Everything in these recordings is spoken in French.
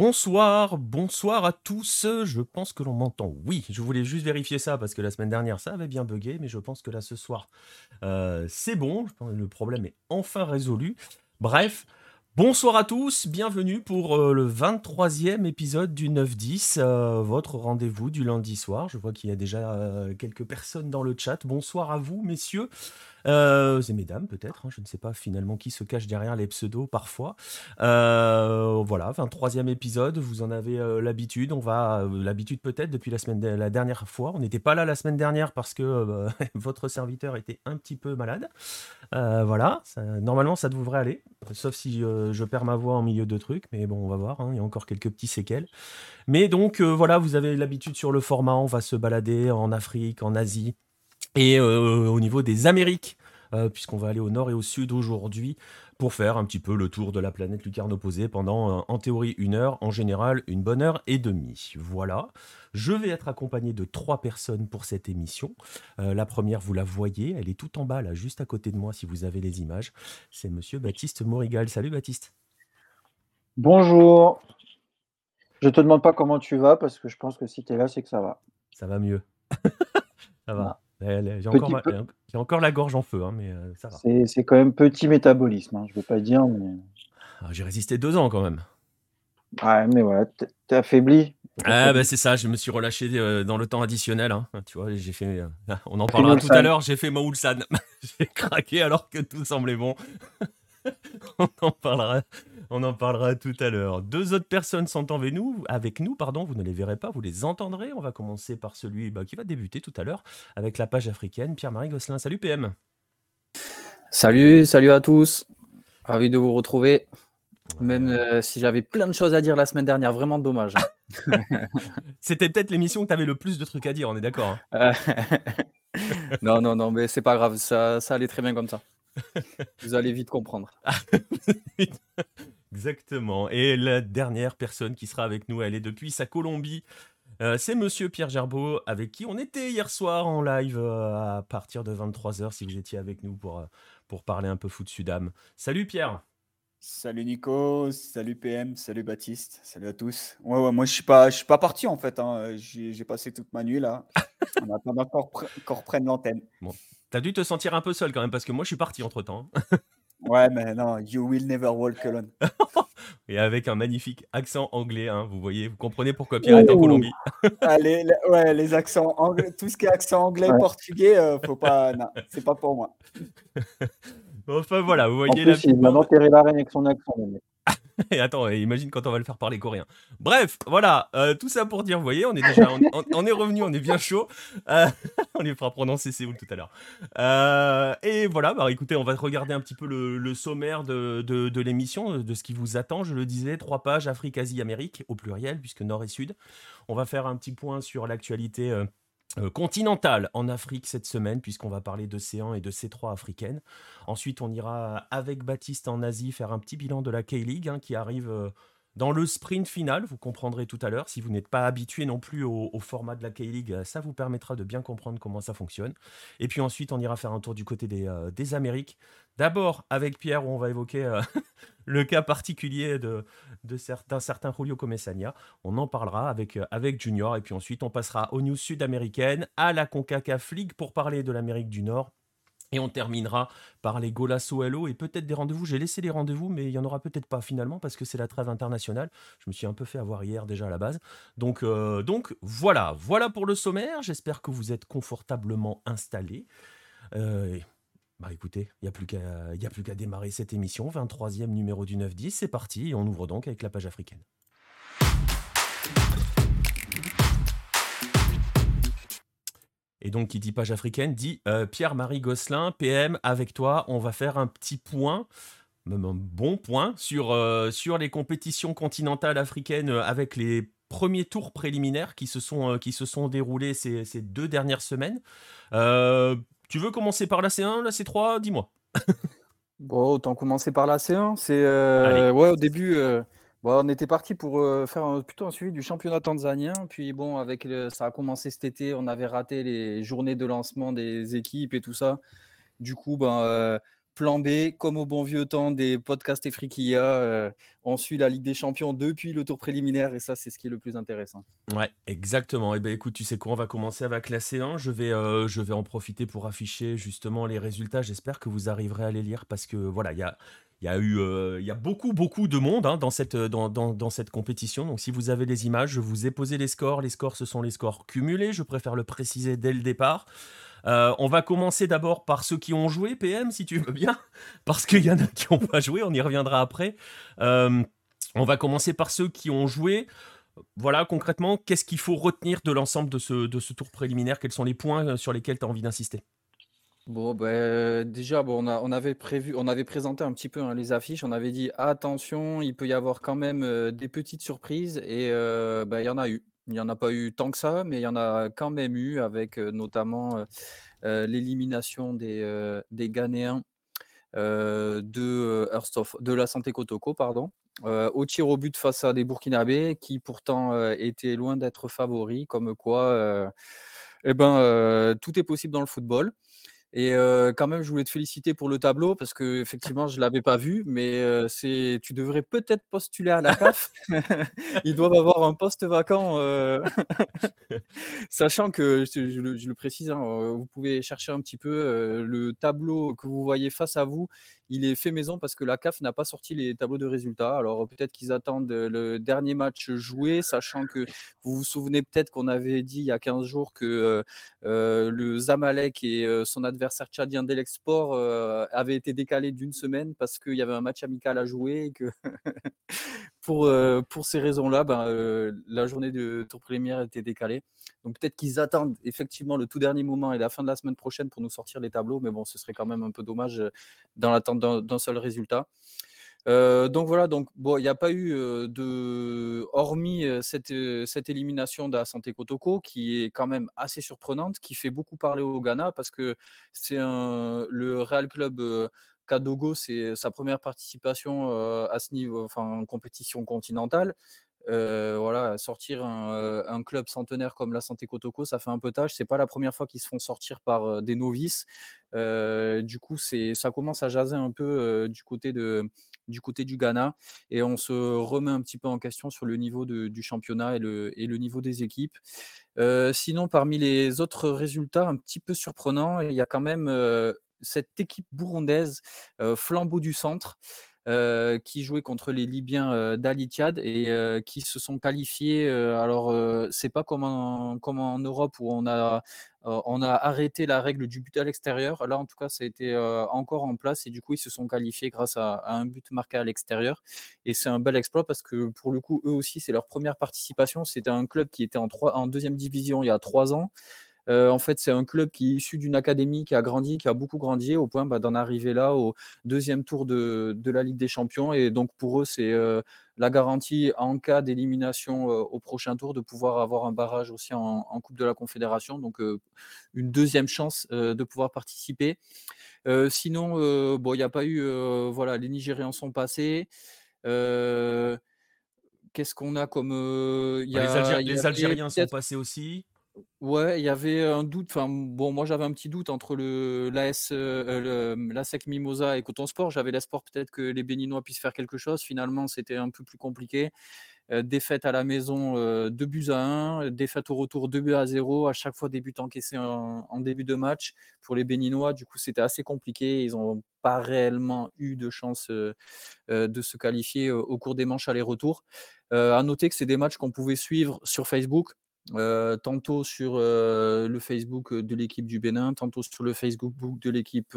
Bonsoir, bonsoir à tous. Je pense que l'on m'entend. Oui, je voulais juste vérifier ça parce que la semaine dernière ça avait bien bugué, mais je pense que là ce soir euh, c'est bon. Le problème est enfin résolu. Bref, bonsoir à tous, bienvenue pour euh, le 23e épisode du 9-10, euh, votre rendez-vous du lundi soir. Je vois qu'il y a déjà quelques personnes dans le chat. Bonsoir à vous, messieurs. Euh, c'est mesdames peut-être, hein, je ne sais pas finalement qui se cache derrière les pseudos parfois. Euh, voilà, 23e épisode, vous en avez euh, l'habitude, on va l'habitude peut-être depuis la semaine la dernière fois. On n'était pas là la semaine dernière parce que votre serviteur était un petit peu malade. voilà, normalement ça devrait aller, sauf si je perds ma voix en milieu de trucs, mais bon, on va voir, hein, il y a encore quelques petits séquelles. Mais donc voilà, vous avez l'habitude sur le format, on va se balader en Afrique, en Asie, et euh, au niveau des Amériques, euh, puisqu'on va aller au nord et au sud aujourd'hui pour faire un petit peu le tour de la planète lucarne opposée pendant, euh, en théorie, une heure, en général, une bonne heure et demie. Voilà. Je vais être accompagné de trois personnes pour cette émission. la première, vous la voyez, elle est tout en bas, là, juste à côté de moi, si vous avez les images. C'est monsieur Baptiste Morigal. Salut Baptiste. Bonjour. Je te demande pas comment tu vas, parce que je pense que si tu es là, c'est que ça va. Ça va mieux. ça va. J'ai encore, la gorge en feu, hein, mais euh, ça va. C'est quand même petit métabolisme, hein, je ne veux pas dire, mais. Ah, j'ai résisté deux ans quand même. Ouais, mais voilà, t'es affaibli. Ah bah c'est ça, je me suis relâché euh, dans le temps additionnel. Hein. Tu vois, j'ai fait. Euh, on en parlera tout à l'heure. J'ai fait Maoulsan. j'ai craqué alors que tout semblait bon. on en parlera. On en parlera tout à l'heure. Deux autres personnes sont avec nous, avec nous, pardon, vous ne les verrez pas, vous les entendrez. On va commencer par celui bah, qui va débuter tout à l'heure avec la page africaine, Pierre-Marie Gosselin. Salut PM. Salut, salut à tous. Ravi de vous retrouver. Même euh, si j'avais plein de choses à dire la semaine dernière, vraiment dommage. C'était peut-être l'émission où tu avais le plus de trucs à dire, on est d'accord. Hein. non, non, non, mais c'est pas grave, ça, ça allait très bien comme ça. Vous allez vite comprendre. Exactement. Et la dernière personne qui sera avec nous, elle est depuis sa Colombie. Euh, c'est Monsieur Pierre Gerbeau, avec qui on était hier soir en live euh, à partir de 23h, si vous étiez avec nous pour, euh, pour parler un peu foot Sudam. Salut Pierre Salut Nico, salut PM, salut Baptiste, salut à tous. Ouais, ouais moi je suis pas, je suis pas parti en fait. Hein. J'ai passé toute ma nuit là. On attend encore qu'on reprenne l'antenne. Bon, T'as dû te sentir un peu seul quand même, parce que moi je suis parti entre temps. ouais, mais non, you will never walk alone. Et avec un magnifique accent anglais, hein, vous voyez, vous comprenez pourquoi Pierre est en Colombie. Allez, ah, ouais, les accents anglais, tout ce qui est accent anglais, portugais, euh, faut pas, non, c'est pas pour moi. enfin voilà, vous voyez. En plus, la... il va enterrer la reine avec son accent. Et attends, imagine quand on va le faire parler coréen. Bref, voilà, euh, tout ça pour dire, vous voyez, on est déjà, revenu, on est bien chaud. Euh, on les fera prononcer Séoul tout à l'heure. Euh, et voilà, bah écoutez, on va regarder un petit peu le, sommaire de, de l'émission, de ce qui vous attend. Je le disais, trois pages Afrique, Asie, Amérique au pluriel, puisque Nord et Sud. On va faire un petit point sur l'actualité continentale en Afrique cette semaine, puisqu'on va parler d'océan et de C3 africaine. Ensuite, on ira avec Baptiste en Asie faire un petit bilan de la K-League hein, qui arrive euh, dans le sprint final. Vous comprendrez tout à l'heure. Si vous n'êtes pas habitué non plus au, format de la K-League, euh, ça vous permettra de bien comprendre comment ça fonctionne. Et puis ensuite, on ira faire un tour du côté des Amériques. D'abord avec Pierre, où on va évoquer le cas particulier de, de d'un certain Julio Comesania. On en parlera avec, euh, avec Junior. Et puis ensuite, on passera aux news sud-américaines, à la CONCACAF League pour parler de l'Amérique du Nord. Et on terminera par les Golasso Hello et peut-être des rendez-vous. J'ai laissé les rendez-vous, mais il n'y en aura peut-être pas finalement parce que c'est la trêve internationale. Je me suis un peu fait avoir hier déjà à la base. Donc, euh, voilà, voilà pour le sommaire. J'espère que vous êtes confortablement installés. Euh, bah écoutez, il n'y a plus qu'à démarrer cette émission, 23e numéro du 9-10, c'est parti, et on ouvre donc avec la page africaine. Et donc, qui dit page africaine dit euh, Pierre-Marie Gosselin, PM, avec toi, on va faire un petit point, même un bon point, sur, euh, les compétitions continentales africaines euh, avec les premiers tours préliminaires qui se sont, déroulés ces deux dernières semaines. Tu veux commencer par la C1, la C3 Dis-moi. bon, autant commencer par la C1. C'est euh, ouais, au début, euh, bon, on était parti pour euh, faire plutôt un suivi du championnat tanzanien. Puis bon, avec ça a commencé cet été, on avait raté les journées de lancement des équipes et tout ça. Du coup, ben plan B, comme au bon vieux temps des podcasts Efrikia, euh, on suit la Ligue des Champions depuis le tour préliminaire et ça, c'est ce qui est le plus intéressant. Ouais, exactement. Et eh ben écoute, tu sais quoi, on va commencer avec la C1. Je vais, euh, je vais en profiter pour afficher justement les résultats. J'espère que vous arriverez à les lire parce que voilà, il y a, il y a eu, il y a beaucoup, beaucoup de monde hein, dans, cette, dans, dans, dans, cette compétition. Donc, si vous avez les images, je vous ai posé les scores. Les scores, ce sont les scores cumulés. Je préfère le préciser dès le départ. Euh, on va commencer d'abord par ceux qui ont joué, PM, si tu veux bien, parce qu'il y en a qui n'ont pas joué, on y reviendra après. Euh, on va commencer par ceux qui ont joué. Voilà, concrètement, qu'est-ce qu'il faut retenir de l'ensemble de ce, tour préliminaire? Quels sont les points euh, sur lesquels tu as envie d'insister? Bon, ben, déjà, on avait présenté un petit peu hein, les affiches. On avait dit attention, il peut y avoir quand même des petites surprises et ben, il y en a eu. Il n'y en a pas eu tant que ça, mais il y en a quand même eu avec notamment l'élimination des, des Ghanéens de, de la Santé Kotoko, pardon, au tir au but face à des Burkinabés qui pourtant étaient loin d'être favoris, comme quoi eh ben, tout est possible dans le football. Et quand même, je voulais te féliciter pour le tableau parce que effectivement, je l'avais pas vu, mais c'est, tu devrais peut-être postuler à la CAF. Ils doivent avoir un poste vacant, sachant que je, le, précise, hein, vous pouvez chercher un petit peu le tableau que vous voyez face à vous il est fait maison parce que la CAF n'a pas sorti les tableaux de résultats. Alors peut-être qu'ils attendent le dernier match joué, sachant que vous vous souvenez peut-être qu'on avait dit il y a 15 jours que le Zamalek et son adversaire tchadien d'Elexport avaient été décalés d'une semaine parce qu'il y avait un match amical à jouer et que pour, pour ces raisons-là, ben, la journée de tour préliminaire été décalée. Donc peut-être qu'ils attendent effectivement le tout dernier moment et la fin de la semaine prochaine pour nous sortir les tableaux, mais bon, ce serait quand même un peu dommage dans l'attente d'un seul résultat. Donc voilà, donc bon, il n'y a pas eu de, hormis cette, cette élimination de la Santé Kotoko, qui est quand même assez surprenante, qui fait beaucoup parler au Ghana parce que c'est le Real Club Kadogo, c'est sa première participation à ce niveau, enfin en compétition continentale. voilà, sortir un, club centenaire comme la Santé Kotoko, ça fait un peu tâche. C'est pas la première fois qu'ils se font sortir par des novices. du coup, c'est, ça commence à jaser un peu du côté de, du côté du Ghana et on se remet un petit peu en question sur le niveau du championnat et le, niveau des équipes. sinon, parmi les autres résultats un petit peu surprenants, il y a quand même cette équipe burundaise, flambeau du centre, qui jouait contre les Libyens d'Al et qui se sont qualifiés. alors, c'est pas comme en, Europe où on a, on a arrêté la règle du but à l'extérieur. Là, en tout cas, ça a été encore en place et du coup, ils se sont qualifiés grâce à, un but marqué à l'extérieur. Et c'est un bel exploit parce que pour le coup, eux aussi, c'est leur première participation. C'était un club qui était en, en deuxième division il y a trois ans. Euh, en fait, c'est un club qui est issu d'une académie qui a grandi, qui a beaucoup grandi, au point bah, d'en arriver là au deuxième tour de, la Ligue des Champions. Et donc, pour eux, c'est euh, la garantie en cas d'élimination euh, au prochain tour de pouvoir avoir un barrage aussi en, Coupe de la Confédération. Donc, une deuxième chance de pouvoir participer. sinon, bon, il n'y a pas eu. voilà, les Nigérians sont passés. Qu'est-ce qu'on a comme. les, Algériens sont passés aussi. Ouais, il y avait un doute. Enfin, bon, moi j'avais un petit doute entre le l'AS, euh, l'ASEC Mimosa et Coton Sport. J'avais l'espoir peut-être que les Béninois puissent faire quelque chose. Finalement, c'était un peu plus compliqué. Euh, défaite à la maison, 2 euh, buts à 1, défaite au retour 2 buts à 0, à chaque fois des buts en, début de match pour les Béninois. Du coup, c'était assez compliqué. Ils n'ont pas réellement eu de chance de se qualifier au cours des manches aller-retour. à noter que c'est des matchs qu'on pouvait suivre sur Facebook tantôt sur le Facebook de l'équipe du Bénin, tantôt sur le Facebook de l'équipe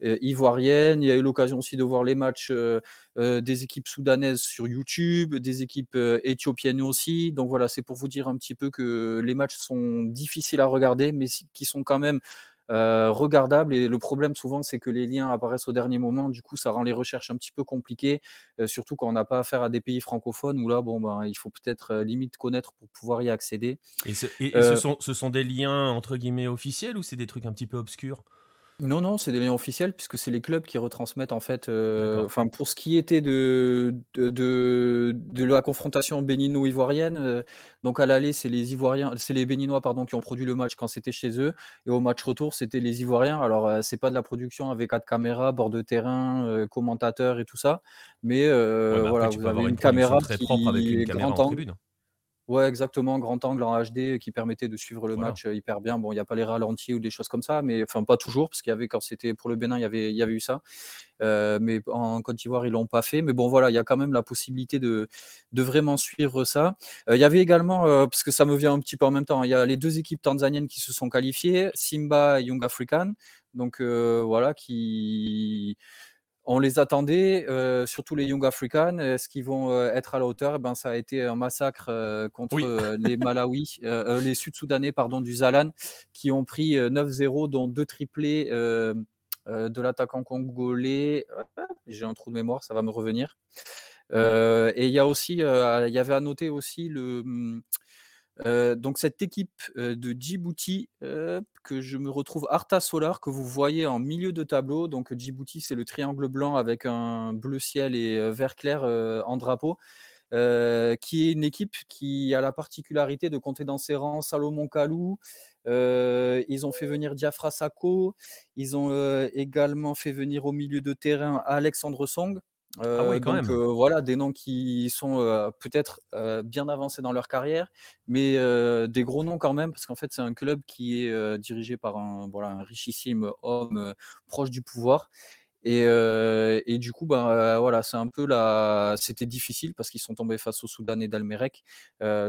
ivoirienne. Il y a eu l'occasion aussi de voir les matchs des équipes soudanaises sur YouTube, des équipes éthiopiennes aussi. Donc voilà, c'est pour vous dire un petit peu que les matchs sont difficiles à regarder, mais qui sont quand même euh, regardable. Et le problème souvent, c'est que les liens apparaissent au dernier moment. Du coup, ça rend les recherches un petit peu compliquées, euh, surtout quand on n'a pas affaire à des pays francophones où là, bon, ben, il faut peut-être euh, limite connaître pour pouvoir y accéder. Et, ce, sont, ce sont des liens entre guillemets officiels ou c'est des trucs un petit peu obscurs? Non, non, c'est des liens officiels puisque c'est les clubs qui retransmettent en fait, euh, enfin pour ce qui était de de de de la confrontation bénino-ivoirienne, euh, donc à l'aller, c'est les Ivoiriens c'est les Béninois pardon qui ont produit le match quand c'était chez eux et au match retour, c'était les Ivoiriens. Alors, euh, c'est pas de la production avec quatre caméras, bord de terrain, commentateurs et tout ça, mais voilà, vous avez une caméra très propre avec une caméra en tribune. Ouais, exactement, grand angle en HD qui permettait de suivre le match hyper bien. Bon, il n'y a pas les ralentis ou des choses comme ça, mais enfin pas toujours, parce qu'il y avait quand c'était pour le Bénin, il y avait, il y avait eu ça. mais en Côte d'Ivoire, ils l'ont pas fait. Mais bon, voilà, il y a quand même la possibilité de, de vraiment suivre ça. il y avait également, parce que ça me vient un petit peu en même temps, il y a les deux équipes tanzaniennes qui se sont qualifiées, Simba et Young African. Donc voilà, qui on les attendait, euh, surtout les Young Africans. Est-ce qu'ils vont euh, être à la hauteur? Eh ben, Ça a été un massacre euh, contre les Malawi, les Sud-Soudanais pardon, du Zalan, qui ont pris 9-0, dont deux triplés de l'attaquant congolais. J'ai un trou de mémoire, ça va me revenir. et il y a aussi, il y avait à noter aussi le, hum, donc cette équipe de Djibouti, que je me retrouve Arta Solar, que vous voyez en milieu de tableau. Donc Djibouti, c'est le triangle blanc avec un bleu ciel et vert clair en drapeau. qui est une équipe qui a la particularité de compter dans ses rangs Salomon Kalou. ils ont fait venir Diafra Sako. Ils ont également fait venir au milieu de terrain Alexandre Song. Ah quand donc voilà, des noms qui sont peut-être bien avancés dans leur carrière, mais des gros noms quand même, parce qu'en fait c'est un club qui est dirigé par un, voilà, un richissime homme proche du pouvoir et, du coup, ben, voilà. C'était difficile parce qu'ils sont tombés face au Soudan et d'Almerek.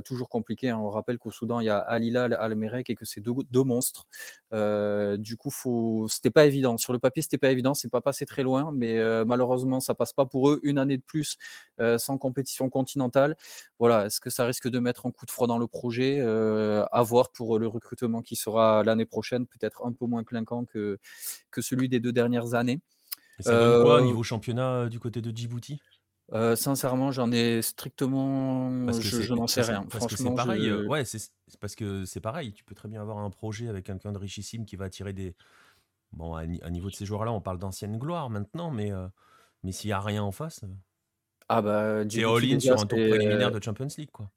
toujours compliqué. Hein. On rappelle qu'au Soudan, il y a Alila, Almerek et que c'est deux, monstres. du coup, faut... c'était pas évident. Sur le papier, c'était pas évident. C'est pas passé très loin, mais malheureusement, ça passe pas pour eux. Une année de plus sans compétition continentale. Voilà. Est-ce que ça risque de mettre un coup de froid dans le projet? À voir pour le recrutement qui sera l'année prochaine, peut-être un peu moins clinquant que, que celui des deux dernières années. Et ça donne quoi au niveau championnat du côté de Djibouti? Sincèrement, j'en ai strictement Parce que je n'en sais rien. parce que pareil, je ouais, c'est parce que c'est pareil, tu peux très bien avoir un projet avec quelqu'un de richissime qui va attirer des bon, à niveau de ces joueurs-là, on parle d'ancienne gloire maintenant, mais mais s'il y a rien en face, Ah bah, c'est all-in sur un tour préliminaire de Champions League, quoi.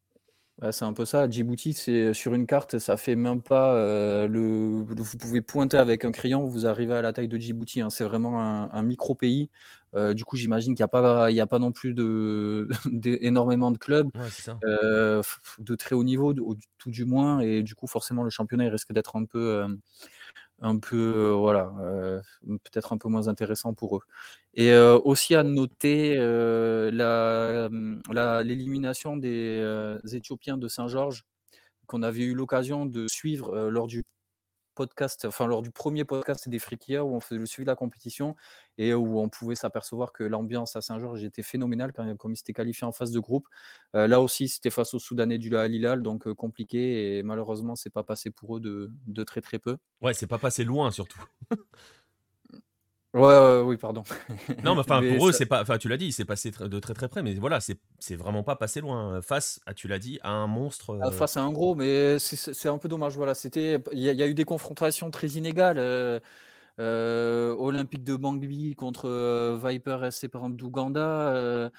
C'est un peu ça. Djibouti, c'est sur une carte, ça fait même pas le. Vous pouvez pointer avec un crayon, vous arrivez à la taille de Djibouti. Hein. C'est vraiment un, micro pays. du coup, j'imagine qu'il n'y a pas, il y a pas non plus de, énormément de clubs de très haut niveau, tout du moins, et du coup, forcément, le championnat il risque d'être un peu un peu, voilà, peut-être un peu moins intéressant pour eux. Et aussi à noter la, mmh, la, l'élimination des Éthiopiens de Saint-Georges qu'on avait eu l'occasion de suivre lors du podcast, enfin lors du premier podcast des Frikiers où on faisait le suivi de la compétition et où on pouvait s'apercevoir que l'ambiance à Saint-Georges était phénoménale quand, comme ils s'étaient qualifiés en phase de groupe. Euh, là aussi, c'était face aux Soudanais du Hilal, donc euh, compliqué et malheureusement, c'est pas passé pour eux de, de très très peu. Ouais, c'est pas passé loin surtout. Ouais, oui, pardon. Non, mais enfin, pour eux, c'est pas. Enfin, tu l'as dit, c'est passé de très très près, mais voilà, c'est vraiment pas passé loin. Face, à, tu l'as dit, à un monstre. Ah, face à un gros, mais c'est un peu dommage. Voilà, c'était. Il y, a eu des confrontations très inégales. Euh, euh, Olympique de Bangui contre euh, Viper SC d'Ouganda.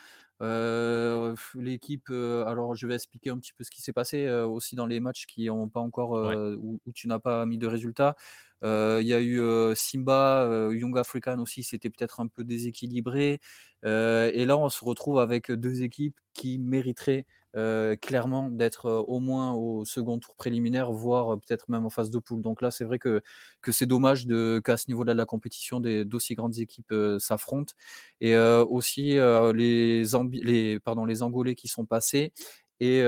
L'équipe, alors je vais expliquer un petit peu ce qui s'est passé aussi dans les matchs qui n'ont pas encore, où, où, tu n'as pas mis de résultats. Il y a eu Simba, Young African aussi, c'était peut-être un peu déséquilibré. et là, on se retrouve avec deux équipes qui mériteraient clairement d'être au moins au second tour préliminaire, voire peut-être même en phase de poule. Donc là, c'est vrai que, que c'est dommage qu'à ce niveau-là de la compétition, d'aussi grandes équipes s'affrontent. Et aussi les, les, pardon, les Angolais qui sont passés. Et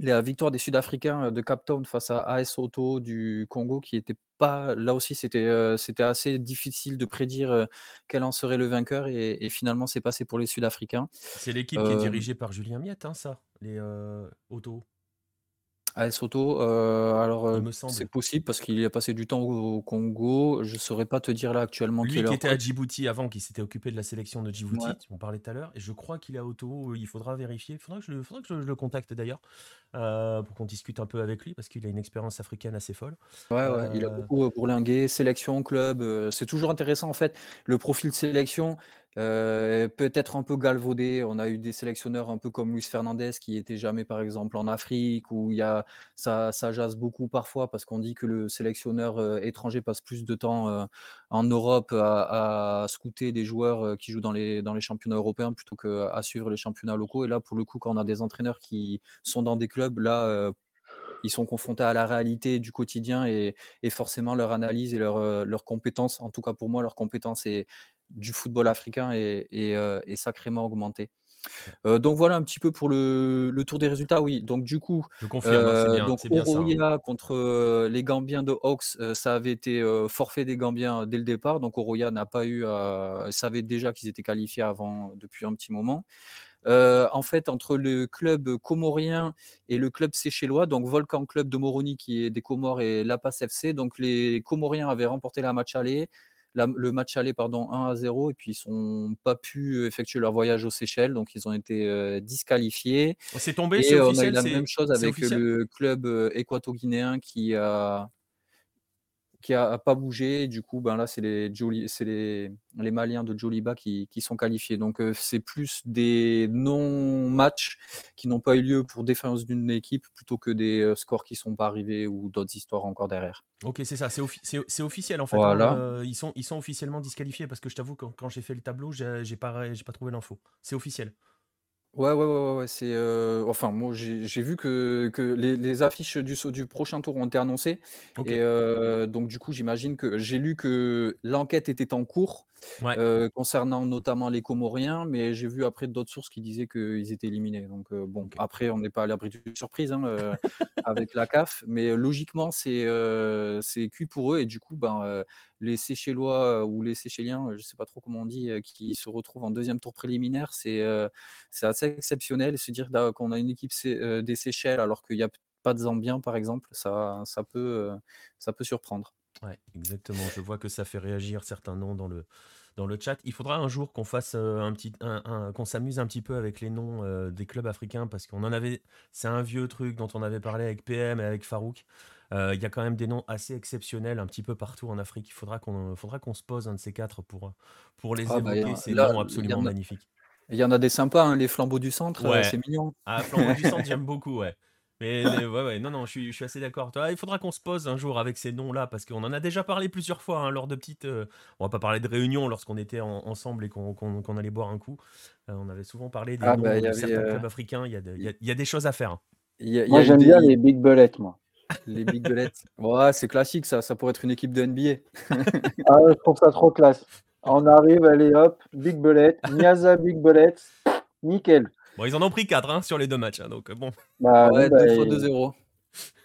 la victoire des Sud-Africains de Cap Town face à AS Auto du Congo, qui était pas. Là aussi, c'était c'était assez difficile de prédire quel en serait le vainqueur, et, finalement, c'est passé pour les Sud-Africains. C'est l'équipe qui est dirigée par Julien Miette, hein, ça, les Auto Soto, euh, alors Il euh, me semble. c'est possible parce qu'il a passé du temps au au Congo. Je saurais pas te dire là actuellement qui Lui qui leur était à coach. Djibouti avant, qui s'était occupé de la sélection de Djibouti, Ouais. on parlait tout à l'heure, et je crois qu'il est à Otto, il faudra vérifier, il faudra que je, le- faudra que je le contacte d'ailleurs, euh, pour qu'on discute un peu avec lui, parce qu'il a une expérience africaine assez folle. Ouais, ouais, il a Euh, beaucoup euh, bourlingué, sélection, club. euh, c'est toujours intéressant en fait. Le profil de sélection euh, peut être un peu galvaudé. On a eu des sélectionneurs un peu comme Luis Fernandez qui était jamais par exemple en Afrique où y a ça, ça jase beaucoup parfois parce qu'on dit que le sélectionneur euh, étranger passe plus de temps euh, en Europe à, scouter des joueurs qui jouent dans les, dans les championnats européens plutôt qu'à suivre les championnats locaux. Et là, pour le coup, quand on a des entraîneurs qui sont dans des clubs, là, ils sont confrontés à la réalité du quotidien et, forcément leur analyse et leur, euh, leur compétence, en tout cas pour moi, leur compétence est, du football africain est, est, euh, est sacrément augmentée. Euh, donc voilà un petit peu pour le, le tour des résultats. Oui, donc du coup, je confirme, hein, euh, bien, donc c'est bien ça. hein. Oroya contre euh, les Gambiens de Hawks, ça avait été forfait des Gambiens dès le départ. Donc Oroya n'a pas eu, à- savait déjà qu'ils étaient qualifiés avant depuis un petit moment. En fait, entre le club comorien et le club séchellois, donc Volcan Club de Moroni qui est des Comores et La Paz FC, donc les Comoriens avaient remporté la match aller, la- le match aller pardon 1 à 0 et puis ils n'ont pas pu effectuer leur voyage aux Seychelles, donc ils ont été euh, disqualifiés. C'est tombé, c'est on a eu la même chose avec le club euh, équato-guinéen qui a qui a pas bougé. Et du coup, ben là, c'est les, Joli- les, les Maliens de Joliba qui, qui sont qualifiés. Donc, euh, c'est plus des non-matchs qui n'ont pas eu lieu pour défaillance d'une équipe plutôt que des euh, scores qui ne sont pas arrivés ou d'autres histoires encore derrière. Ok, c'est ça, c'est offi- c'est- c'est officiel en fait. hein, Voilà. euh, ils, sont, ils sont officiellement disqualifiés parce que je t'avoue, quand, quand j'ai fait le tableau, j'ai pas, pas trouvé l'info. C'est officiel. Ouais, ouais, ouais, ouais, ouais, c'est. euh, Enfin, moi, j'ai j'ai vu que, que les, les affiches du, sau- du prochain tour ont été annoncées. Ok. Et euh, donc, du coup, j'imagine que j'ai lu que l'enquête était en cours Ouais. euh, concernant notamment les Comoriens, mais j'ai vu après d'autres sources qui disaient qu'ils étaient éliminés. Donc, euh, bon, après, on n'est pas à l'abri d'une surprise hein, euh, avec la CAF, mais logiquement, c'est c'est cuit pour eux. Et du coup, ben, les Séchellois euh, ou les euh, je ne sais pas trop comment on dit, qui se retrouvent en deuxième tour préliminaire, c'est c'est assez exceptionnel. Se dire qu'on a une équipe des Seychelles alors qu'il n'y a pas de Zambiens, par exemple, ça, ça, peut, ça peut surprendre. Ouais, exactement. Je vois que ça fait réagir certains noms dans le, dans le chat. Il faudra un jour qu'on fasse euh, un petit, un- un- qu'on s'amuse un petit peu avec les noms euh, des clubs africains parce qu'on en avait. C'est un vieux truc dont on avait parlé avec PM et avec Farouk. Euh, Il y a quand même des noms assez exceptionnels un petit peu partout en Afrique. Il faudra qu'on, faudra qu'on se pose un de ces quatre pour, pour les Ah, bah, évoquer. Ces là, noms il y absolument en a- magnifiques. Il y en a des sympas, hein, les flambeaux du centre, Ouais. c'est mignon. Ah, Flambeau du Centre, j'aime beaucoup, ouais. Mais, ouais, ouais, non, non, je suis, je suis assez d'accord. Toi, Il faudra qu'on se pose un jour avec ces noms-là, parce qu'on en a déjà parlé plusieurs fois hein, lors de petites. euh, on va pas parler de réunions lorsqu'on était en- ensemble et qu'on allait boire un coup. Euh, on avait souvent parlé des Ah, noms bah, y de certains euh, clubs africains. Il y, a de- il y a- il y a des choses à faire. hein. Y a, Moi, j'aime des- bien les big bullets, moi. les Big Bullets. Ouais, c'est classique, ça. Ça pourrait être une équipe de NBA. Ah, je trouve ça trop classe. On arrive, allez hop, big bullet, Niaza, big bullet, nickel. Bon, ils en ont pris 4 sur les deux matchs, hein, donc euh, bon. Bah, ouais, oui, bah, deux fois et- 2-0.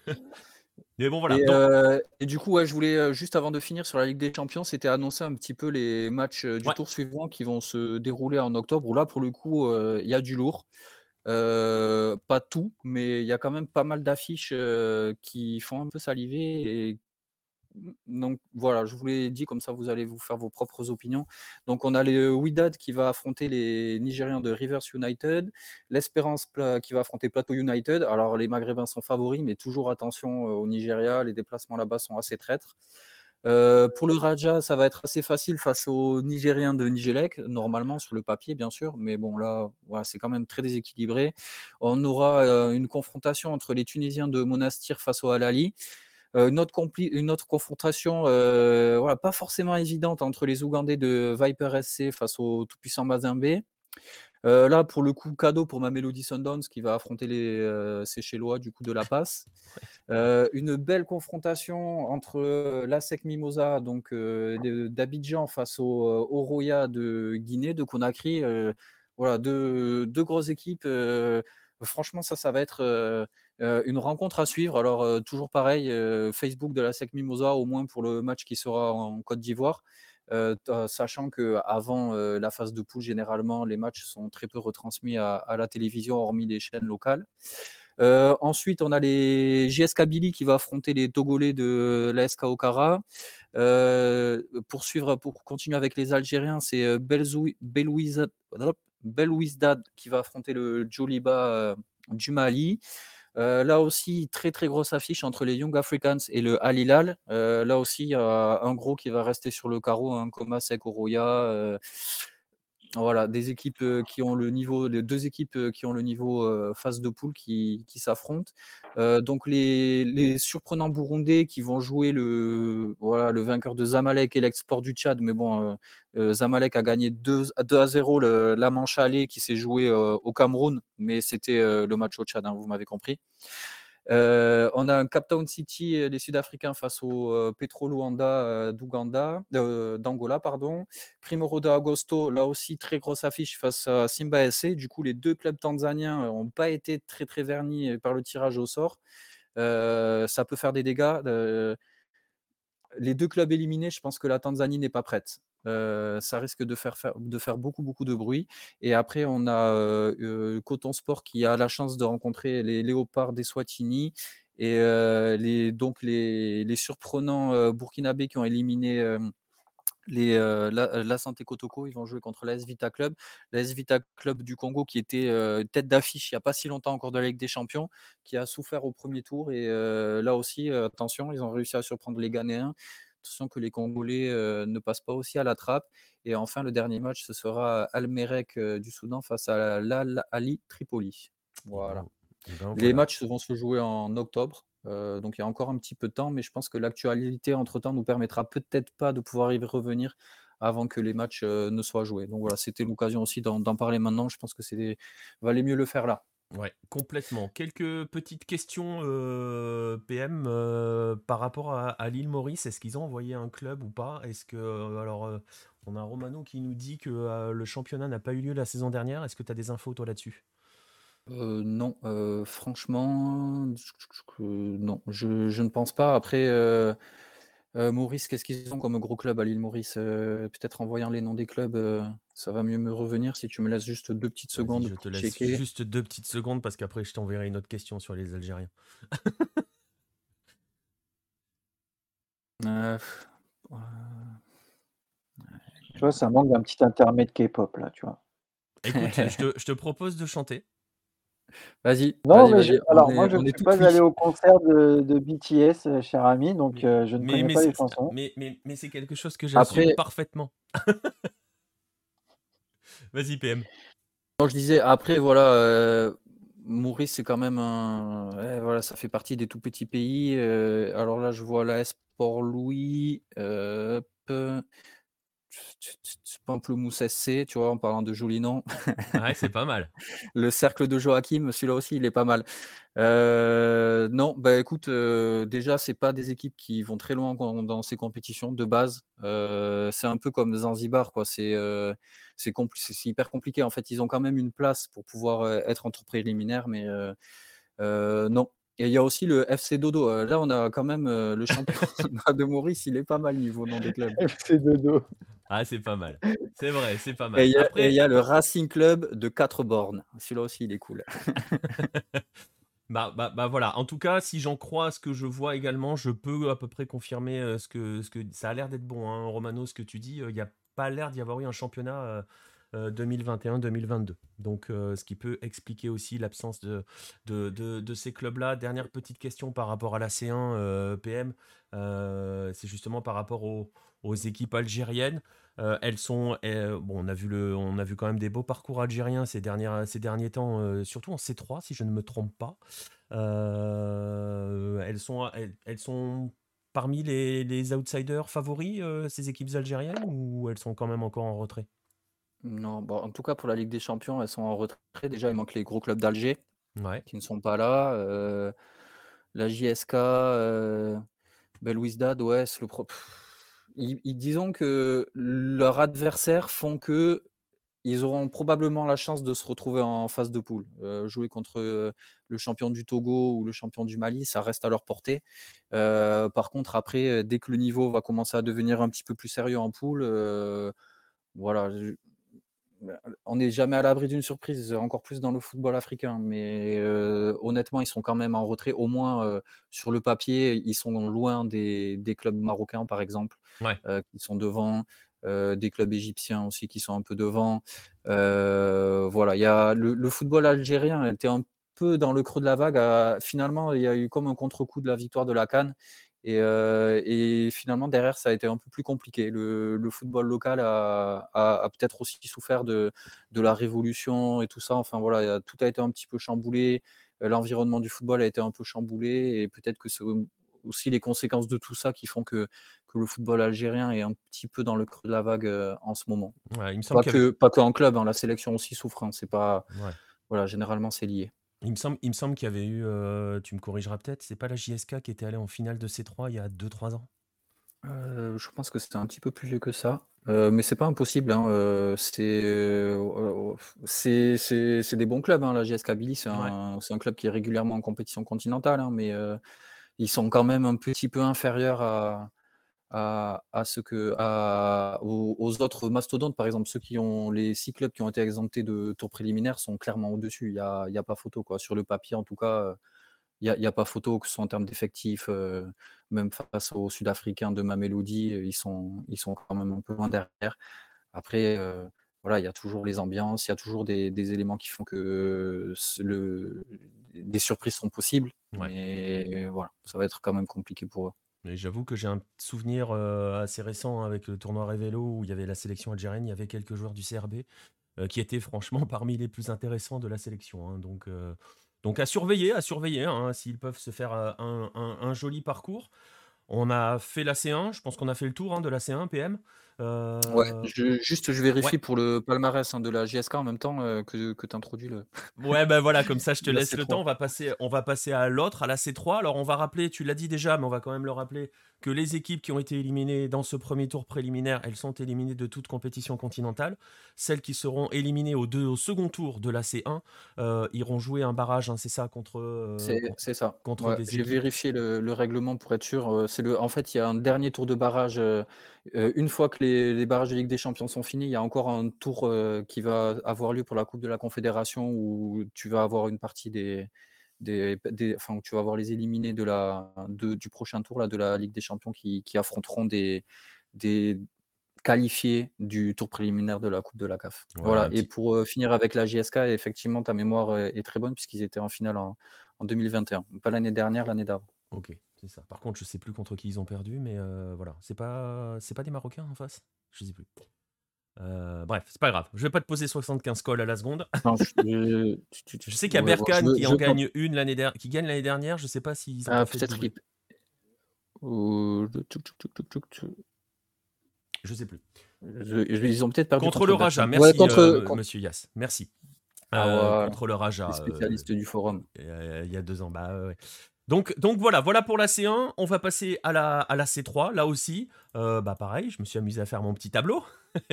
Mais bon, voilà. Et, Donc, euh, et du coup, ouais, je voulais, euh, juste avant de finir sur la Ligue des Champions, c'était annoncer un petit peu les matchs du Ouais. tour suivant qui vont se dérouler en octobre, où là, pour le coup, euh, il y a du lourd. Euh, pas tout, mais il y a quand même pas mal d'affiches euh, qui font un peu saliver. Et donc voilà, je vous l'ai dit, comme ça vous allez vous faire vos propres opinions. Donc on a le Wydad qui va affronter les Nigérians de Rivers United, l'Espérance qui va affronter Plateau United. Alors les Maghrébins sont favoris, mais toujours attention euh, au Nigeria, les déplacements là-bas sont assez traîtres. Euh, pour le Raja, ça va être assez facile face aux Nigériens de Nigelec, normalement sur le papier bien sûr, mais bon là, voilà, c'est quand même très déséquilibré. On aura euh, une confrontation entre les Tunisiens de Monastir face au Al-Ali. Euh, une, autre compli- une autre confrontation, euh, voilà, pas forcément évidente entre les Ougandais de Viper SC face au tout-puissant Mazembe. Euh, là, pour le coup, cadeau pour ma Melody Sundowns qui va affronter les euh, Seychellois du coup de la passe. Euh, une belle confrontation entre l'ASEC Mimosa donc d'Abidjan face au Oroya de Guinée, de Conakry. Voilà, deux, deux grosses équipes. franchement, ça, ça va être une rencontre à suivre. Alors, toujours pareil, Facebook de l'ASEC Mimosa, au moins pour le match qui sera en Côte d'Ivoire. Sachant qu'avant la phase de poule, généralement, les matchs sont très peu retransmis à, la télévision, hormis les chaînes locales. Ensuite, on a les JS Kabylie qui va affronter les Togolais de l'ASK Okara. Euh, pour continuer avec les Algériens, c'est Belouizdad qui va affronter le Joliba du Mali. Là aussi, très très grosse affiche entre les Young Africans et le Al Hilal. là aussi, il y a un gros qui va rester sur le carreau, un Koma Sekoroya. Voilà, des équipes qui ont le niveau, les deux équipes qui ont le niveau phase de poule qui, s'affrontent. donc les, surprenants Burundais qui vont jouer le, vainqueur de Zamalek et l'export du Tchad. Mais bon, Zamalek a gagné 2, à 0 la manche allée qui s'est jouée au Cameroun, mais c'était le match au Tchad, hein, vous m'avez compris. Euh, on a un Cap Town City, les Sud-Africains face au euh, Petro Luanda euh, d'Angola, pardon. Primo de Agosto, là aussi très grosse affiche face à Simba SC. Du coup, les deux clubs tanzaniens n'ont pas été très très vernis par le tirage au sort. ça peut faire des dégâts. les deux clubs éliminés, je pense que la Tanzanie n'est pas prête. Ça risque de faire, beaucoup, beaucoup de bruit. Et après, on a Coton Sport qui a la chance de rencontrer les léopards des Swatini et les, donc les, surprenants burkinabés qui ont éliminé la, Santé Kotoko, ils vont jouer contre l'AS Vita Club. L'AS Vita Club du Congo, qui était tête d'affiche il n'y a pas si longtemps encore de la Ligue des Champions, qui a souffert au premier tour. Et là aussi, attention, ils ont réussi à surprendre les Ghanéens attention que les Congolais ne passent pas aussi à la trappe. Et enfin, le dernier match, ce sera Almerek du Soudan face à l'Al Ali Tripoli. Voilà. Ben les matchs vont se jouer en octobre. donc il y a encore un petit peu de temps, mais je pense que l'actualité entre-temps nous permettra peut-être pas de pouvoir y revenir avant que les matchs ne soient joués. Donc voilà, c'était l'occasion aussi d'en parler maintenant. Je pense que c'est valait mieux le faire là. Ouais, complètement. Quelques petites questions PM par rapport à, l'île Maurice. Est-ce qu'ils ont envoyé un club ou pas? Est-ce que alors on a Romano qui nous dit que le championnat n'a pas eu lieu la saison dernière. Est-ce que tu as des infos toi là-dessus? Non, franchement, non, je, je ne pense pas. Après, euh, Maurice, qu'est-ce qu'ils ont comme gros club à l'île Maurice? Euh, Peut-être en voyant les noms des clubs, euh, ça va mieux me revenir si tu me laisses juste deux petites secondes. Je te laisse juste deux petites secondes parce qu'après je t'enverrai une autre question sur les Algériens. Tu vois, ça manque d'un petit intermède K-pop là, tu vois. Écoute, je te propose de chanter. Vas-y. Non, mais alors moi, je ne suis pas allé au concert de, BTS, euh, cher ami, donc euh, je ne connais pas les chansons. Mais, mais, c'est quelque chose que j'assume parfaitement. Vas-y, PM. je disais, après, voilà, euh, Maurice, c'est quand même un. voilà, ça fait partie des tout petits pays. alors là, je vois la Sport Louis. Pamplemousse SC, tu vois, en parlant de jolis noms. Ouais, c'est pas mal. Le cercle de Joachim, celui-là aussi, il est pas mal. Euh, non, bah écoute, euh, déjà, c'est pas des équipes qui vont très loin dans ces compétitions de base. Euh, c'est un peu comme Zanzibar, quoi. C'est c'est hyper compliqué. En fait, ils ont quand même une place pour pouvoir être entre préliminaires, mais non, et il y a aussi le FC Dodo. Euh, là, on a quand même euh, le champion de Maurice, il est pas mal niveau nom des clubs. FC Dodo. Ah, c'est pas mal. C'est vrai, c'est pas mal. Et il y, a le Racing Club de 4 bornes. Celui-là aussi, il est cool. bah, bah, bah, voilà. En tout cas, si j'en crois ce que je vois également, je peux à peu près confirmer euh, ce que, ce que ça a l'air d'être bon, hein, Romano, ce que tu dis. Il n'y a pas l'air d'y avoir eu un championnat 2021-2022. Euh, Donc, euh, ce qui peut expliquer aussi l'absence de, de, ces clubs-là. Dernière petite question par rapport à la C1 euh, PM, c'est justement par rapport aux, équipes algériennes. elles sont, bon, on a vu le, on a vu quand même des beaux parcours algériens ces derniers, ces derniers temps, surtout en C3 si je ne me trompe pas. elles sont, elles, sont parmi les, les outsiders favoris ces équipes algériennes ou elles sont quand même encore en retrait? Non, bon, en tout cas pour la Ligue des Champions, elles sont en retrait. Déjà, il manque les gros clubs d'Alger Ouais. qui ne sont pas là. Euh, la JSK, euh, Belouizdad, ouais, c'est le pro. Ils, disons que leurs adversaires font que ils auront probablement la chance de se retrouver en phase de poule. Euh, jouer contre euh, le champion du Togo ou le champion du Mali, ça reste à leur portée. par contre, après, dès que le niveau va commencer à devenir un petit peu plus sérieux en poule, voilà, on n'est jamais à l'abri d'une surprise, encore plus dans le football africain. Mais honnêtement, ils sont quand même en retrait. Au moins, sur le papier, ils sont loin des, clubs marocains, par exemple, qui sont devant. des clubs égyptiens aussi qui sont un peu devant. voilà, il y a le, football algérien était un peu dans le creux de la vague. finalement, il y a eu comme un contre-coup de la victoire de la Cannes. Et, finalement, derrière, ça a été un peu plus compliqué. Le, football local a, peut-être aussi souffert de, la révolution et tout ça. Enfin voilà, tout a été un petit peu chamboulé. L'environnement du football a été un peu chamboulé. Et peut-être que c'est aussi les conséquences de tout ça qui font que, le football algérien est un petit peu dans le creux de la vague en ce moment. il me semble pas, que, pas qu'en club, hein, la sélection aussi souffre. Hein. c'est pas, voilà, généralement, c'est lié. Il me semble, il me semble qu'il y avait eu, euh, tu me corrigeras peut-être, c'est pas la JSK qui était allée en finale de C3 il y a 2-3 ans? Euh, je pense que c'était un petit peu plus vieux que ça. Euh, mais c'est pas impossible. Hein, c'est, des bons clubs, hein, la JSK Billy. C'est un, club qui est régulièrement en compétition continentale, hein, mais ils sont quand même un petit peu inférieurs à, à, ce que, aux, autres mastodontes, par exemple, ceux qui ont les six clubs qui ont été exemptés de tour préliminaire sont clairement au-dessus. Il n'y a, a, pas photo. Quoi. Sur le papier, en tout cas, il n'y a, a, pas photo, que ce soit en termes d'effectifs, euh, même face aux Sud-Africains de ma mélodie, ils sont, ils sont quand même un peu loin derrière. Après, euh, voilà, il y a toujours les ambiances, il y a toujours des, éléments qui font que le, des surprises sont possibles. Mais voilà, ça va être quand même compliqué pour eux j'avoue que j'ai un souvenir euh, assez récent avec le tournoi Révélo où il y avait la sélection algérienne, il y avait quelques joueurs du CRB euh, qui étaient franchement parmi les plus intéressants de la sélection. Hein. donc, euh, donc à surveiller, à surveiller, hein, s'ils peuvent se faire un, joli parcours. On a fait la C1, je pense qu'on a fait le tour hein, de la C1 PM. Ouais, juste je vérifie pour le palmarès de la JSK en même temps que, que tu introduis le. Ouais, ben voilà, comme ça je te laisse le temps. On va passer, on va passer à l'autre, à la C3. Alors on va rappeler, tu l'as dit déjà, mais on va quand même le rappeler, que les équipes qui ont été éliminées dans ce premier tour préliminaire, elles sont éliminées de toute compétition continentale. Celles qui seront éliminées au, deux, au second tour de la C1 euh, iront jouer un barrage, hein, c'est ça, contre. Euh, c'est ça. Contre J'ai vérifié le, règlement pour être sûr. Euh, c'est le, en fait, il y a un dernier tour de barrage. Une fois que les, barrages de Ligue des Champions sont finis, il y a encore un tour qui va avoir lieu pour la Coupe de la Confédération où tu vas avoir une partie des des, enfin, tu vas voir les éliminés de la, de, du prochain tour là, de la Ligue des Champions qui, qui affronteront des, des qualifiés du tour préliminaire de la Coupe de la CAF. Voilà. Et pour euh, finir avec la JSK, effectivement, ta mémoire euh, est très bonne puisqu'ils étaient en finale en, en 2021. Pas l'année dernière, l'année d'avant. Ok, c'est ça. Par contre, je sais plus contre qui ils ont perdu, mais euh, voilà. C'est pas, c'est pas des Marocains en face? Je sais plus. Euh, bref, c'est pas grave. Je vais pas te poser 75 calls à la seconde. je, sais qu'il y a Berkane qui en gagne une l'année dernière, qui gagne l'année dernière. Je sais pas s'ils ah, peut-être Je sais plus. ils ont peut-être perdu contre, le Raja. Merci, euh, Monsieur Yass. Merci. Ah, euh, contre le Raja. Spécialiste du forum. Il y a deux ans. Bah ouais. Donc, voilà, voilà pour la C1. On va passer à la, à la C3. Là aussi, euh, bah pareil, je me suis amusé à faire mon petit tableau.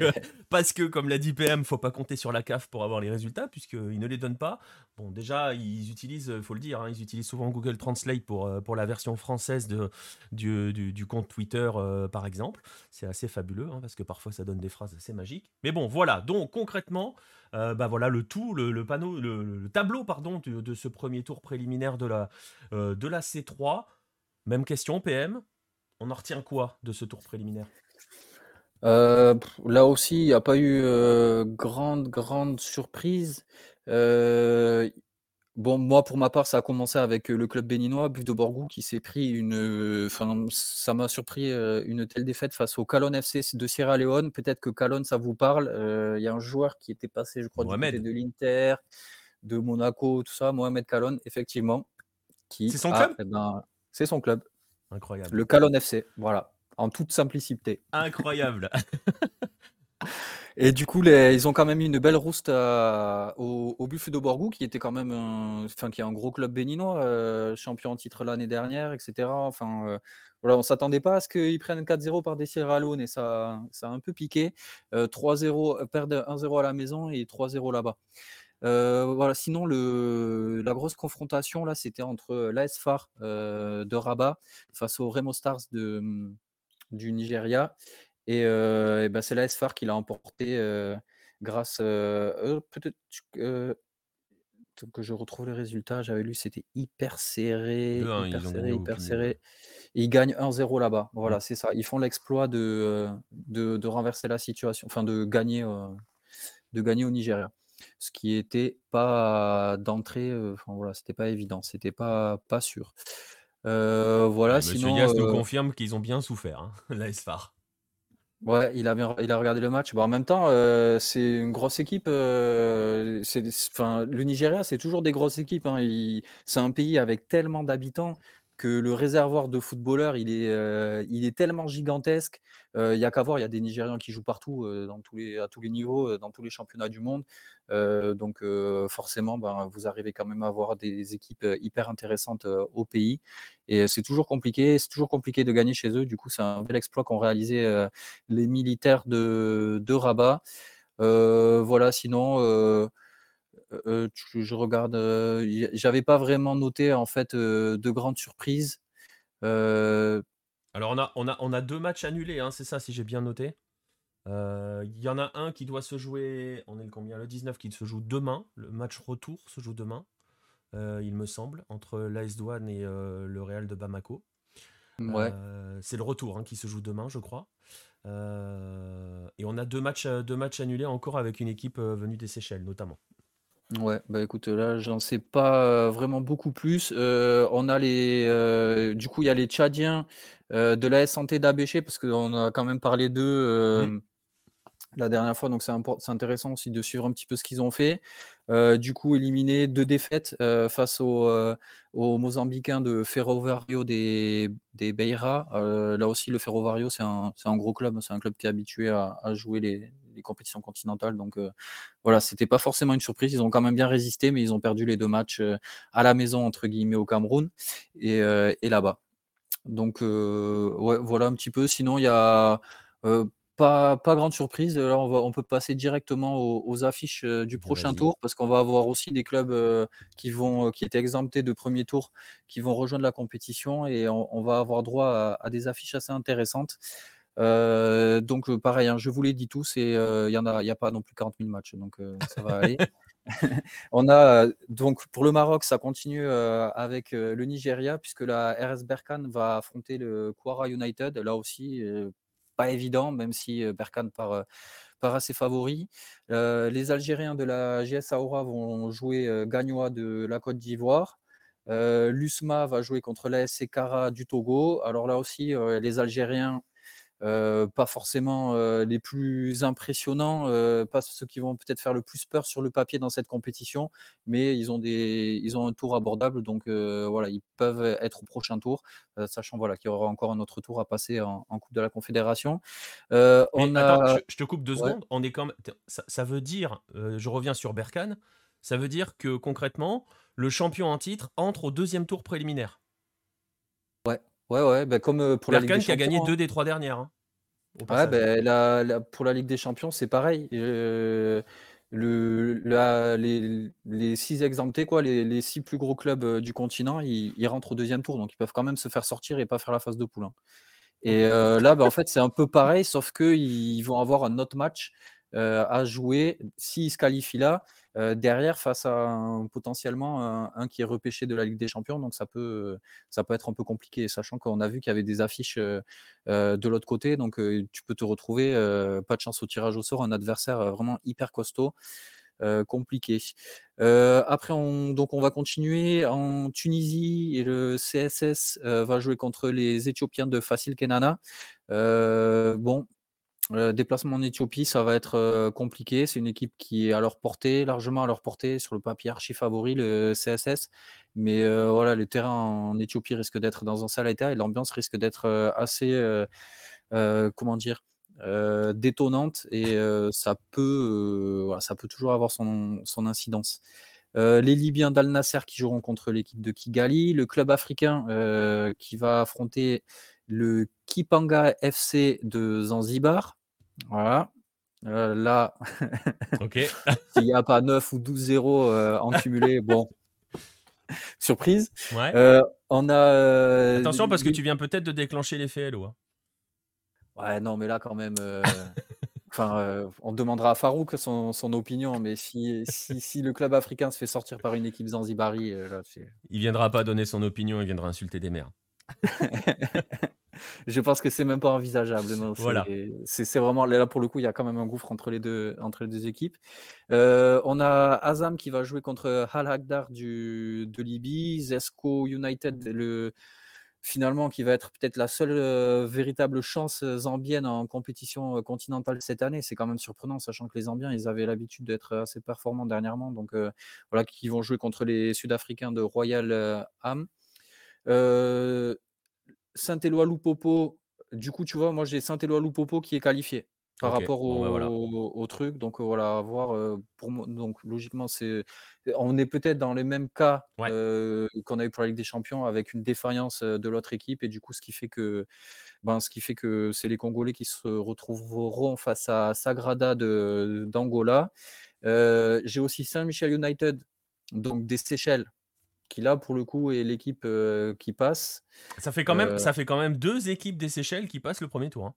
euh, parce que, comme l'a dit PM, faut pas compter sur la CAF pour avoir les résultats, puisqu'ils ne les donnent pas. Bon, déjà, ils utilisent, faut le dire, hein, ils utilisent souvent Google Translate pour, euh, la version française du, compte Twitter, par exemple. C'est assez fabuleux, hein, parce que parfois ça donne des phrases assez magiques. Mais bon, voilà, donc concrètement, euh, bah voilà le tout, le, panneau, le, tableau pardon de, ce premier tour préliminaire de la, euh, de la C3. Même question, PM. On en retient quoi de ce tour préliminaire? Euh, Là aussi, il n'y a pas eu grande, grande surprise. Bon, moi, pour ma part, ça a commencé avec le club béninois, Buff de Borgou, qui s'est pris une. Enfin, ça m'a surpris une telle défaite face au Calonne FC de Sierra Leone. Peut-être que Calonne, ça vous parle. Il y a un joueur qui était passé, je crois, du côté de l'Inter, de Monaco, tout ça, Mohamed Calonne, effectivement. C'est son club? eh ben, C'est son club. Incroyable. Le Calonne FC, voilà, en toute simplicité. Incroyable. Et du coup, ils ont quand même eu une belle rouste au, au Buffet de Borgou, qui était quand même un, enfin, qui est un gros club béninois, euh, champion en titre l'année dernière, etc. Enfin, euh, voilà, on s'attendait pas à ce qu'ils prennent 4-0 par des Sierra Leone et ça, ça a un peu piqué. 3-0, euh, perdre 1-0 à la maison et 3-0 là-bas. voilà, sinon, la grosse confrontation, là, c'était entre l'AS FAR de Rabat face aux Remo Stars du Nigeria Et, euh, et ben, c'est la SFAR qui l'a emporté euh, grâce. euh, Peut-être que je retrouve les résultats. J'avais lu, c'était hyper serré, 2-1, hyper ils serré, hyper serré. Et ils gagnent 1-0 là-bas. Voilà, Mm. c'est ça. Ils font l'exploit de, de, de renverser la situation, enfin de gagner, de gagner au Nigeria. Ce qui était pas d'entrée, enfin voilà, c'était pas évident, c'était pas, pas sûr. Voilà, Ouais, Monsieur sinon. Nous euh, confirme qu'ils ont bien souffert, hein, la SFAR. Ouais, il a, il a regardé le match. Bon, en même temps, euh, c'est une grosse équipe. euh, c'est, enfin, le Nigeria, c'est toujours des grosses équipes. hein. C'est un pays avec tellement d'habitants que le réservoir de footballeurs, il est, euh, il est tellement gigantesque. Euh, Il y a qu'à voir, il y a des Nigérians qui jouent partout, euh, dans tous les, à tous les niveaux, euh, dans tous les championnats du monde. Euh, donc, euh, forcément, ben, vous arrivez quand même à avoir des équipes euh, hyper intéressantes euh, au pays. Et c'est toujours compliqué. C'est toujours compliqué de gagner chez eux. Du coup, c'est un bel exploit qu'ont réalisé. euh, les militaires de, de Rabat. Euh, voilà, sinon, euh, tu- je regarde, euh, j'avais pas vraiment noté en fait euh, de grandes surprises. Alors on a, on a, on a deux matchs annulés, hein, c'est ça si j'ai bien noté. Il y en a un qui doit se jouer, on est le combien Le 19 qui se joue demain. Le match retour se joue demain, il me semble, entre l'AS Douane et le Real de Bamako. ouais, Euh, c'est le retour hein, qui se joue demain, je crois. Euh, et on a deux matchs, deux matchs annulés encore avec une équipe venue des Seychelles, notamment. Ouais, bah écoute, là, j'en sais pas euh, vraiment beaucoup plus. Euh, on a les, euh, du coup, il y a les Tchadiens euh, de la Santé d'Abéché, parce qu'on a quand même parlé d'eux. euh, la dernière fois, donc c'est intéressant aussi de suivre un petit peu ce qu'ils ont fait. Du coup, éliminé deux défaites face aux, aux Mozambicains de Ferrovario des, des Beira. Là aussi, le Ferrovario, c'est un, un gros club, c'est un club qui est habitué à, à jouer les, les compétitions continentales. Donc euh, voilà, c'était pas forcément une surprise. Ils ont quand même bien résisté, mais ils ont perdu les deux matchs euh, à la maison, entre guillemets, au Cameroun et, euh, et là-bas. Donc ouais, voilà un petit peu. Sinon, il y a pas, pas grande surprise. Là, on, va, on peut passer directement aux, aux affiches du prochain tour parce qu'on va avoir aussi des clubs euh, qui, vont, qui étaient exemptés de premier tour qui vont rejoindre la compétition et on, on va avoir droit à, à des affiches assez intéressantes. Euh, donc euh, pareil, hein, je vous l'ai dit tous et euh, il y en a, il y a pas non plus 40 000 matchs, donc euh, ça va aller. On a euh, donc pour le Maroc, ça continue euh, avec euh, le Nigeria, puisque la RS Berkane va affronter le Kwara United. Là aussi, euh, pas évident, même si euh, Berkane part, euh, part assez favori. Euh, les Algériens de la GS Aura vont jouer euh, Gagnois de la Côte d'Ivoire. Euh, L'USMA va jouer contre l'ASC Kara du Togo. Alors là aussi, euh, les Algériens euh, pas forcément euh, les plus impressionnants, euh, pas ceux qui vont peut-être faire le plus peur sur le papier dans cette compétition, mais ils ont, des, ils ont un tour abordable, donc voilà, ils peuvent être au prochain tour, sachant voilà, qu'il y aura encore un autre tour à passer en, en Coupe de la Confédération. Mais attends, je, je te coupe deux Ouais. secondes. On est quand même, ça, ça veut dire, je reviens sur Berkane, ça veut dire que concrètement, le champion en titre entre au deuxième tour préliminaire. Ouais, ouais, ben comme euh, pour la Ligue des qui a gagné Champions, hein. deux des trois dernières. hein, Ouais, la- la- pour la Ligue des Champions, c'est pareil. Euh, le, la- les, les six exemptés, quoi, les, les six plus gros clubs euh, du continent, ils, ils rentrent au deuxième tour, donc ils peuvent quand même se faire sortir et pas faire la phase de poule. hein. Et euh, là, ben, en fait, c'est un peu pareil, sauf qu'ils vont avoir un autre match à jouer s'ils se qualifient là, derrière face à un- potentiellement un, qui est repêché de la Ligue des Champions. Donc ça peut, ça peut être un peu compliqué, sachant qu'on a vu qu'il y avait des affiches de l'autre côté. Donc tu peux te retrouver, pas de chance au tirage au sort, un adversaire vraiment hyper costaud. compliqué. Après, on, donc on va continuer en Tunisie et le CSS va jouer contre les Éthiopiens de Facile Kenana. Bon, euh, déplacement en Éthiopie, ça va être euh, compliqué. C'est une équipe qui est à leur portée, largement à leur portée, sur le papier archi favori, le CSS. Mais euh, voilà, le terrain en Éthiopie risque d'être dans un sale état et l'ambiance risque d'être euh, assez, comment dire, détonnante et ça, peut, voilà, ça peut toujours avoir son, incidence. Les Libyens d'Al Nasser qui joueront contre l'équipe de Kigali, le club africain qui va affronter le Kipanga FC de Zanzibar. Voilà. Euh, là, Ok. s'il n'y a pas 9 ou 12-0 euh, en cumulé, bon, surprise. Ouais. Euh, on a. Attention parce que tu viens peut-être de déclencher l'effet Hello. hein. Ouais, non, mais là, quand même, enfin, on demandera à Farouk son, son opinion, mais si, si, si le club africain se fait sortir par une équipe Zanzibari, là, Il viendra pas donner son opinion, il viendra insulter des mères. je pense que c'est même pas envisageable. non, Voilà. C'est vraiment là pour le coup, il y a quand même un gouffre entre les deux, entre les deux équipes. Euh, on a Azam qui va jouer contre Al Hagdar du, de Libye, Zesco United, le, finalement qui va être peut-être la seule euh, véritable chance zambienne en compétition euh, continentale cette année. C'est quand même surprenant, sachant que les Zambiens, ils avaient l'habitude d'être assez performants dernièrement. Donc euh, voilà, qui vont jouer contre les Sud-Africains de Royal euh, Am. Euh, Saint-Éloi Loupopo, du coup, tu vois, moi j'ai Saint-Éloi Loupopo qui est qualifié par rapport bon, au, voilà. au truc. Donc euh, voilà, à voir. euh, pour moi, donc logiquement, c'est on est peut-être dans les mêmes cas Ouais. euh, qu'on a eu pour la Ligue des Champions avec une défaillance de l'autre équipe et du coup, ce qui fait que ben, ce qui fait que c'est les Congolais qui se retrouveront face à Sagrada de- d'Angola. Euh, j'ai aussi Saint-Michel United, donc des Seychelles, qui là pour le coup est l'équipe euh, qui passe. Ça fait, quand même, Euh, ça fait quand même deux équipes des Seychelles qui passent le premier tour. hein.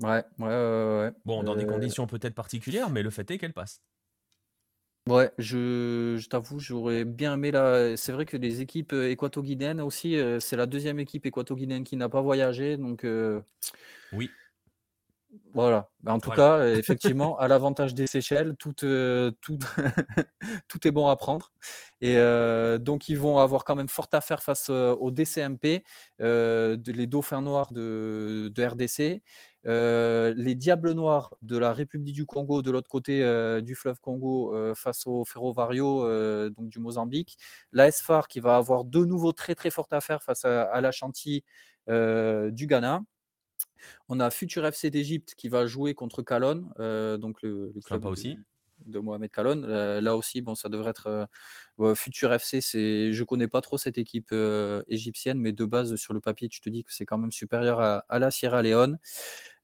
Ouais, ouais, ouais, ouais. Bon, dans des conditions peut-être particulières, mais le fait est qu'elles passent. Ouais, je, je t'avoue, j'aurais bien aimé là. C'est vrai que les équipes équato-guinéennes aussi, c'est la deuxième équipe équato-guinéenne qui n'a pas voyagé. Donc Oui. Voilà. Bah, En tout Voilà. cas, effectivement, à l'avantage des Seychelles, tout, euh, tout, tout est bon à prendre. Et euh, donc, ils vont avoir quand même fort à faire face euh, au DCMP, euh, de- les dauphins noirs de, de RDC, les diables noirs de la République du Congo, de l'autre côté du fleuve Congo, face au Ferrovario donc du Mozambique, la SFAR qui va avoir de nouveau très très forte à faire face à, à la Chantilly du Ghana. On a Futur FC d'Égypte qui va jouer contre Calonne, euh, donc le, le club Sympa aussi. De Mohamed Kalon. Euh, là aussi, ça devrait être euh, Futur FC. C'est, je connais pas trop cette équipe euh, égyptienne, mais de base sur le papier, tu te dis que c'est quand même supérieur à, la Sierra Leone.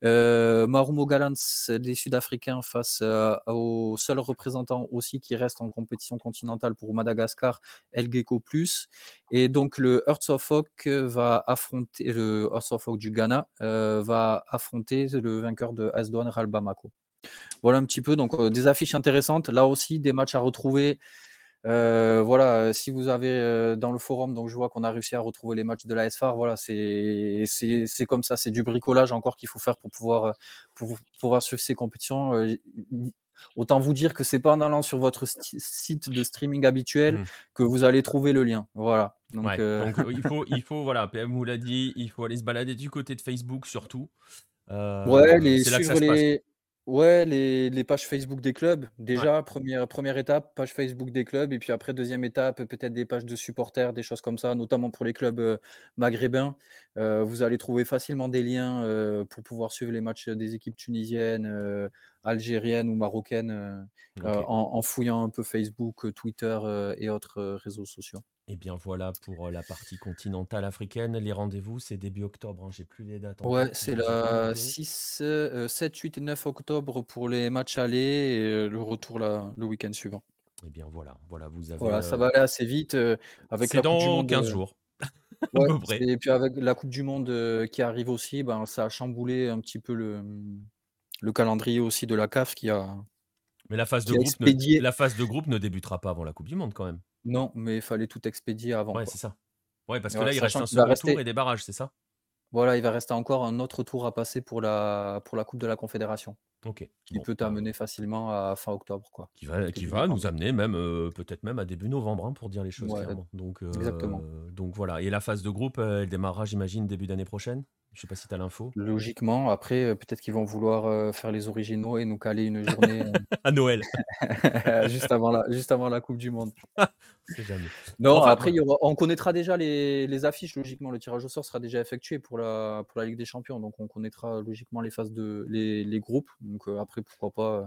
Marumo Gallants des Sud-Africains face au seul représentant aussi qui reste en compétition continentale pour Madagascar, El Gecko Plus. Et donc le Hearts of Oak va affronter le Hearts of Oak du Ghana va affronter le vainqueur de Asdouane Real Bamako. Voilà un petit peu donc euh, des affiches intéressantes. Là aussi des matchs à retrouver. Euh, voilà, euh, si vous avez euh, dans le forum, donc je vois qu'on a réussi à retrouver les matchs de la SFAR. Voilà, c'est comme ça, c'est du bricolage encore qu'il faut faire pour pouvoir pour pouvoir suivre ces compétitions. Autant vous dire que c'est pas en allant sur votre site de streaming habituel Mm. que vous allez trouver le lien. Voilà. Donc, Ouais, euh, donc, il faut, il faut, voilà, PM vous l'a dit, il faut aller se balader du côté de Facebook surtout. Euh, Ouais, les, suivre les, ouais, les, les pages Facebook des clubs. Déjà, première, première étape, page Facebook des clubs. Et puis après, deuxième étape, peut-être des pages de supporters, des choses comme ça, notamment pour les clubs euh, maghrébins. Euh, vous allez trouver facilement des liens euh, pour pouvoir suivre les matchs des équipes tunisiennes, algériennes ou marocaines en, en fouillant un peu Facebook, Twitter et autres réseaux sociaux. Et bien voilà pour euh, la partie continentale africaine. Les rendez-vous, c'est début octobre. hein, J'ai plus les dates. en Ouais, c'est la noté. 6, euh, 7, 8 et 9 octobre pour les matchs allés et euh, le retour là, le week-end suivant. Et bien voilà, voilà, vous avez. Voilà, ça euh, va aller assez vite euh, avec c'est la Coupe du dans Monde. 15 euh, jours, ouais, et puis avec la Coupe du Monde euh, qui arrive aussi, ben, ça a chamboulé un petit peu le, le calendrier aussi de la CAF qui a. Mais la phase, de groupe ne, la phase de groupe ne débutera pas avant la Coupe du Monde quand même. Non, mais il fallait tout expédier avant. Ouais, quoi. c'est ça. Ouais, parce que Ouais, là, il reste un second rester- tour et des barrages, c'est ça? Voilà, il va rester encore un autre tour à passer pour la, pour la Coupe de la Confédération, Ok. qui Bon, peut bah, t'amener facilement à fin octobre. Quoi. qui va, qui début va nous amener même euh, peut-être même à début novembre hein, pour dire les choses Ouais, clairement. Donc, exactement. euh, donc voilà. Et la phase de groupe, euh, elle démarrera, j'imagine, début d'année prochaine? Je sais pas si tu as l'info. Logiquement, après, euh, peut-être qu'ils vont vouloir euh, faire les originaux et nous caler une journée À Noël. euh, juste, avant la, juste avant la Coupe du Monde. Jamais. Non, Enfin, après, il y aura- on connaîtra déjà les, les affiches, logiquement. Le tirage au sort sera déjà effectué pour la, pour la Ligue des Champions. Donc, on connaîtra logiquement les phases de les, les groupes. Donc, euh, après, pourquoi pas euh,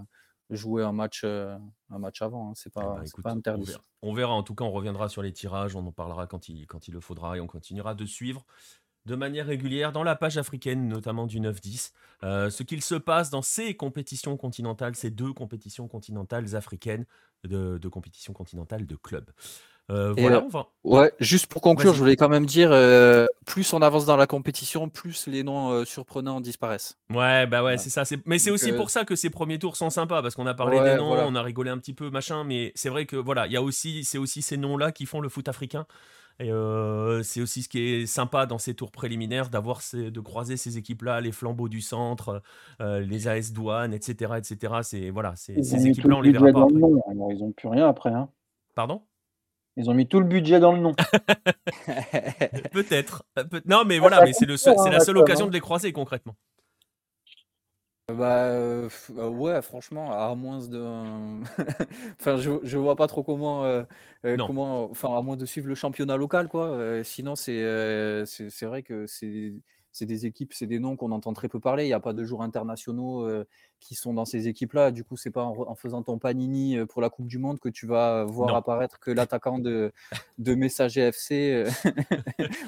jouer un match, euh, un match avant. hein. C'est Eh pas, ben, écoute, pas on interdit. verra. On verra. En tout cas, on reviendra sur les tirages. On en parlera quand il, quand il le faudra et on continuera de suivre de manière régulière dans la page africaine, notamment du 9-10, euh, ce qu'il se passe dans ces compétitions continentales, ces deux compétitions continentales africaines de, de compétitions continentales de clubs. Euh, voilà, on va. Ouais, juste pour conclure, je voulais quand même dire, euh, plus on avance dans la compétition, plus les noms euh, surprenants disparaissent. Ouais, bah ouais, c'est ça. Mais c'est aussi pour ça que ces premiers tours sont sympas, parce qu'on a parlé des noms, voilà. on a rigolé un petit peu, machin, mais c'est vrai que voilà, il y a aussi, c'est aussi ces noms-là qui font le foot africain. Et euh, c'est aussi ce qui est sympa dans ces tours préliminaires, d'avoir ces- de croiser ces équipes-là, les flambeaux du centre, euh, les AS Douane, etc., etc. C'est voilà, c'est- Ils ont ces mis tout équipes-là, le on les verra budget pas dans le après. nom. Alors, ils n'ont plus rien après. hein. Pardon? Ils ont mis tout le budget dans le nom. Peut-être. Peut- Non, mais Ah, voilà, mais c'est le c'est hein, la seule la occasion hein. de les croiser concrètement. Bah euh, f- euh, ouais, franchement, à moins de, enfin, je, je vois pas trop comment, euh, euh, Non. comment, enfin, à moins de suivre le championnat local, quoi. Euh, sinon, c'est, euh, c'est, c'est vrai que c'est, c'est des équipes, c'est des noms qu'on entend très peu parler. Il n'y a pas de joueurs internationaux euh, qui sont dans ces équipes-là. Du coup, c'est pas en, faisant ton panini euh, pour la Coupe du Monde que tu vas voir Non. apparaître que l'attaquant de, de Messager FC euh,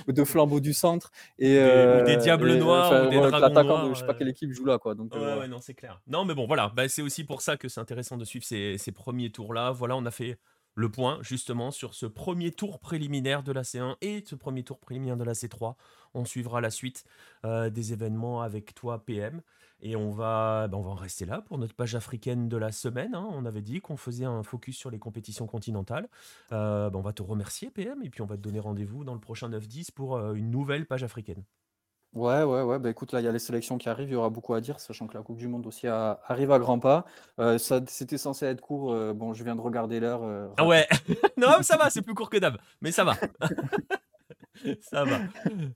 ou de Flambeau du Centre et, Des- ou des euh, Diables et, Noirs, enfin, ou des voilà, Dragons de Noirs, je sais pas euh. quelle équipe joue là, quoi. Donc, euh, Ouais, voilà. ouais, non, c'est clair. Non, mais bon, voilà, bah, c'est aussi pour ça que c'est intéressant de suivre ces, ces premiers tours-là. Voilà, on a fait le point justement sur ce premier tour préliminaire de la C1 et ce premier tour préliminaire de la C3. On suivra la suite euh, des événements avec toi, PM. Et on va, bah, on va en rester là pour notre page africaine de la semaine. hein. On avait dit qu'on faisait un focus sur les compétitions continentales. Euh, bah, on va te remercier, PM, et puis on va te donner rendez-vous dans le prochain 9-10 pour euh, une nouvelle page africaine. Ouais, ouais, ouais. Bah écoute, là, il y a les sélections qui arrivent, il y aura beaucoup à dire, sachant que la Coupe du Monde aussi a- arrive à grands pas. Euh, ça, c'était censé être court. euh, bon, je viens de regarder l'heure. euh, Ah ouais, non, ça va, c'est plus court que d'hab, mais ça va. ça va.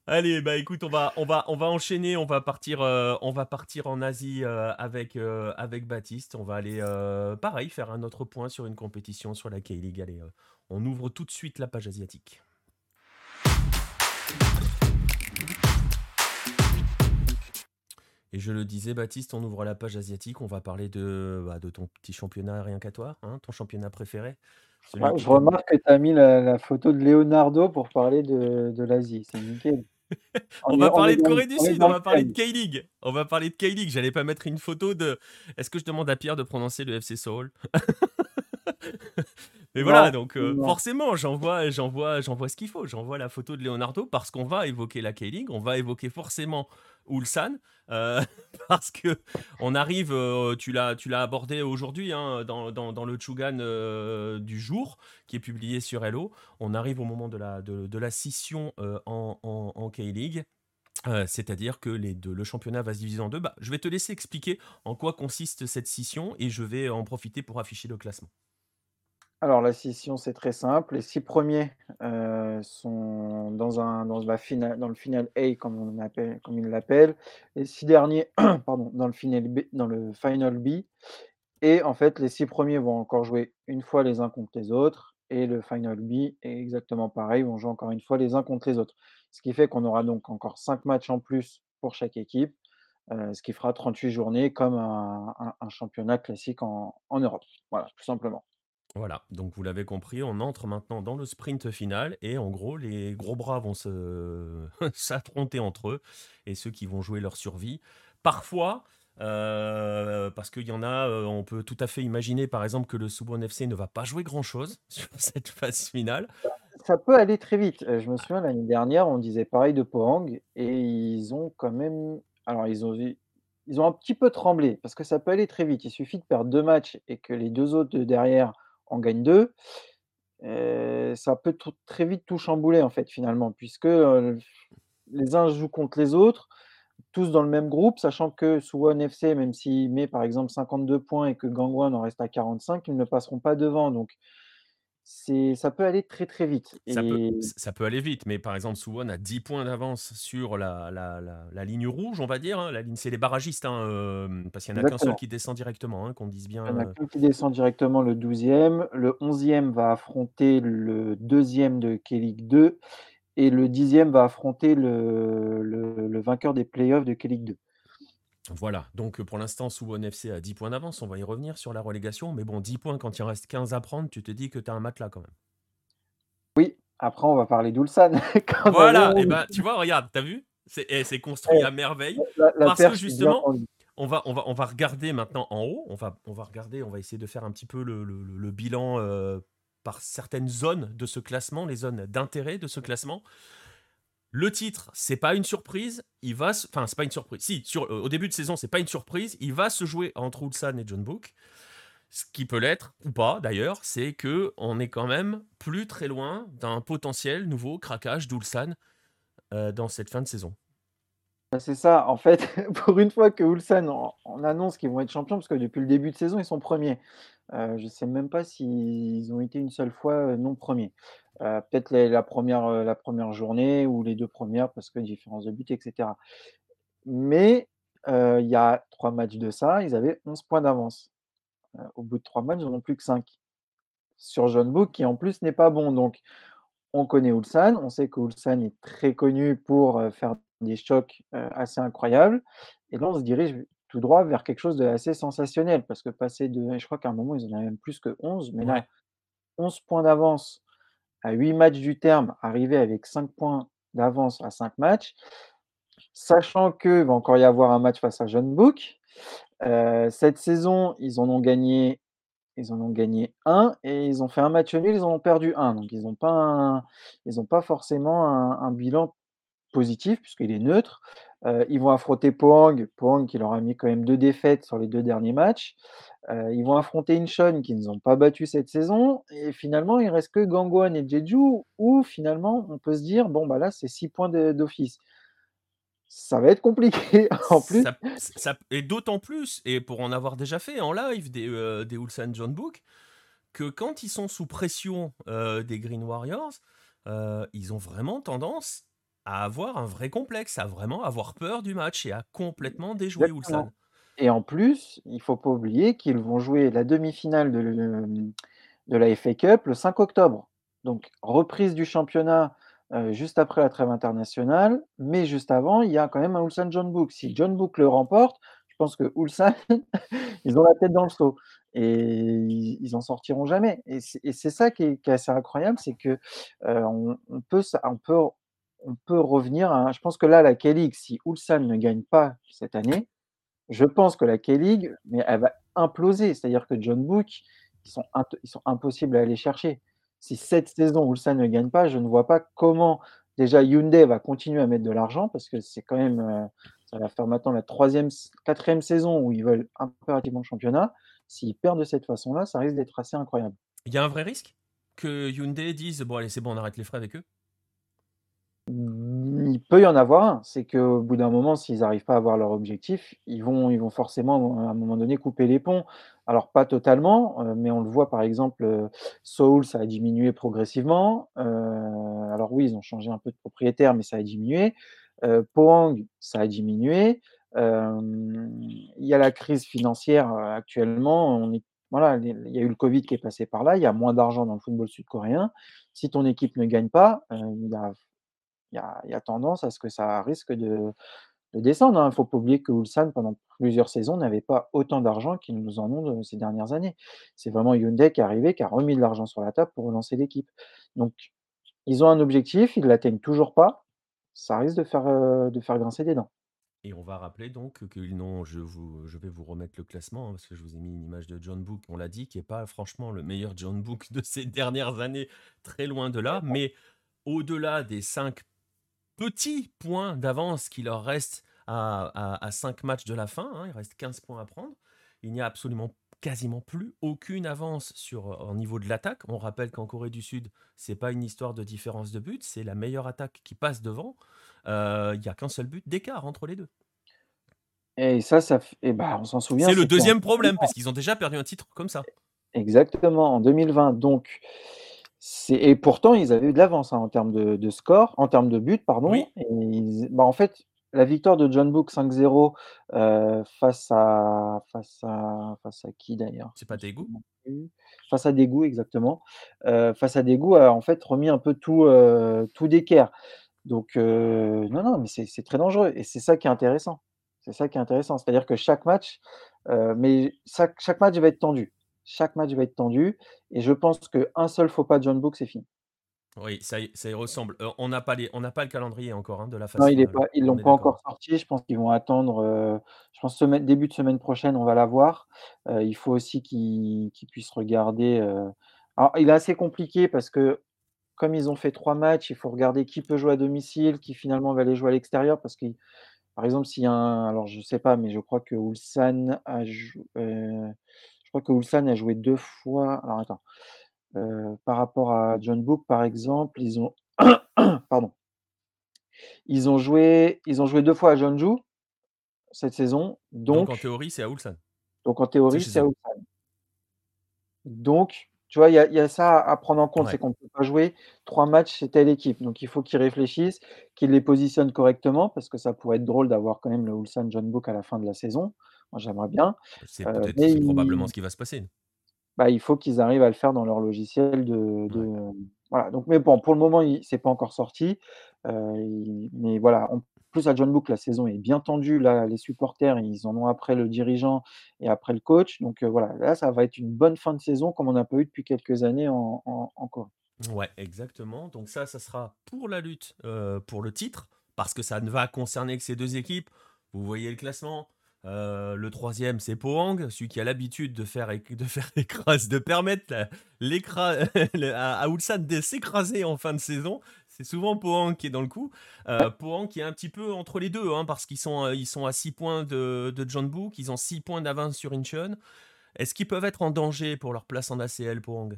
Allez, bah écoute, on va, on va, on va enchaîner, on va partir, euh, on va partir en Asie euh, avec, euh, avec Baptiste. On va aller, euh, pareil, faire un autre point sur une compétition sur la K-League. Allez, euh, on ouvre tout de suite la page asiatique. Et je le disais, Baptiste, on ouvre la page asiatique. On va parler de, bah, de ton petit championnat rien qu'à toi, hein, ton championnat préféré. Celui Ouais, qui je remarque que tu as mis la, la photo de Leonardo pour parler de, de l'Asie. C'est nickel. On va est parler de Corée du Sud, on va parler de. K-League. On va parler de K-League. J'allais pas mettre une photo de. Est-ce que je demande à Pierre de prononcer le FC Seoul Mais voilà, Non, donc euh, forcément, j'envoie, j'envoie, j'envoie ce qu'il faut. J'envoie la photo de Leonardo parce qu'on va évoquer la K-League, on va évoquer forcément Ulsan euh, parce que on arrive. euh, tu l'as, tu l'as abordé aujourd'hui hein, dans, dans, dans le Chugan du jour qui est publié sur Hello. On arrive au moment de la de, de la scission en, en, en K-League. Euh, C'est-à-dire que les deux, le championnat va se diviser en deux. Bah, je vais te laisser expliquer en quoi consiste cette scission et je vais en profiter pour afficher le classement. Alors, la scission, c'est très simple. Les six premiers euh, sont dans, le final A, comme, on appelle, ils l'appellent. Les six derniers, pardon, dans le, final B. Et en fait, les six premiers vont encore jouer une fois les uns contre les autres. Et le final B est exactement pareil, vont jouer encore une fois les uns contre les autres. Ce qui fait qu'on aura donc encore cinq matchs en plus pour chaque équipe, euh, ce qui fera 38 journées comme un, championnat classique en Europe. Voilà, tout simplement. Voilà, donc vous l'avez compris, on entre maintenant dans le sprint final et en gros, les gros bras vont se s'affronter entre eux et ceux qui vont jouer leur survie. Parfois, euh, parce qu'il y en a, euh, on peut tout à fait imaginer par exemple que le Suwon FC ne va pas jouer grand-chose sur cette phase finale. Ça peut aller très vite. Euh, Je me souviens l'année dernière, on disait pareil de Pohang et ils ont quand même. Alors, ils ont, ils ont un petit peu tremblé parce que ça peut aller très vite. Il suffit de perdre deux matchs et que les deux autres de derrière en gagnent deux. Ça peut très vite tout chambouler en fait, finalement, puisque les uns jouent contre les autres, tous dans le même groupe, sachant que Suwon FC, même s'il met par exemple 52 points et que Gangwon en reste à 45, ils ne passeront pas devant. Donc, c'est, ça peut aller très très vite. Ça peut, Et ça peut aller vite, mais par exemple, Suwon a 10 points d'avance sur la, la, la- la ligne rouge, on va dire. hein. La ligne, c'est les barragistes, hein, euh, parce qu'il n'y en a qu'un seul qui descend directement, hein, qu'on dise bien. Il y en a euh, qu'un qui descend directement le 12e. Le 11e va affronter le deuxième de K-League 2. Et le 10e va affronter le, le- le vainqueur des playoffs de K-League 2. Voilà, donc euh, pour l'instant, Suwon FC a 10 points d'avance, on va y revenir sur la relégation, mais bon, 10 points quand il en reste 15 à prendre, tu te dis que tu as un matelas quand même. Oui, après, on va parler d'Ulsan. Voilà, et ben tu vois, regarde, t'as vu? C'est eh, construit Ouais. à merveille. La, la parce que justement. On va, on, va, on va regarder maintenant en haut, on va, on va regarder, on va essayer de faire un petit peu le, le- le- le bilan euh, par certaines zones de ce classement, les zones d'intérêt de ce classement. Le titre, c'est pas une surprise. Il va, enfin, c'est pas une surprise. Si, sur, au début de saison, c'est pas une surprise. Il va se jouer entre Ulsan et John Book. Ce qui peut l'être ou pas d'ailleurs, c'est que on est quand même plus très loin d'un potentiel nouveau craquage d'Ulsan euh, dans cette fin de saison. Bah, c'est ça, en fait, pour une fois que Ulsan on, annonce qu'ils vont être champions, parce que depuis le début de saison, ils sont premiers. Euh, je ne sais même pas s'ils ont été une seule fois euh, non premiers. Peut-être la, première, journée ou les deux premières, parce que différence de but, etc. Mais il y a trois matchs de ça, ils avaient 11 points d'avance. Euh, au bout de trois matchs, ils n'en ont plus que cinq. Sur John Book, qui en plus n'est pas bon. Donc, on connaît Ulsan. On sait que Ulsan est très connu pour euh, faire des chocs euh, assez incroyables. Et là, on se dirige tout droit vers quelque chose d'assez sensationnel. Parce que passer de. Je crois qu'à un moment, ils en avaient même plus que 11. Mais là, 11 points d'avance à 8 matchs du terme, arriver avec 5 points d'avance à 5 matchs, sachant qu'il va encore y avoir un match face à John Book, cette saison, ils en ont gagné ils en ont gagné un et ils ont fait un match nul, ils en ont perdu un. Donc ils n'ont pas pas forcément un bilan positif puisqu'il est neutre. Ils vont affronter Pohang, Pohang qui leur a mis quand même deux défaites sur les deux derniers matchs. ils vont affronter Incheon qui ne ont pas battu cette saison et finalement, il reste que Gangwon et Jeju où finalement, on peut se dire: «Bon, bah, là, c'est six points d'office» ça va être compliqué en plus. et d'autant plus, et pour en avoir déjà fait en live des, euh, des Ulsan John Book, que quand ils sont sous pression euh, des Green Warriors, euh, ils ont vraiment tendance à avoir un vrai complexe, à vraiment avoir peur du match et à complètement déjouer Ulsan. Et en plus, il faut pas oublier qu'ils vont jouer la demi-finale de, de la FA Cup le 5 octobre. Donc reprise du championnat euh, juste après la trêve internationale, mais juste avant, il y a quand même un Ulsan John Book. Si John Book le remporte, je pense que Ulsan, ils ont la tête dans le seau et ils, n'en en sortiront jamais. Et c'est ça qui est, assez incroyable, c'est que euh, on, peut, on, peut, on peut revenir. À, je pense que là, la K-League, si Ulsan ne gagne pas cette année, je pense que la K-League, mais elle va imploser. C'est-à-dire que John Book, ils sont, impossibles à aller chercher si cette saison Ulsan ne gagne pas, je ne vois pas comment déjà Hyundai va continuer à mettre de l'argent parce que c'est quand même, euh, ça va faire maintenant la troisième, quatrième saison où ils veulent impérativement le championnat. S'ils perdent de cette façon-là, ça risque d'être assez incroyable. Il y a un vrai risque que Hyundai dise bon allez c'est bon on arrête les frais avec eux? Il peut y en avoir C'est qu'au bout d'un moment, s'ils n'arrivent pas à avoir leur objectif, ils vont, ils vont forcément, à un moment donné, couper les ponts. Alors, pas totalement, euh, mais on le voit, par exemple, euh, Soul, ça a diminué progressivement. Euh, alors oui, ils ont changé un peu de propriétaire, mais ça a diminué. Pohang, ça a diminué. il y a la crise financière actuellement. Voilà, il y a eu le Covid qui est passé par là. Il y a moins d'argent dans le football sud-coréen. Si ton équipe ne gagne pas, il y a il y a, tendance à ce que ça risque de, descendre. Il hein. ne faut pas oublier que Ulsan, pendant plusieurs saisons, n'avait pas autant d'argent qu'ils nous en ont ces dernières années. C'est vraiment Hyundai qui est arrivé, qui a remis de l'argent sur la table pour relancer l'équipe. Donc, ils ont un objectif, ils ne l'atteignent toujours pas. Ça risque de faire, euh, de faire grincer des dents. Et on va rappeler donc que non, je, vous, je vais vous remettre le classement hein, parce que je vous ai mis une image de John Book. On l'a dit, qui n'est pas franchement le meilleur John Book de ces dernières années, très loin de là. Mais au-delà des cinq petit point d'avance qui leur reste à, à, 5 matchs de la fin. Hein, il reste 15 points à prendre. Il n'y a absolument quasiment plus aucune avance sur euh, au niveau de l'attaque. On rappelle qu'en Corée du Sud, c'est pas une histoire de différence de but, c'est la meilleure attaque qui passe devant. Euh, il n'y a qu'un seul but d'écart entre les deux. Et ça, ça et bah, on s'en souvient. C'est le deuxième problème parce qu'ils ont déjà perdu un titre comme ça. Exactement, en 2020. Donc, et pourtant, ils avaient eu de l'avance hein, en termes de, score, en termes de but, pardon. bah, en fait, la victoire de John Book 5-0 euh, face, à, face, à, face à qui d'ailleurs? C'est pas Daegu? Face à Daegu, exactement. Euh, face à Daegu a en fait remis un peu tout, euh, tout d'équerre. Donc, non, non, mais c'est très dangereux. Et c'est ça qui est intéressant. C'est ça qui est intéressant. C'est-à-dire que chaque match, mais chaque, chaque match va être tendu. Chaque match va être tendu. Et je pense qu'un seul faux pas de John Book, c'est fini. Oui, ça, ça y ressemble. Euh, on n'a pas, les, pas le calendrier encore hein, de la phase. Non, il pas, ils ne l'ont pas encore sorti. Je pense qu'ils vont attendre. Euh, je pense semaine, début de semaine prochaine, on va l'avoir. Euh, il faut aussi qu'ils puissent regarder Alors, il est assez compliqué parce que comme ils ont fait trois matchs, il faut regarder qui peut jouer à domicile, qui finalement va aller jouer à l'extérieur parce que, par exemple, s'il y a un alors je sais pas, mais je crois que Ulsan a jou heu, je crois que Ulsan a joué deux fois alors attends, heu, par rapport à John Book, par exemple, ils ont pardon. Ils ont joué ils ont joué 2 fois à Jeonju cette saison, Donc en théorie, c'est à Ulsan. donc en théorie, c'est à. Ulsan. Donc, tu vois, il y a il y a ça à prendre en compte, Ouais. c'est qu'on ne peut pas jouer 3 matchs chez telle équipe. Donc il faut qu'ils réfléchissent, qu'ils les positionnent correctement parce que ça pourrait être drôle d'avoir quand même le Ulsan Jeonbuk à la fin de la saison. J'aimerais bien, C'est c'est probablement ce qui va se passer. bah, il faut qu'ils arrivent à le faire dans leur logiciel de de Ouais. voilà, donc mais bon, pour le moment, il c'est pas encore sorti, il mais voilà, en plus à Jeonbuk, la saison est bien tendue. Là, les supporters, ils en ont après le dirigeant et après le coach, donc heu, voilà, là, ça va être une bonne fin de saison comme on n'a pas eu depuis quelques années en en en Corée. Ouais, exactement. Donc ça, ça sera pour la lutte, pour le titre, parce que ça ne va concerner que ces 2 équipes. Vous voyez le classement, heu, le 3e, c'est Pohang, celui qui a l'habitude de faire de faire écrase de permettre à Ulsan de s'écraser en fin de saison. C'est souvent Pohang qui est dans le coup. Heu, Pohang qui est un petit peu entre les 2, hein, parce qu'ils sont, heu, ils sont à 6 points de de Jeonbuk, ils ont 6 points d'avance sur Incheon. Est-ce qu'ils peuvent être en danger pour leur place en ACL, Pohang?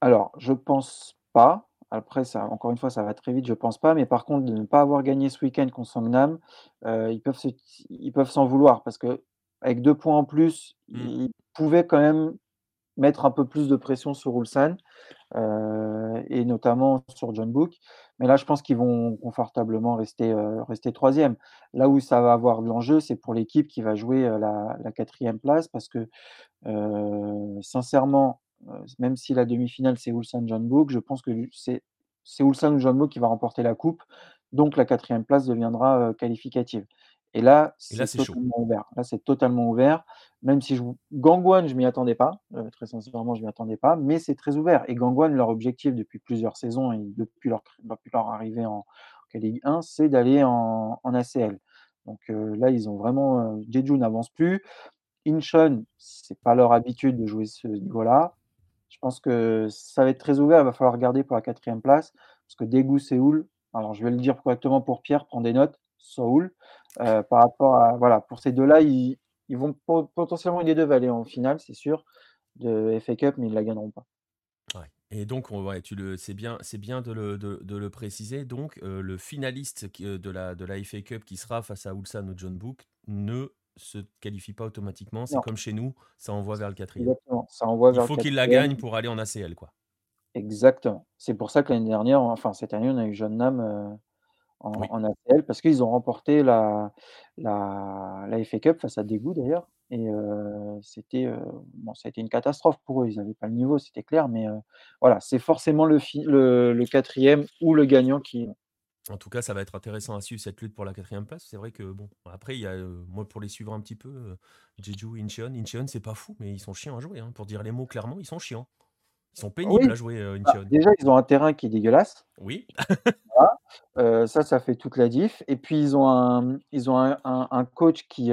Alors, je pense pas. Après ça encore une fois, ça va très vite, je pense pas, mais par contre de ne pas avoir gagné ce week-end contre Songnam, heu, ils peuvent se ils peuvent s'en vouloir parce qu'avec 2 points en plus, Mmh. ils pouvaient quand même mettre un peu plus de pression sur Ulsan, heu et notamment sur Jeonbuk. Mais là, je pense qu'ils vont confortablement rester, heu, rester 3e. Là où ça va avoir de l'enjeu, c'est pour l'équipe qui va jouer, heu, la la 4e place parce que, sincèrement, même si la demi-finale, c'est Ulsan Jeonbuk, je pense que c'est Ulsan ou Jeonbuk qui va remporter la coupe, donc la 4e place deviendra, heu, qualificative et là, c'est c'est chaud. totalement ouvert. Là, c'est totalement ouvert, même si je Gangwon, je m'y attendais pas, heu, très sincèrement, je m'y attendais pas, mais c'est très ouvert et Gangwon, leur objectif depuis plusieurs saisons et depuis leur depuis leur arrivée en K-League 1, c'est d'aller en en ACL. Donc là, ils ont vraiment, Jeju n'avance plus. Incheon, c'est pas leur habitude de jouer ce niveau-là. Je pense que ça va être très ouvert, il va falloir regarder pour la 4e place parce que Daegu, Séoul, alors je vais le dire correctement pour Pierre, prends des notes, Seoul, heu, par rapport à voilà, pour ces 2-là, ils vont po potentiellement les 2 vont aller en finale, c'est sûr, de FA Cup, mais ils la gagneront pas. Et donc tu le c'est bien c'est bien de le préciser. Donc heu, le finaliste heu, de la FA Cup qui sera face à Ulsan ou Jeonbuk ne se qualifie pas automatiquement. C'est comme chez nous, ça envoie vers le 4e. Exactement, ça envoie Il vers faut qu'ils la 4e. gagnent pour aller en ACL, quoi. Exactement. C'est pour ça que l'année dernière, enfin cette année, on a eu heu, en Oui. en ACL parce qu'ils ont remporté la la la FA Cup face à Daegu d'ailleurs et heu, c'était, heu, bon, ça a été une catastrophe pour eux. Ils avaient pas le niveau, c'était clair, mais voilà, c'est forcément le le le 4e ou le gagnant qui En tout cas, ça va être intéressant à suivre cette lutte pour la 4e place. C'est vrai que bon, après il y a, heu, moi pour les suivre un petit peu, heu, Jeju, Incheon. Incheon, c'est pas fou, mais ils sont chiants à jouer, hein. Pour dire les mots clairement, ils sont chiants. Ils sont pénibles Oui, à jouer, heu, bah, Incheon. déjà, ils ont un terrain qui est dégueulasse. Oui. Voilà, ça, ça fait toute la diff et puis ils ont un, ils ont un un un coach qui,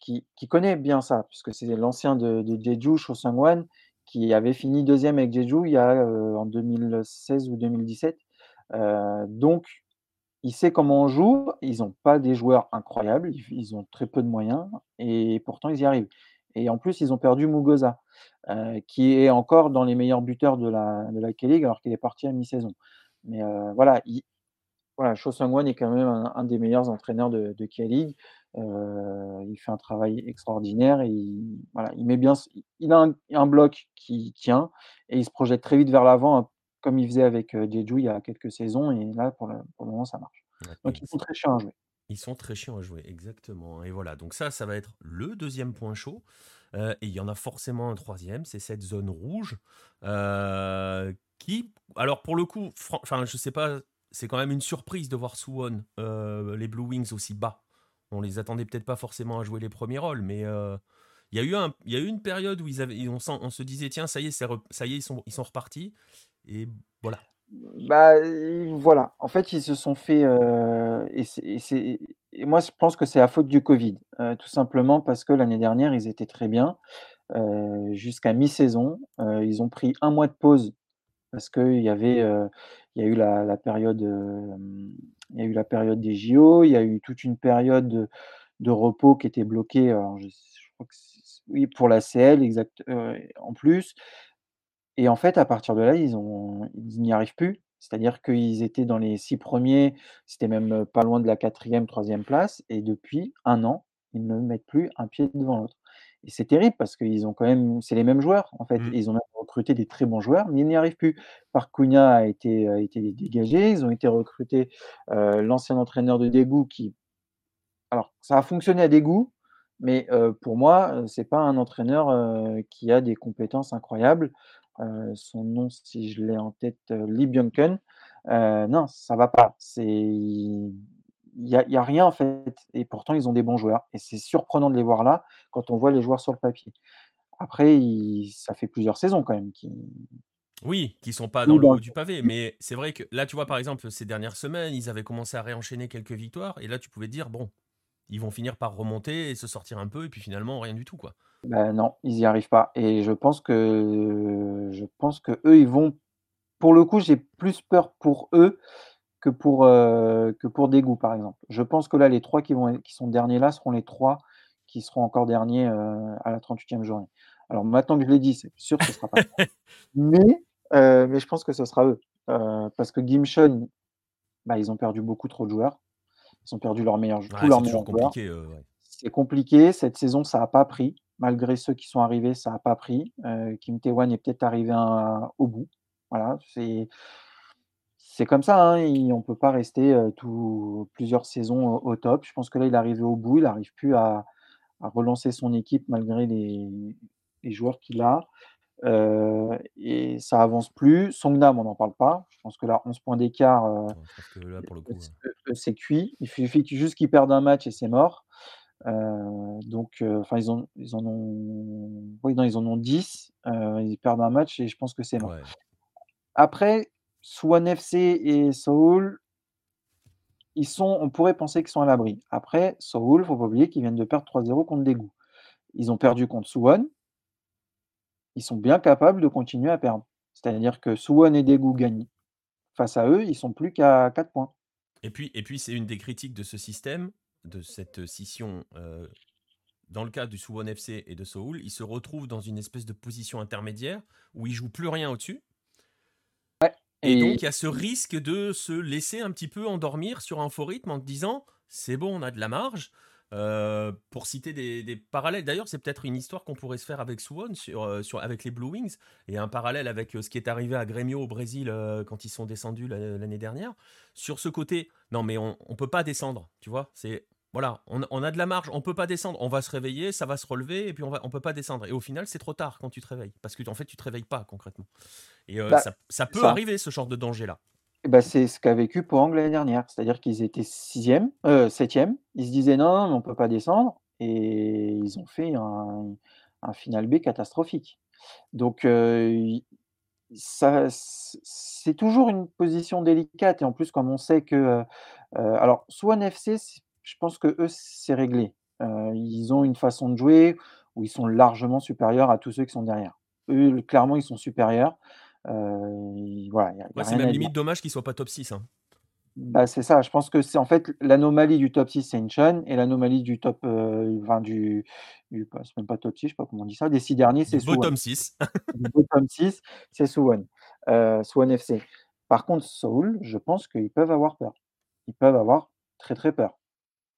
qui qui connaît bien ça puisque c'est l'ancien de de Jeju, Cho Seung-wan, qui avait fini 2e avec Jeju il y a, en 2016 ou 2017, heu, donc il sait comment on joue. Ils ont pas des joueurs incroyables, ils ont très peu de moyens et pourtant ils y arrivent et en plus, ils ont perdu Muguruza, heu, qui est encore dans les meilleurs buteurs de la de la K-League alors qu'il est parti à mi-saison. Mais heu, voilà, il voilà, Cho est quand même un des meilleurs entraîneurs de de K-League, heu, il fait un travail extraordinaire et il voilà, il met bien il a un bloc qui tient et il se projette très vite vers l'avant, comme il faisait avec, Jeju il y a quelques saisons et là pour le pour le moment ça marche. Ouais, Donc ils sont très chiants à jouer. Ils sont très chiants à jouer, exactement et voilà, donc ça, ça va être le 2e point chaud, et il y en a forcément un 3e, c'est cette zone rouge, qui alors pour le coup, enfin je sais pas, c'est quand même une surprise de voir Suwon, heu, les Blue Wings aussi bas. On les attendait peut-être pas forcément à jouer les premiers rôles, mais il y a eu un il y a eu une période où ils avaient on sent on se disait: «Tiens, ça y est, rep ça y est, ils sont ils sont repartis» et voilà. Bah, voilà, en fait, ils se sont fait, heu et et moi je pense que c'est la faute du covid, heu, tout simplement parce que l'année dernière, ils étaient très bien, heu, jusqu'à mi-saison. Ils ont pris un mois de pause parce qu'il y avait, il y a eu la période, il y a eu la période des JO, il y a eu toute une période de repos qui était bloquée, je crois que oui, pour la CL exact en plus et en fait, à partir de là, ils ont ils n'y arrivent plus. C'est-à-dire qu'ils étaient dans les 6 premiers, c'était même, pas loin de la 4e-3e place et depuis 1 an, ils ne mettent plus un pied devant l'autre et c'est terrible parce qu'ils ont quand même c'est les mêmes joueurs, en fait. Mmh. Ils ont même recruté des très bons joueurs, mais ils n'y arrivent plus. Park Cunha a été a été dégagé, ils ont été recruter, heu, l'ancien entraîneur de Daegu qui alors ça a fonctionné à Daegu, mais heu, pour moi, heu, c'est pas un entraîneur, qui a des compétences incroyables. Heu, son nom, si je l'ai en tête, heu, Lee. Heu, non, ça va pas. C'est il y a rien en fait et pourtant ils ont des bons joueurs et c'est surprenant de les voir là, quand on voit les joueurs sur le papier. Après ça fait plusieurs saisons quand même qu'ils Oui, qui sont pas dans Oui, le haut du pavé, mais c'est vrai que là, tu vois, par exemple, ces dernières semaines, ils avaient commencé à réenchaîner quelques victoires et là, tu pouvais dire: «Bon, ils vont finir par remonter et se sortir un peu» et puis finalement rien du tout, quoi. Bah non, ils y arrivent pas et je pense que je pense qu'eux, ils vont pour le coup, j'ai plus peur pour eux que pour, heu, que pour Daegu, par exemple. Je pense que là, les 3 qui vont qui sont derniers là, seront les 3 qui seront encore derniers, heu, à la 38e journée. Alors maintenant que je l'ai dit, c'est sûr, ce sera pas. Mais heu, mais je pense que ce sera eux, heu, parce que Gimcheon, bah, ils ont perdu beaucoup trop de joueurs. Ils ont perdu leurs meilleurs j tous Ouais, leurs c'est compliqué, heu, ouais. C'est compliqué, cette saison, ça a pas pris. Malgré ceux qui sont arrivés, ça a pas pris. Heu, Kim Tae-hwan est peut-être arrivé au bout. Voilà, c'est c'est comme ça, hein, il on peut pas rester, tout plusieurs saisons au top. Je pense que là, il est arrivé au bout, il arrive plus à à relancer son équipe malgré les les joueurs qu'il a, heu et ça avance plus. Songnam, on n'en parle pas. Je pense que là, 11 points d'écart, eux eux, c'est cuit. Il suffit juste qu'ils perdent un match et c'est mort. Donc enfin, ils en ils en ont oui, non, ils en ont 10, heu, ils perdent un match et je pense que c'est mort. Ouais. Après, Suwon FC et Seoul ils sont on pourrait penser qu'ils sont à l'abri. Après, Seoul, faut pas oublier qu'ils viennent de perdre 3-0 contre Daegu. Ils ont perdu contre Suwon ils sont bien capables de continuer à perdre. C'est-à-dire que Suwon et Daegu gagnent face à eux, ils sont plus qu'à 4 points. Et puis et puis c'est une des critiques de ce système, de cette scission, heu, dans le cas du Suwon FC et de Seoul, ils se retrouvent dans une espèce de position intermédiaire où ils jouent plus rien au-dessus Ouais et et donc il y a ce risque de se laisser un petit peu endormir sur un faux rythme en te disant: «C'est bon, on a de la marge». Heu, pour citer des des parallèles, d'ailleurs, c'est peut-être une histoire qu'on pourrait se faire avec Suwon sur, sur avec les Blue Wings et un parallèle avec, heu, ce qui est arrivé à Grêmio au Brésil, quand ils sont descendus l'an l'année dernière. Sur ce côté, non mais on on peut pas descendre, tu vois? C'est voilà, on a on a de la marge, on peut pas descendre, on va se réveiller, ça va se relever et puis on va on peut pas descendre et au final, c'est trop tard quand tu te réveilles parce qu'en fait, tu te réveilles pas concrètement et Bah, ça peut ça. arriver ce genre de danger-là. Et bah, c'est ce qu'a vécu Pohang l'année dernière. C'est-à-dire qu'ils étaient 6e, heu, 7e. Ils se disaient: «Non, non, on peut pas descendre» et ils ont fait un final B catastrophique. Donc c c'est toujours une position délicate et en plus, comme on sait que, heu, alors Suwon FC, je pense qu'eux, c'est réglé. Ils ont une façon de jouer où ils sont largement supérieurs à tous ceux qui sont derrière. Eux, clairement, ils sont supérieurs. Voilà, Ouais, a c'est même limite dommage qu'ils soient pas top 6, hein. Bah, c'est ça, je pense que c'est en fait l'anomalie du top 6, c'est Incheon et l'anomalie du top, heu, enfin du du pas c'est même pas top 6, je sais pas comment on dit ça, des 6 derniers, c'est Suwon. bottom 6. Du bottom 6, c'est Suwon, Suwon FC. Par contre, Seoul, je pense qu'ils peuvent avoir peur. Ils peuvent avoir très, très peur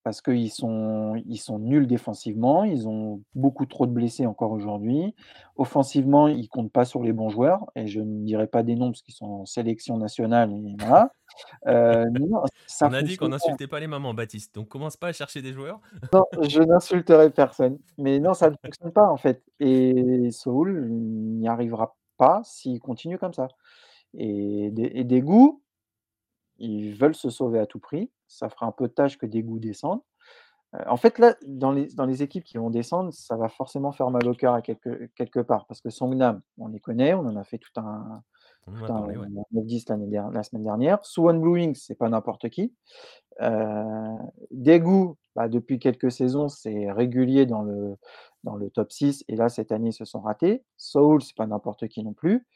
parce qu'ils sont ils sont nuls défensivement, ils ont beaucoup trop de blessés encore aujourd'hui. Offensivement, ils comptent pas sur les bons joueurs et je ne dirai pas des noms parce qu'ils sont en sélection nationale et voilà. Non, ça On a dit qu'on n'insultait pas les mamans, Baptiste, donc commence pas à chercher des joueurs. Non, je n'insulterai personne, mais non, ça ne fonctionne pas en fait et Seoul n'y arrivera pas s'il continue comme ça et Dai et Daegu, ils veulent se sauver à tout prix. Ça fera un peu tâche que Daegu descende. Heu, en fait, là, dans les dans les équipes qui vont descendre, ça va forcément faire mal au cœur à quelque quelque part parce que Songnam, on les connaît, on en a fait tout un tout un parlé, ouais. top 10 l'année der la semaine dernière. Suwon Blue Wings, c'est pas n'importe qui. Heu, Daegu, bah, depuis quelques saisons, c'est régulier dans le dans le top 6 et là, cette année, ils se sont ratés. Seoul, c'est pas n'importe qui non plus.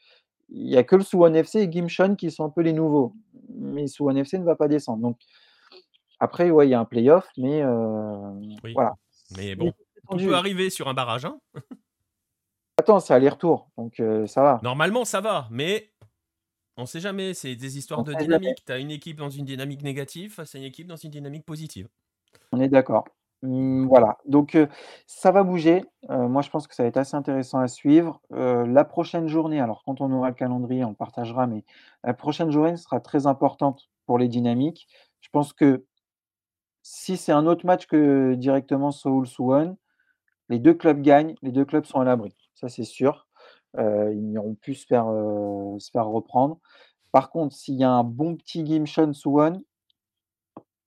Il y a que le Suwon FC et Gimcheon qui sont un peu les nouveaux, mais Suwon FC ne va pas descendre. Donc après, ouais, il y a un play-off, mais euh, Oui. voilà. Mais bon, tendu. peut arriver sur un barrage. hein. Attends, c'est aller-retour, donc euh, ça va. Normalement, ça va, mais on sait jamais. C'est des histoires On de dynamique. Tu as une équipe dans une dynamique négative face à une équipe dans une dynamique positive. On est d'accord. Mmh, voilà, donc heu, ça va bouger. Moi, je pense que ça va être assez intéressant à suivre. La prochaine journée, alors quand on aura le calendrier, on le partagera, mais la prochaine journée sera très importante pour les dynamiques. Je pense que si c'est un autre match que directement Seoul-Suwon, les 2 clubs gagnent, les 2 clubs sont à l'abri. Ça, c'est sûr. Heu, ils n'iront plus se faire, heu, se faire reprendre. Par contre, s'il y a un bon petit Gimcheon-Suwon,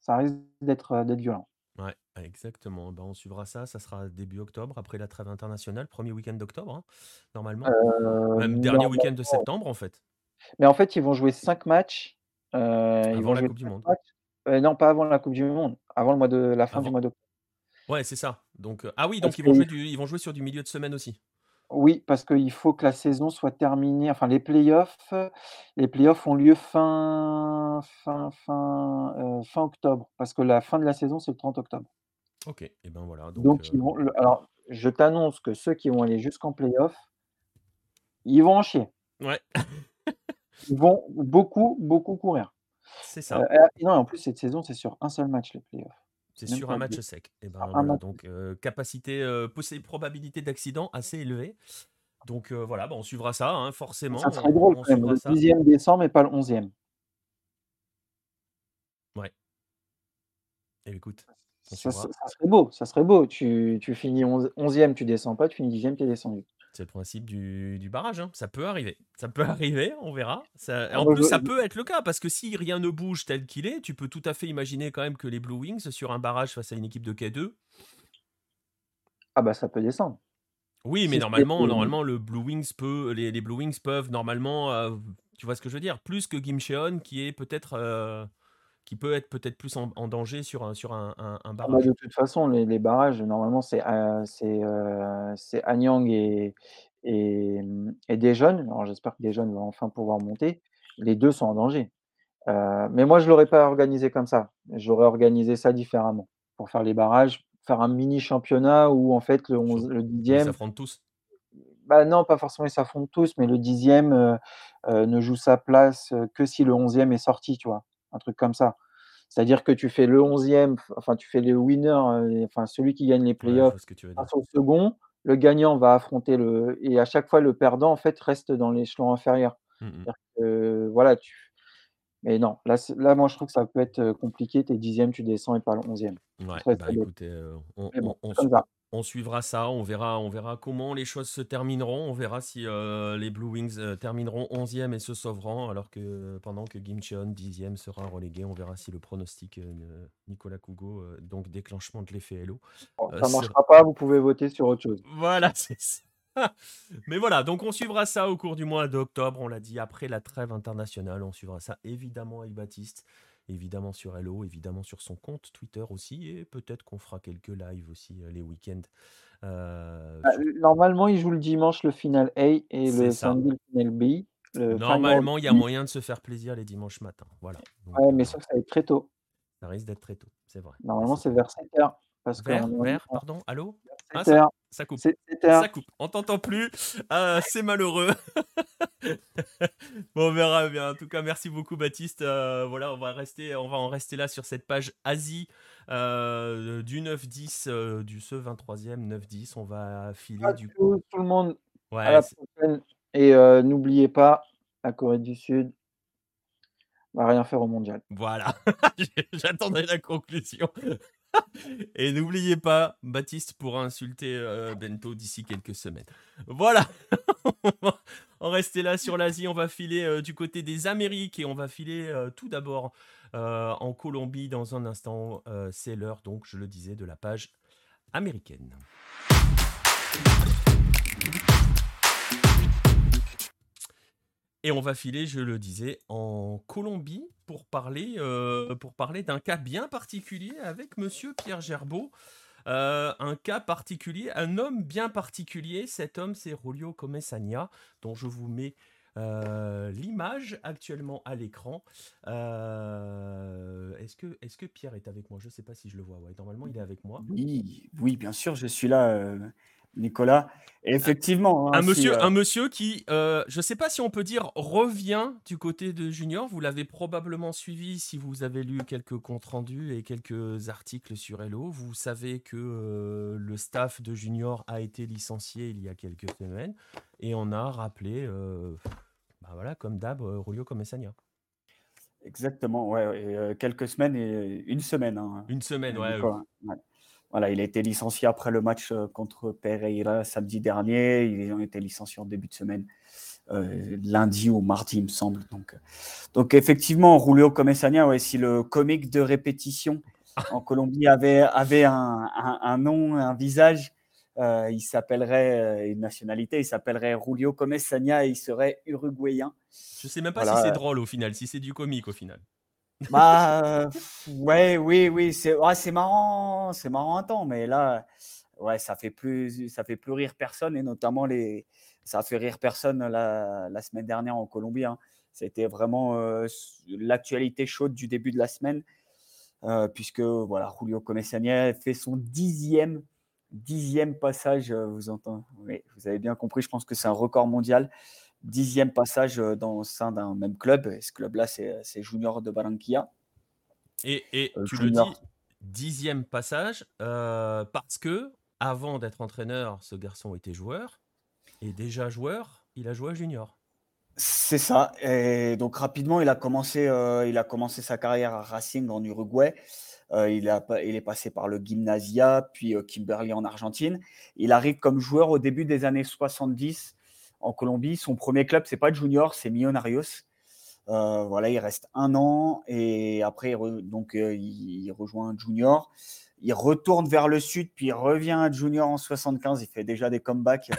ça risque d'être, heu, d'être violent. Ouais, exactement. Ben, on suivra ça. Ça sera début octobre, après la trêve internationale, premier week-end d'octobre, hein, normalement. Même dernier week-end de septembre, en fait. Mais en fait, ils vont jouer 5 matchs. Ils Avant vont la Coupe du 5 Monde. non, pas avant la coupe du monde, avant le mois de la fin du mois d'octobre. Ouais, c'est ça. Donc, euh, ah oui, Parce donc ils vont, que jouer du, ils vont jouer sur du milieu de semaine aussi. oui, parce qu'il faut que la saison soit terminée enfin les playoffs, les playoffs ont lieu fin fin fin, heu, fin octobre, parce que la fin de la saison, c'est le 30 octobre. Ok, et ben voilà. Donc, Donc ils euh, vont alors je t'annonce que ceux qui vont aller jusqu'en playoff, ils vont en chier. ouais, Ils vont beaucoup, beaucoup courir. C'est Heu, ça. et non, en plus cette saison, c'est sur un seul match les playoffs. C'est même sur pas un match sec. Et ben voilà. Donc, euh, capacité, euh, probabilité d'accident assez élevée. Donc euh, voilà, ben, on suivra ça, hein, forcément. Ça serait drôle on quand même, suivra le ça. 10e descend, mais pas le 11e. Ouais. Et écoute, on Ça, suivra. ça- ça serait beau, ça serait beau. Tu, tu finis 11, 11e, tu descends pas, tu finis 10e, tu es descendu. C'est le principe du, du barrage, hein. ça peut arriver. Ça peut arriver, on verra. Ça- Ah, en moi, plus, ça peut être le cas, parce que si rien ne bouge tel qu'il est, tu peux tout à fait imaginer quand même que les Blue Wings, sur un barrage face à une équipe de K2, Ah bah ça peut descendre. oui, mais normalement, normalement le Blue Wings peut, les, les Blue Wings peuvent normalement, euh, tu vois ce que je veux dire, plus que Gimcheon, qui est peut-être, euh, qui peut être peut-être plus en, en danger sur un, sur un, un- un Ah bah, barrage. de toute façon, les, les barrages, normalement, c'est euh, c'est euh, c'est Anyang et, et, et Daejeon. Alors j'espère que Daejeon va enfin pouvoir monter. Les deux sont en danger. Euh, mais moi, je ne l'aurais pas organisé comme ça. J'aurais organisé ça différemment. Pour faire les barrages, faire un mini championnat où en fait le, 11, le Ils 10e, s'affrontent tous. bah non, pas forcément ils s'affrontent tous, mais le 10e euh, euh, ne joue sa place que si le 11e est sorti, tu vois. Un truc comme ça. C'est-à-dire que tu fais le 11e, f- enfin tu fais les winners, euh, enfin celui qui gagne les Ouais, playoffs vois ce que tu veux dire. passe au second, le gagnant va affronter le. Et à chaque fois, le perdant, en fait, reste dans l'échelon inférieur. Mm, mm. C'est-à-dire que, voilà, tu. Mais non, là, c'est- là, moi, je trouve que ça peut être euh, compliqué. T'es dixième, tu descends et pas le onzième. Ouais, bah écoutez, euh, on, bon, on- on suivra ça, on verra, on verra comment les choses se termineront, on verra si euh, les Blue Wings euh, termineront 11e et se sauveront, alors que pendant que Gimcheon 10e sera relégué, on verra si le pronostic euh, Nicolas Cougo, donc déclenchement de l'effet Hello. Bon, ça sera- marchera pas, vous pouvez voter sur autre chose. Voilà, c'est ça. Mais voilà, donc on suivra ça au cours du mois d'octobre, on l'a dit, après la trêve internationale, on suivra ça évidemment avec Baptiste, évidemment sur Hello, évidemment sur son compte Twitter aussi, et peut-être qu'on fera quelques lives aussi euh, les week-ends. Euh, Bah, Normalement, il joue le dimanche le final A et le samedi le final B. Le Normalement, il y a moyen de se faire plaisir les dimanches matins. Voilà. Donc, Ouais, mais euh, ça, ça va être très tôt. ça risque d'être très tôt, c'est vrai. Normalement, C'est vers 7 heures. Parce que Vers, on- vers, on- pardon, allô? Ah, 7 ça, coupe. C'est 7 heures. Ça coupe, on t'entend plus, Euh, c'est malheureux. bon, on verra bien. En tout cas, merci beaucoup Baptiste. Euh, voilà, on va rester, on va en rester là sur cette page Asie euh, du 9-10 euh, du ce 23e 9-10. On va filer du tout, tout le monde à la prochaine. Et n'oubliez pas, la Corée du Sud va rien faire au mondial. voilà. J'attendais la conclusion. Et n'oubliez pas, Baptiste pourra insulter euh, Bento d'ici quelques semaines. Voilà. on va là sur l'Asie. On va filer euh, du côté des Amériques et on va filer euh, tout d'abord en Colombie dans un instant. C'est l'heure, donc, je le disais, de la page américaine. Et on va filer, je le disais, en Colombie pour parler, euh, parler d'un cas bien particulier avec Monsieur Pierre Gerbeau. euh, un cas particulier, un homme bien particulier. Cet homme, c'est Julio Comesania, dont je vous mets euh, l'image actuellement à l'écran. Est-ce que, est que Pierre est avec moi? Je ne sais pas si je le vois. Normalement, il est avec moi. Oui, oui, bien sûr, je suis là. Nicolas. effectivement. Hein, un, monsieur, euh, un monsieur qui, euh, je ne sais pas si on peut dire, revient du côté de Junior. Vous l'avez probablement suivi si vous avez lu quelques comptes rendus et quelques articles sur Hello. Vous savez que euh, le staff de Junior a été licencié il y a quelques semaines et on a rappelé, bah voilà, comme d'hab, Julio Comessania. Exactement, ouais, quelques semaines et une semaine. Hein, une semaine, ouais. Voilà, il a été licencié après le match euh, contre Pereira samedi dernier. Ils ont été licenciés en début de semaine, euh, lundi ou mardi, il me semble. Donc, euh, donc effectivement, Julio Comesania, ouais, si le comique de répétition en Colombie avait, avait un, un, nom, un visage, il s'appellerait une nationalité, il s'appellerait Julio Comesania et il serait uruguayen. Je sais même pas si c'est drôle au final, si c'est du comique au final. Bah, ouais, oui, oui, c'est marrant, c'est marrant un temps, mais là, ouais, ça fait plus, ça fait plus rire personne et notamment les, ça a fait rire personne la, la semaine dernière en Colombie. Hein. C'était vraiment euh, l'actualité chaude du début de la semaine, euh, puisque voilà, Julio Comesania fait son dixième, dixième passage. Euh, vous entendez, vous avez bien compris. Je pense que c'est un record mondial dixième passage euh, dans, au sein d'un même club. Et ce club-là, c'est Junior de Barranquilla. Et, et euh, tu le dis, dixième passage, euh, parce que avant d'être entraîneur, ce garçon était joueur. Et déjà joueur, il a joué à Junior. C'est ça. Et donc rapidement, il a commencé, il a commencé sa carrière à Racing en Uruguay. il, a, il, est passé par le Gymnasia, puis Kimberley en Argentine. Il arrive comme joueur au début des années 70 en Colombie. Son premier club, c'est pas Junior, c'est Millonarios. Euh, voilà, il reste un an et après, donc, euh, il rejoint Junior. Il retourne vers le sud, puis il revient à Junior en 75. Il fait déjà des comebacks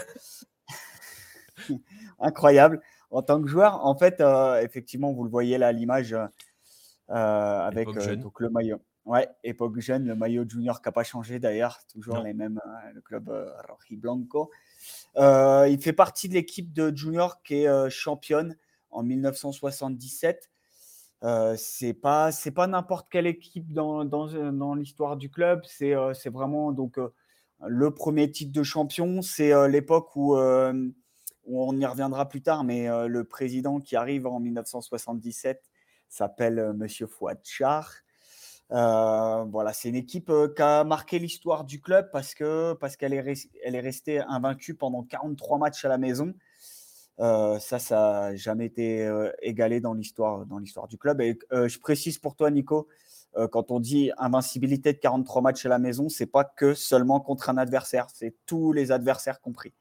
incroyables en tant que joueur. En fait, euh, effectivement, vous le voyez là, l'image avec donc, le maillot. Ouais, époque jeune, le maillot junior qui n'a pas changé d'ailleurs, toujours les mêmes, le club Roji Blanco. Euh, il fait partie de l'équipe de Junior qui est euh, championne en 1977. Euh, c'est pas n'importe quelle équipe dans, dans, l'histoire du club. C'est c'est vraiment donc le premier titre de champion. C'est l'époque où, où, on y reviendra plus tard, mais le président qui arrive en 1977 s'appelle Monsieur Fouad Char. Euh, voilà, c'est une équipe euh, qui a marqué l'histoire du club parce que parce qu'elle est, elle est restée invaincue pendant 43 matchs à la maison. Euh, ça, ça n'a jamais été égalé dans l'histoire dans l'histoire du club. Et je précise pour toi, Nico, quand on dit invincibilité de 43 matchs à la maison, c'est pas que seulement contre un adversaire, c'est tous les adversaires compris.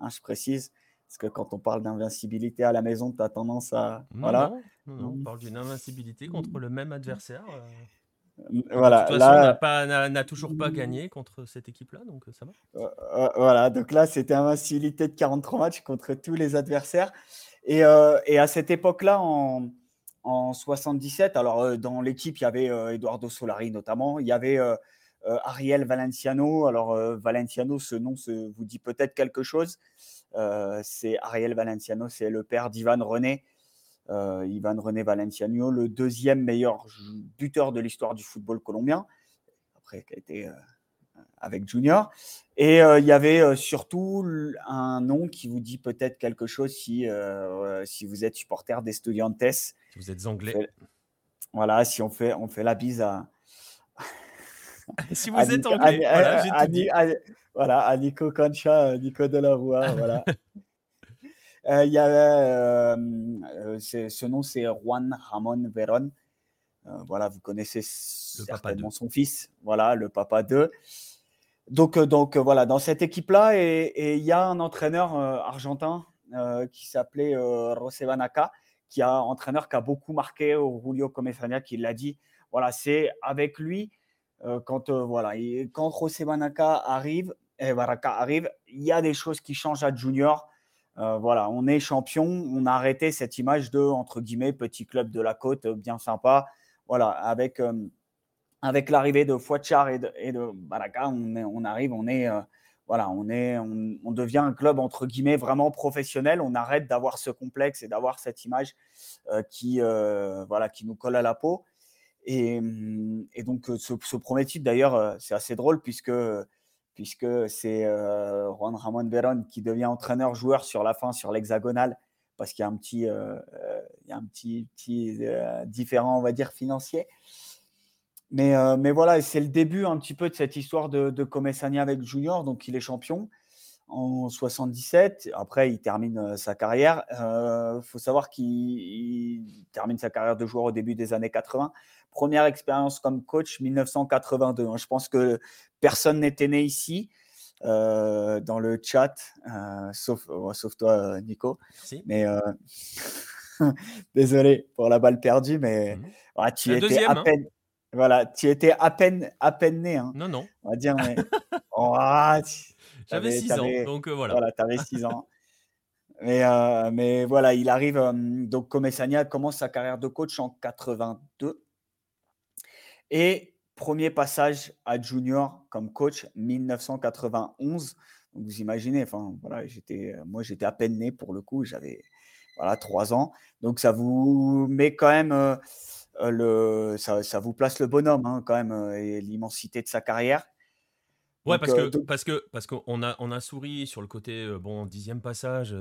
Hein, je précise. Parce que quand on parle d'invincibilité à la maison, tu as tendance à. voilà. on parle d'une invincibilité contre le même adversaire. Voilà, là, n'a toujours pas gagné contre cette équipe-là, donc euh, ça va. Euh, euh, voilà, donc là, c'était invincibilité de 43 matchs contre tous les adversaires. Et, et à cette époque-là, en, en, 77, alors dans l'équipe, il y avait Eduardo Solari notamment, il y avait Ariel Valenciano. Alors, Valenciano, ce nom se, vous dit peut-être quelque chose. c'est Ariel Valenciano, c'est le père d'Ivan René, euh, Ivan René Valenciano, le deuxième meilleur buteur de l'histoire du football colombien, après qui a été euh, avec Junior. Et euh, il y avait surtout un nom qui vous dit peut-être quelque chose si, si vous êtes supporter d'Estudiantes. Si vous êtes anglais. voilà, si on fait, on fait la bise à. si vous êtes anglais, voilà, à, Nico Concha, Nico de la Rua, voilà. Euh, il y a, euh, euh, ce nom, c'est Juan Ramon Verón. voilà, vous connaissez certainement son fils, voilà, le papa de. Donc, donc voilà, dans cette équipe-là, et il y a un entraîneur argentin qui s'appelait José Banaca, qui a entraîneur qui a beaucoup marqué au Julio Comesaña, qui l'a dit. Voilà, c'est avec lui quand voilà, et quand José Banaca arrive, et Baraka arrive, il y a des choses qui changent à Junior. Euh, voilà, on est champion, on a arrêté cette image de, entre guillemets, petit club de la côte, bien sympa. Voilà, avec, euh, avec l'arrivée de Fouachar et de, Baraka, on, arrive, on est, voilà, on, est, on, devient un club entre guillemets vraiment professionnel. On arrête d'avoir ce complexe et d'avoir cette image qui, voilà, qui nous colle à la peau. Et, et donc, ce, ce, premier titre, d'ailleurs, c'est assez drôle puisque puisque c'est euh, Juan Ramon Veron qui devient entraîneur-joueur sur la fin, sur l'hexagonal, parce qu'il y a un petit, euh, euh, il y a un petit, petit différent, on va dire, financier. Mais, mais voilà, c'est le début un petit peu de cette histoire de, de Comessania avec Junior. Donc, il est champion en 77. Après, il termine sa carrière. Il faut savoir qu'il termine sa carrière de joueur au début des années 80. Première expérience comme coach, 1982. Hein. Je pense que personne n'était né ici. Euh, dans le chat, euh, sauf, oh, sauf toi, Nico. Mais euh, désolé pour la balle perdue, mais mmh. tu étais à hein. peine. Voilà, tu étais à peine, à peine né. Hein. Non, non. On va dire, mais. Oh, J'avais 6 ans, donc voilà. Voilà, tu avais 6 ans. Mais, mais voilà, il arrive. donc, Comessania commence sa carrière de coach en 82. Et premier passage à junior comme coach 1991. Donc vous imaginez, enfin voilà, j'étais, moi j'étais à peine né pour le coup, j'avais voilà trois ans. Donc ça vous met quand même euh, le, ça, ça, vous place le bonhomme hein, quand même euh, et l'immensité de sa carrière. Ouais, parce, euh, que, parce que parce qu'on a on a souri sur le côté bon dixième passage.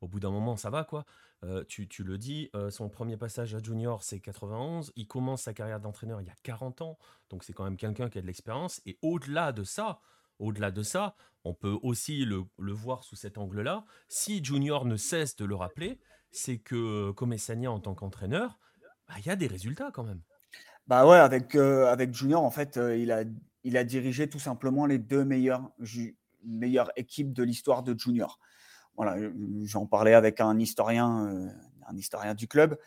au bout d'un moment, ça va quoi. Euh, tu, le dis, euh, son premier passage à junior, c'est 91. Il commence sa carrière d'entraîneur il y a 40 ans. Donc c'est quand même quelqu'un qui a de l'expérience. Et au-delà de ça, au-delà de ça, on peut aussi le, voir sous cet angle-là. Si Junior ne cesse de le rappeler, c'est que Comessania en tant qu'entraîneur, bah, il y a des résultats quand même. Bah ouais, avec, euh, avec Junior, en fait, il, a, il a dirigé tout simplement les deux meilleures, meilleures équipes de l'histoire de Junior voilà, j'en parlais avec un historien, euh, un historien du club.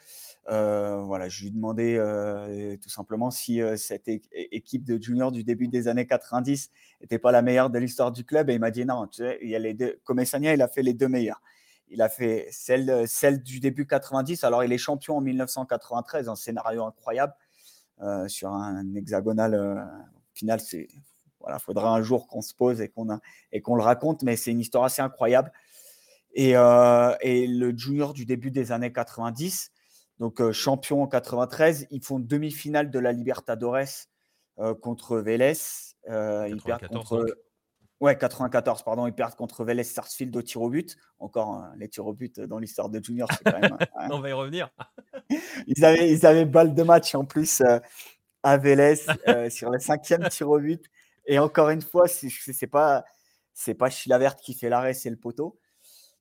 Euh, voilà, je lui demandais euh, tout simplement si cette équipe de juniors du début des années 90 n'était pas la meilleure de l'histoire du club. Et il m'a dit non, tu sais, il y a les deux. Comessania, il a fait les deux meilleures. Il a fait celle, celle du début 90. Alors, il est champion en 1993, un scénario incroyable sur un hexagonal. au final, c'est voilà, faudra un jour qu'on se pose et qu'on qu'on le raconte, mais c'est une histoire assez incroyable. Euh, et, le junior du début des années 90, donc euh, champion en 93, ils font demi-finale de la Libertadores euh, contre Vélez. ils perdent contre. Ouais, 94, pardon, ils perdent contre Vélez Sarsfield au tir au but. Encore hein, les tirs au but dans l'histoire de Junior, c'est quand même. Hein. On va y revenir. ils, avaient, ils avaient balle de match en plus à Vélez sur le cinquième tir au but. Et encore une fois, c'est pas c'est pas Chilavert qui fait l'arrêt, c'est le poteau.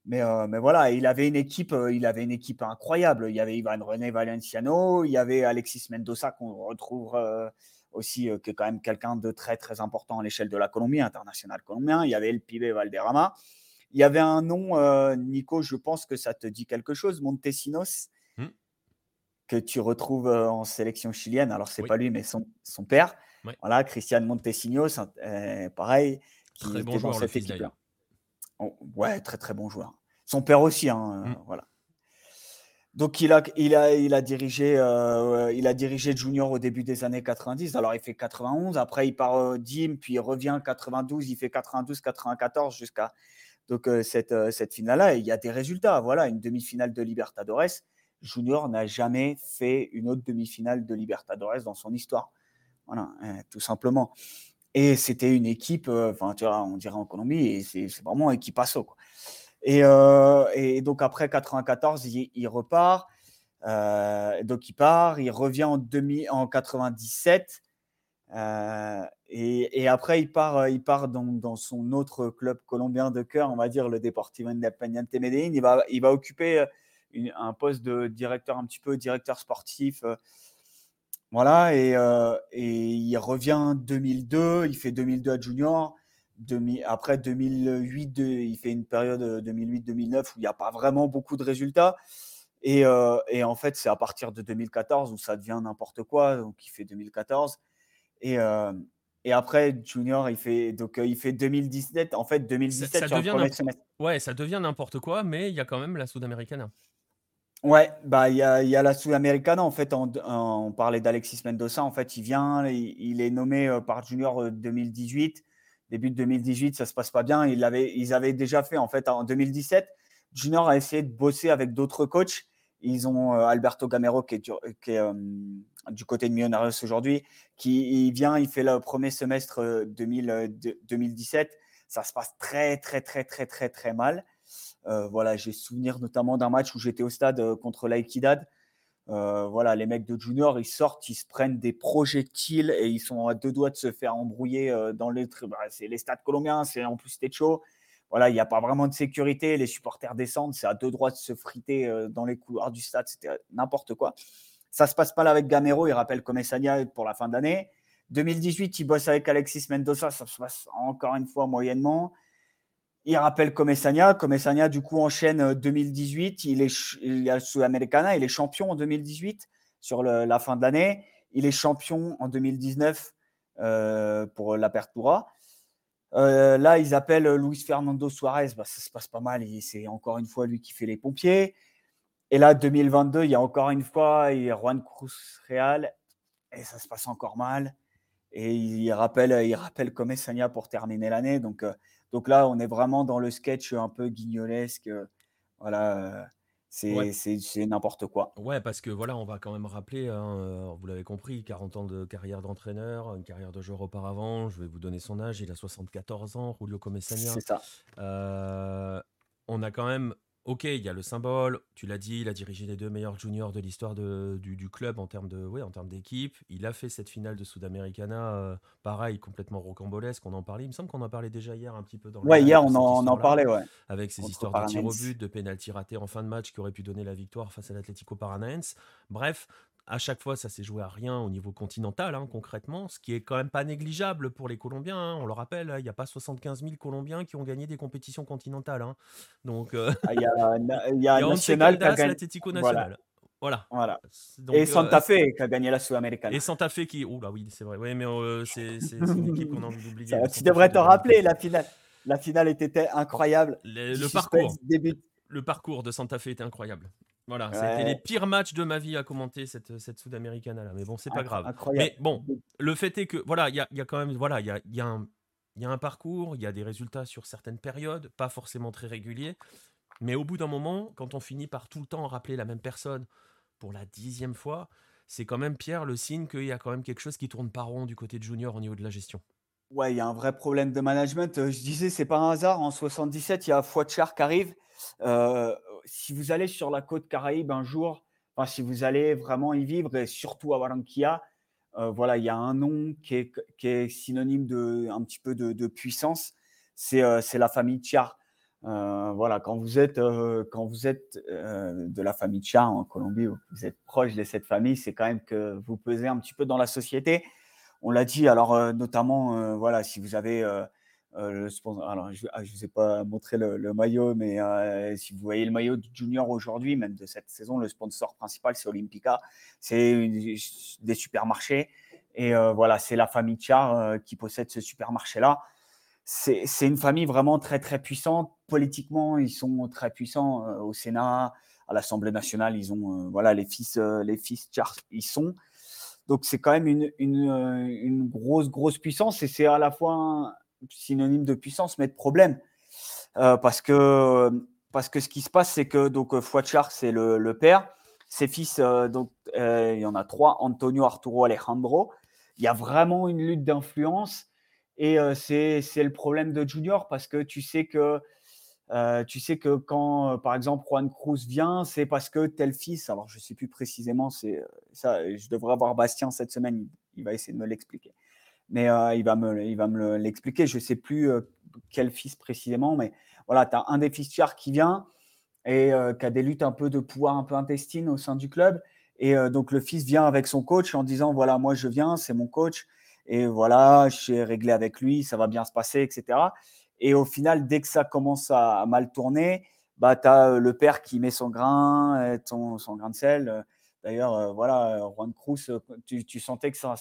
Mais, euh, mais voilà, il avait une équipe, euh, il avait une équipe incroyable. Il y avait Ivan René Valenciano, il y avait Alexis Mendoza qu'on retrouve euh, aussi, qui est quand même quelqu'un de très très important à l'échelle de la Colombie, international colombien. Il y avait El Pibe Valderrama. Il y avait un nom, Nico, je pense que ça te dit quelque chose, Montesinos, hmm. que tu retrouves en sélection chilienne. Alors, c'est pas lui, mais son, son père. Voilà, Christian Montesinos, pareil, qui très bon joueur, dans cette équipe Oh, ouais, très très bon joueur. Son père aussi, hein, euh, mmh. voilà. Donc il a, il a, il a dirigé, euh, il a dirigé Junior au début des années 90. Alors il fait 91, après il part euh, Dim, puis il revient 92, il fait 92, 94 jusqu'à donc cette, cette finale-là. il y a des résultats. Voilà, une demi-finale de Libertadores. Junior n'a jamais fait une autre demi-finale de Libertadores dans son histoire. Voilà, tout simplement. Et c'était une équipe, euh, enfin, tu vois, on dirait en Colombie, et c'est vraiment un équipasso. Quoi. Et, euh, et, donc après 94, il, repart. Euh, donc il part, il revient en, demi, en 97. et, après, il part, il part dans, dans, son autre club colombien de cœur, on va dire le Deportivo Independiente Medellín. Il va, il va occuper un poste de directeur, un petit peu directeur sportif voilà, euh, et, il revient en 2002, il fait 2002 à Junior. après 2008, il fait une période 2008-2009 où il n'y a pas vraiment beaucoup de résultats. Euh, et, en fait, c'est à partir de 2014 où ça devient n'importe quoi. Donc, il fait 2014. Et, euh, et après, Junior, il fait, donc, il fait 2017. En fait, 2017, ça, devient ouais, ça devient n'importe quoi, mais il y a quand même la Sud-Américaine. Ouais, bah il y a, y a la Sudamericana en fait. On, parlait d'Alexis Mendoza. En fait, il vient, il, est nommé euh, par Junior 2018. Euh, Début de 2018, ça se passe pas bien. Il avait, ils avaient déjà fait en fait en 2017. Junior a essayé de bosser avec d'autres coachs. Ils ont euh, Alberto Gamero qui est, du côté de Millonarios aujourd'hui, qui vient, il fait le premier semestre 2017. Ça se passe très très très très très très mal. Euh, voilà, j'ai souvenir notamment d'un match où j'étais au stade euh, contre l'Aïkidad. Euh, voilà, les mecs de Junior, ils sortent, ils se prennent des projectiles et ils sont à deux doigts de se faire embrouiller dans les. Bah, c'est les stades colombiens, c'est en plus c'était chaud. Voilà, il n'y a pas vraiment de sécurité. Les supporters descendent, c'est à deux droits de se friter dans les couloirs du stade. C'était n'importe quoi. Ça se passe pas là avec Gamero. Il rappelle Comessania pour la fin d'année. 2018, il bosse avec Alexis Mendoza. Ça se passe encore une fois moyennement. Il rappelle Comessania. Comessania, du coup, enchaîne 2018. Euh, il est il a. Il est champion en 2018 sur la fin de l'année. Il est champion en 2019 euh, pour l'Apertura. Euh, là, ils appellent Luis Fernando Suarez. Bah, ça se passe pas mal. C'est encore une fois lui qui fait les pompiers. Et là, 2022, il y a encore une fois Juan Cruz Real. Et ça se passe encore mal. Et il rappelle, il rappelle pour terminer l'année. Donc, donc là, on est vraiment dans le sketch un peu guignolesque. Voilà, c'est n'importe quoi. Ouais, parce que voilà, on va quand même rappeler, hein, vous l'avez compris, 40 ans de carrière d'entraîneur, une carrière de joueur auparavant. Je vais vous donner son âge, il a 74 ans, Julio Comessania. C'est ça. on a quand même Ok, il y a le symbole, tu l'as dit, il a dirigé les deux meilleurs juniors de l'histoire du, club en termes de, ouais, en termes d'équipe. Il a fait cette finale de Sudamericana, euh, pareil, complètement rocambolesque. On en parlait, il me semble qu'on en parlait déjà hier un petit peu dans Ouais, hier on en, parlait, ouais. Avec ces histoires de tir au but, de pénalty raté en fin de match qui aurait pu donner la victoire face à l'Atlético Paranaense. Bref, à chaque fois, ça s'est joué à rien au niveau continental, hein, concrètement, ce qui est quand même pas négligeable pour les Colombiens. Hein. On le rappelle, il n'y a pas 75 000 Colombiens qui ont gagné des compétitions continentales. Hein. Donc, euh, ah, il y a, y a National qui a gagné. National. Voilà. voilà. et euh, Santa Fe qui a gagné la Sudamericana. Et Santa Fe qui. Oula, oui, c'est vrai. Oui, mais euh, c'est une équipe qu'on a envie d'oublier. Tu devrais te rappeler, la finale. La finale était incroyable. Le, parcours. Le parcours de Santa Fe était incroyable. Voilà, c'était les pires matchs de ma vie à commenter cette, cette Sud-Américaine là. Mais bon, c'est pas grave. Mais bon, le fait est que, voilà, il y a, y a, quand même, voilà, il y a, y, a un, y a un parcours, il y a des résultats sur certaines périodes, pas forcément très réguliers. Mais au bout d'un moment, quand on finit par tout le temps rappeler la même personne pour la dixième fois, c'est quand même, Pierre, le signe qu'il y a quand même quelque chose qui tourne pas rond du côté de Junior au niveau de la gestion. Ouais, il y a un vrai problème de management. Euh, je disais, c'est pas un hasard. En 77, il y a Fouachar qui arrive. Euh, si vous allez sur la côte Caraïbe un jour, si vous allez vraiment y vivre, et surtout à Barranquilla, euh, voilà, il y a un nom qui est, synonyme de un petit peu de, puissance. C'est la famille Tchar. voilà, quand vous êtes, quand vous êtes de la famille Tchar en Colombie, vous êtes proche de cette famille, c'est quand même que vous pesez un petit peu dans la société on l'a dit, alors euh, notamment, euh, voilà, si vous avez euh, le sponsor, alors je ne ah, vous ai pas montré le, maillot, mais si vous voyez le maillot du junior aujourd'hui, même de cette saison, le sponsor principal, c'est Olympica, c'est des supermarchés. Et voilà, c'est la famille Char qui possède ce supermarché-là. C'est une famille vraiment très, très puissante. Politiquement, ils sont très puissants au Sénat, à l'Assemblée nationale. Ils ont, voilà, les fils, les fils ils sont. Donc c'est quand même une, euh, une, grosse, grosse puissance et c'est à la fois synonyme de puissance mais de problème. Euh, parce, que, parce que ce qui se passe, c'est que donc Fouachar, c'est le, père. Ses fils, euh, donc, il y en a trois, Antonio, Arturo, Alejandro. Il y a vraiment une lutte d'influence et c'est le problème de Junior parce que tu sais que euh, tu sais que quand, euh, par exemple, Juan Cruz vient, c'est parce que tel fils, alors je ne sais plus précisément, euh, ça, je devrais avoir Bastien cette semaine, il, va essayer de me l'expliquer. Mais il va me, il va me l'expliquer. Je ne sais plus quel fils précisément, mais voilà, tu as un des fils qui vient et qui a des luttes un peu de pouvoir un peu intestines au sein du club. Et donc le fils vient avec son coach en disant voilà, moi je viens, c'est mon coach, et voilà, j'ai réglé avec lui, ça va bien se passer, etc. Et au final, dès que ça commence à, mal tourner, bah, tu as euh, le père qui met son grain, euh, son, son grain de sel. Euh, d'ailleurs, voilà, Juan Cruz, tu, sentais que ça,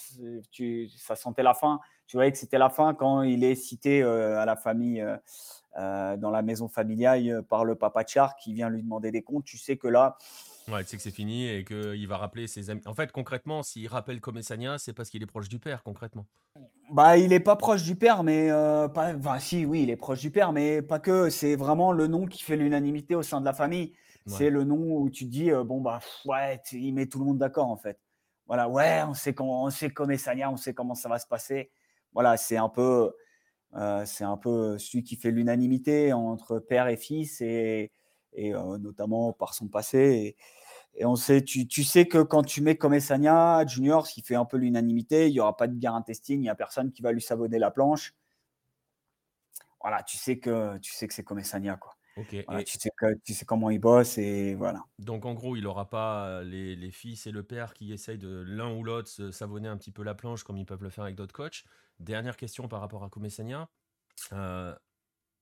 tu, ça sentait la fin. Tu voyais que c'était la fin quand il est cité à la famille, dans la maison familiale par le papa Char qui vient lui demander des comptes. Tu sais que là, Ouais, tu sais que c'est fini et qu'il va rappeler ses amis. En fait, concrètement, s'il rappelle Komessania, c'est parce qu'il est proche du père, concrètement. Bah, il est pas proche du père, mais euh, pas. Enfin, si, oui, il est proche du père, mais pas que. C'est vraiment le nom qui fait l'unanimité au sein de la famille. C'est le nom où tu te dis, euh, bon, bah, ouais, il met tout le monde d'accord, en fait. Voilà, ouais, on sait, comment, on sait Komessania, on sait comment ça va se passer. Voilà, c'est un peu. Euh, c'est un peu celui qui fait l'unanimité entre père et fils et, et notamment par son passé. Et, on sait, tu, tu, sais que quand tu mets Komessania Junior, ce qui fait un peu l'unanimité, il n'y aura pas de guerre intestine, il n'y a personne qui va lui savonner la planche. Voilà, tu sais que, tu sais que c'est Komessania, quoi. Tu, sais tu sais comment il bosse et voilà. Donc en gros, il n'aura pas les, les, fils et le père qui essayent de l'un ou l'autre se savonner un petit peu la planche comme ils peuvent le faire avec d'autres coachs. Dernière question par rapport à Komessania. Euh,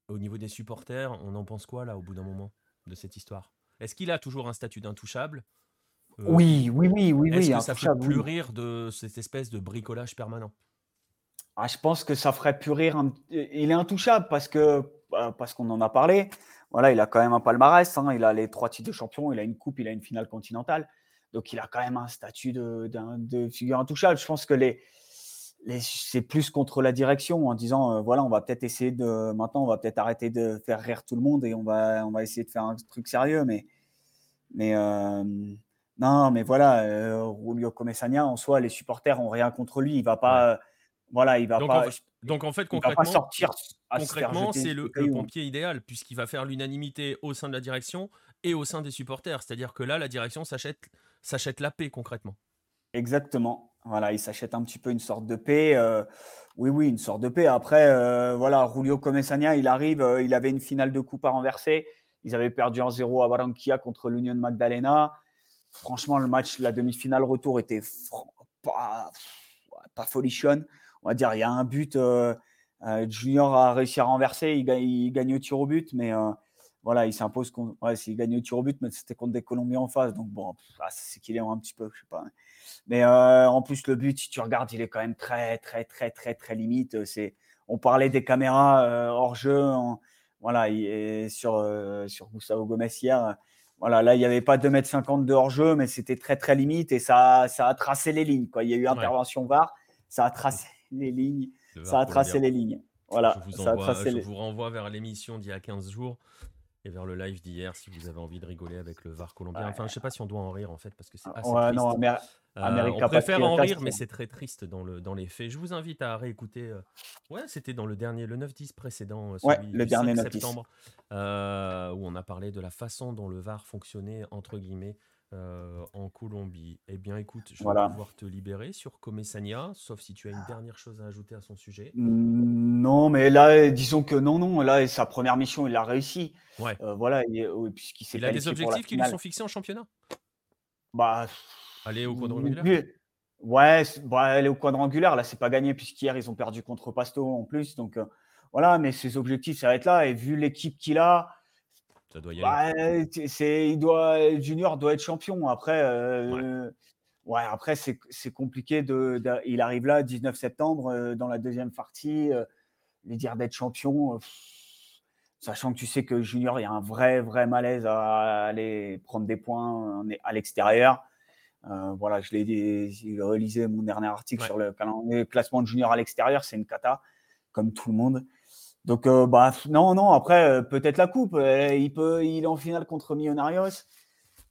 au niveau des supporters, on en pense quoi là au bout d'un moment de cette histoire? Est-ce qu'il a toujours un statut d'intouchable? Euh, Oui, oui, oui, oui. Est-ce que ça fait plus rire de cette espèce de bricolage permanent? Ah, Je pense que ça ferait plus rire. Il est intouchable parce que bah, parce qu'on en a parlé. Voilà, il a quand même un palmarès. Hein. Il a les trois titres de champion, il a une coupe, il a une finale continentale. Donc il a quand même un statut de, de figure intouchable. Je pense que les, c'est plus contre la direction en disant euh, voilà on va peut-être essayer de maintenant on va peut-être arrêter de faire rire tout le monde et on va on va essayer de faire un truc sérieux mais mais euh, non mais voilà euh, Julio Comesania en soi les supporters ont rien contre lui il va pas voilà il va donc pas en fait, donc en fait concrètement sortir concrètement c'est le, le, pompier idéal puisqu'il va faire l'unanimité au sein de la direction et au sein des supporters c'est-à-dire que là la direction s'achète la paix concrètement exactement voilà, il s'achète un petit peu une sorte de paix. Euh, oui, oui, une sorte de paix. Après, euh, voilà, Julio Comesania, il arrive, euh, il avait une finale de coupe à renverser. Ils avaient perdu en 0 à Barranquilla contre l'Union Magdalena. Franchement, le match, la demi-finale retour était pas, pas folichonne. On va dire, il y a un but. Junior a réussi à renverser, il, il, gagne au tir au but, mais voilà, il s'impose. Ouais, s'il gagne au tir au but, mais c'était contre des Colombiens en face. Donc, bon, ah, c'est qu'il est un petit peu, je sais pas. Mais euh, en plus, le but, si tu regardes, il est quand même très, très, très, très, très limite. C'est, on parlait des caméras euh, hors jeu. voilà, il sur, euh, sur Gustavo Gomez hier. Voilà, là, il n'y avait pas 2,50 m de hors-jeu, mais c'était très, très limite et ça, ça a tracé les lignes. Quoi. Il y a eu intervention VAR, ça a tracé les lignes. Ça a tracé les lignes. Voilà, je vous, vous renvoie vers l'émission d'il y a 15 jours et vers le live d'hier si vous avez envie de rigoler avec le VAR colombien. Enfin, je sais pas si on doit en rire en fait parce que c'est assez ouais, triste. Non, mais, euh, on préfère en rire, mais c'est très triste dans, le, dans les faits. Je vous invite à réécouter. Euh, ouais, c'était dans le dernier, le 9-10 précédent, euh, le dernier 5 septembre, où on a parlé de la façon dont le VAR fonctionnait entre guillemets euh, en Colombie. Eh bien, écoute, je vais pouvoir te libérer sur Comessania, sauf si tu as une dernière chose à ajouter à son sujet. Mmh, non, mais là, disons que non, non, là, sa première mission, il a réussi. Ouais. Euh, voilà, puisqu'il s'est Il a des objectifs qui lui sont fixés en championnat? Bah. Aller au quadrangulaire Ouais, bah, aller au quadrangulaire, là, c'est pas gagné, puisqu'hier, ils ont perdu contre Pasto en plus. Donc, euh, voilà, mais ses objectifs, ça va être là. Et vu l'équipe qu'il a, doit y aller. Bah, c'est, il doit, Junior doit être champion. Après, euh, ouais. après c'est, compliqué. De, il arrive là, 19 septembre, euh, dans la deuxième partie, euh, lui dire d'être champion, sachant que tu sais que Junior, il y a un vrai, vrai malaise à aller prendre des points à l'extérieur. voilà, je l'ai relisais mon dernier article sur le, le classement de Junior à l'extérieur, c'est une cata, comme tout le monde. Donc, euh, bah, non, non, après, euh, peut-être la coupe. Euh, il, peut, il est en finale contre Millonarios.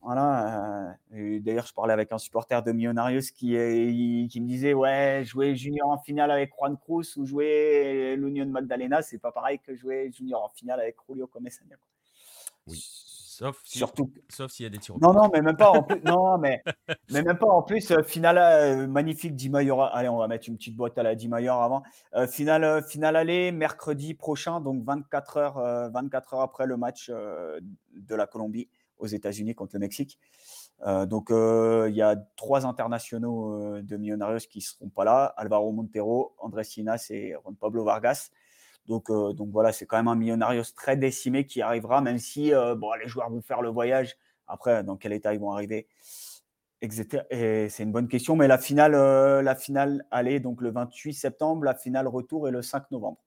Voilà. D'ailleurs, je parlais avec un supporter de Millonarios qui, qui me disait Ouais, jouer Junior en finale avec Juan Cruz ou jouer l'Union Magdalena, c'est pas pareil que jouer Junior en finale avec Julio Comesania. Oui. Sauf si, Surtout... sauf s'il y a des tirs. Non, non, mais même pas en plus. non, mais, mais même pas en plus. Euh, finale euh, magnifique Di Allez, on va mettre une petite boîte à la Di avant. Euh, finale, finale aller mercredi prochain, donc 24 heures, 24 heures après le match de la Colombie aux États-Unis contre le Mexique. donc, il y a trois internationaux de Millonarios qui ne seront pas là Alvaro Montero, Andrés Sinas et Juan Pablo Vargas. Donc, euh, donc voilà, c'est quand même un Millonarios très décimé qui arrivera, même si euh, bon, les joueurs vont faire le voyage. Après, dans quel état ils vont arriver c'est une bonne question, mais la finale, euh, la finale allait donc le 28 septembre, la finale retour est le 5 novembre.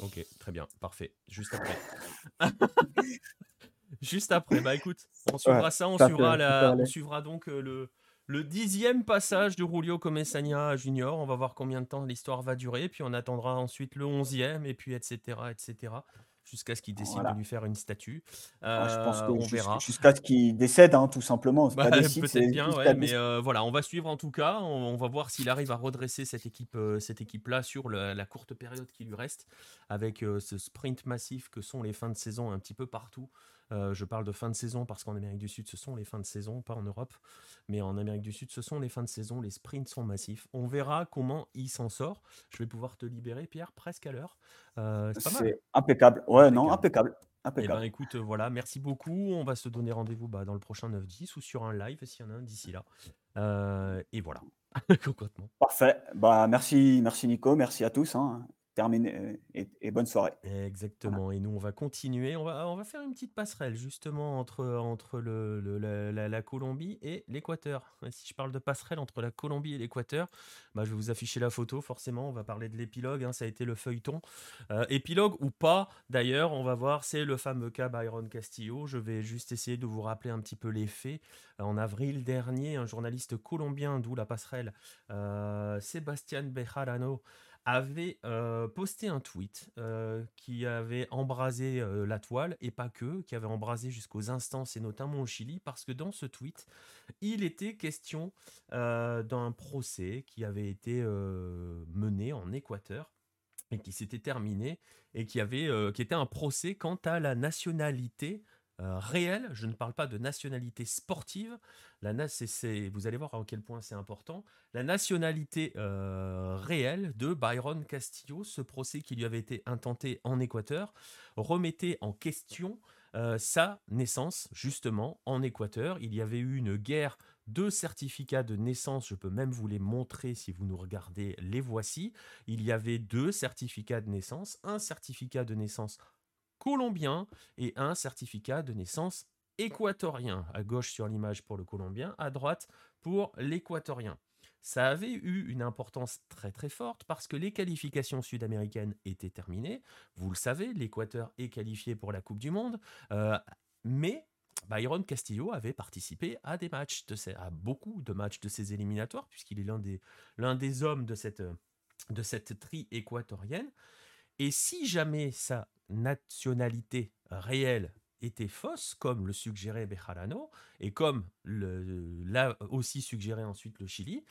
Ok, très bien, parfait. Juste après. Juste après, bah écoute, on suivra ça, on suivra, la, on suivra donc le, le dixième passage de Julio Comesania Junior. On va voir combien de temps l'histoire va durer, puis on attendra ensuite le onzième, et puis etc. etc jusqu'à ce qu'il décide de lui faire une statue. Je pense euh, on verra. Jusqu'à ce qu'il décède, hein, tout simplement. Bah, peut-être bien, mais euh, voilà, on va suivre en tout cas. On, va voir s'il arrive à redresser cette équipe, euh, cette équipe-là sur la courte période qui lui reste, avec ce sprint massif que sont les fins de saison un petit peu partout. Euh, je parle de fin de saison parce qu'en Amérique du Sud, ce sont les fins de saison, pas en Europe, mais en Amérique du Sud, ce sont les fins de saison. Les sprints sont massifs. On verra comment il s'en sort. Je vais pouvoir te libérer, Pierre, presque à l'heure. Euh, c'est impeccable. Ouais, non, impeccable. Eh ben, écoute, voilà, merci beaucoup. On va se donner rendez-vous bah, dans le prochain 9-10 ou sur un live s'il y en a un d'ici là. Euh, et voilà, concrètement. Parfait. Bah, merci, merci Nico, merci à tous. Hein terminé et, et, bonne soirée. Exactement. Et nous, on va continuer. On va, on va faire une petite passerelle justement entre, entre le, la, la, Colombie et l'Équateur. Si je parle de passerelle entre la Colombie et l'Équateur, bah, je vais vous afficher la photo. Forcément, on va parler de l'épilogue. Hein, ça a été le feuilleton. Euh, épilogue ou pas, d'ailleurs, on va voir. C'est le fameux cas Byron Castillo. Je vais juste essayer de vous rappeler un petit peu les faits. En avril dernier, un journaliste colombien, d'où la passerelle, euh, Sébastien Bejarano, avait posté un tweet qui avait embrasé la toile, et pas que, qui avait embrasé jusqu'aux instances, et notamment au Chili, parce que dans ce tweet, il était question d'un procès qui avait été mené en Équateur et qui s'était terminé, et qui, avait, qui était un procès quant à la nationalité euh, réelle, je ne parle pas de nationalité sportive, la vous allez voir à quel point c'est important, la nationalité euh, réelle de Byron Castillo, ce procès qui lui avait été intenté en Équateur, remettait en question euh, sa naissance justement en Équateur. Il y avait eu une guerre de certificats de naissance, je peux même vous les montrer si vous nous regardez, les voici. Il y avait deux certificats de naissance, un certificat de naissance colombien et un certificat de naissance équatorien. À gauche sur l'image pour le colombien, à droite pour l'équatorien. Ça avait eu une importance très très forte parce que les qualifications sud-américaines étaient terminées. Vous le savez, l'Équateur est qualifié pour la Coupe du Monde, euh, mais Byron Castillo avait participé à des matchs, de à beaucoup de matchs de ces éliminatoires, puisqu'il est l'un des, l'un des hommes de cette, de cette tri équatorienne. Et si jamais sa nationalité réelle était fausse, comme le suggérait Bejarano, et comme l'a aussi suggéré ensuite le Chili,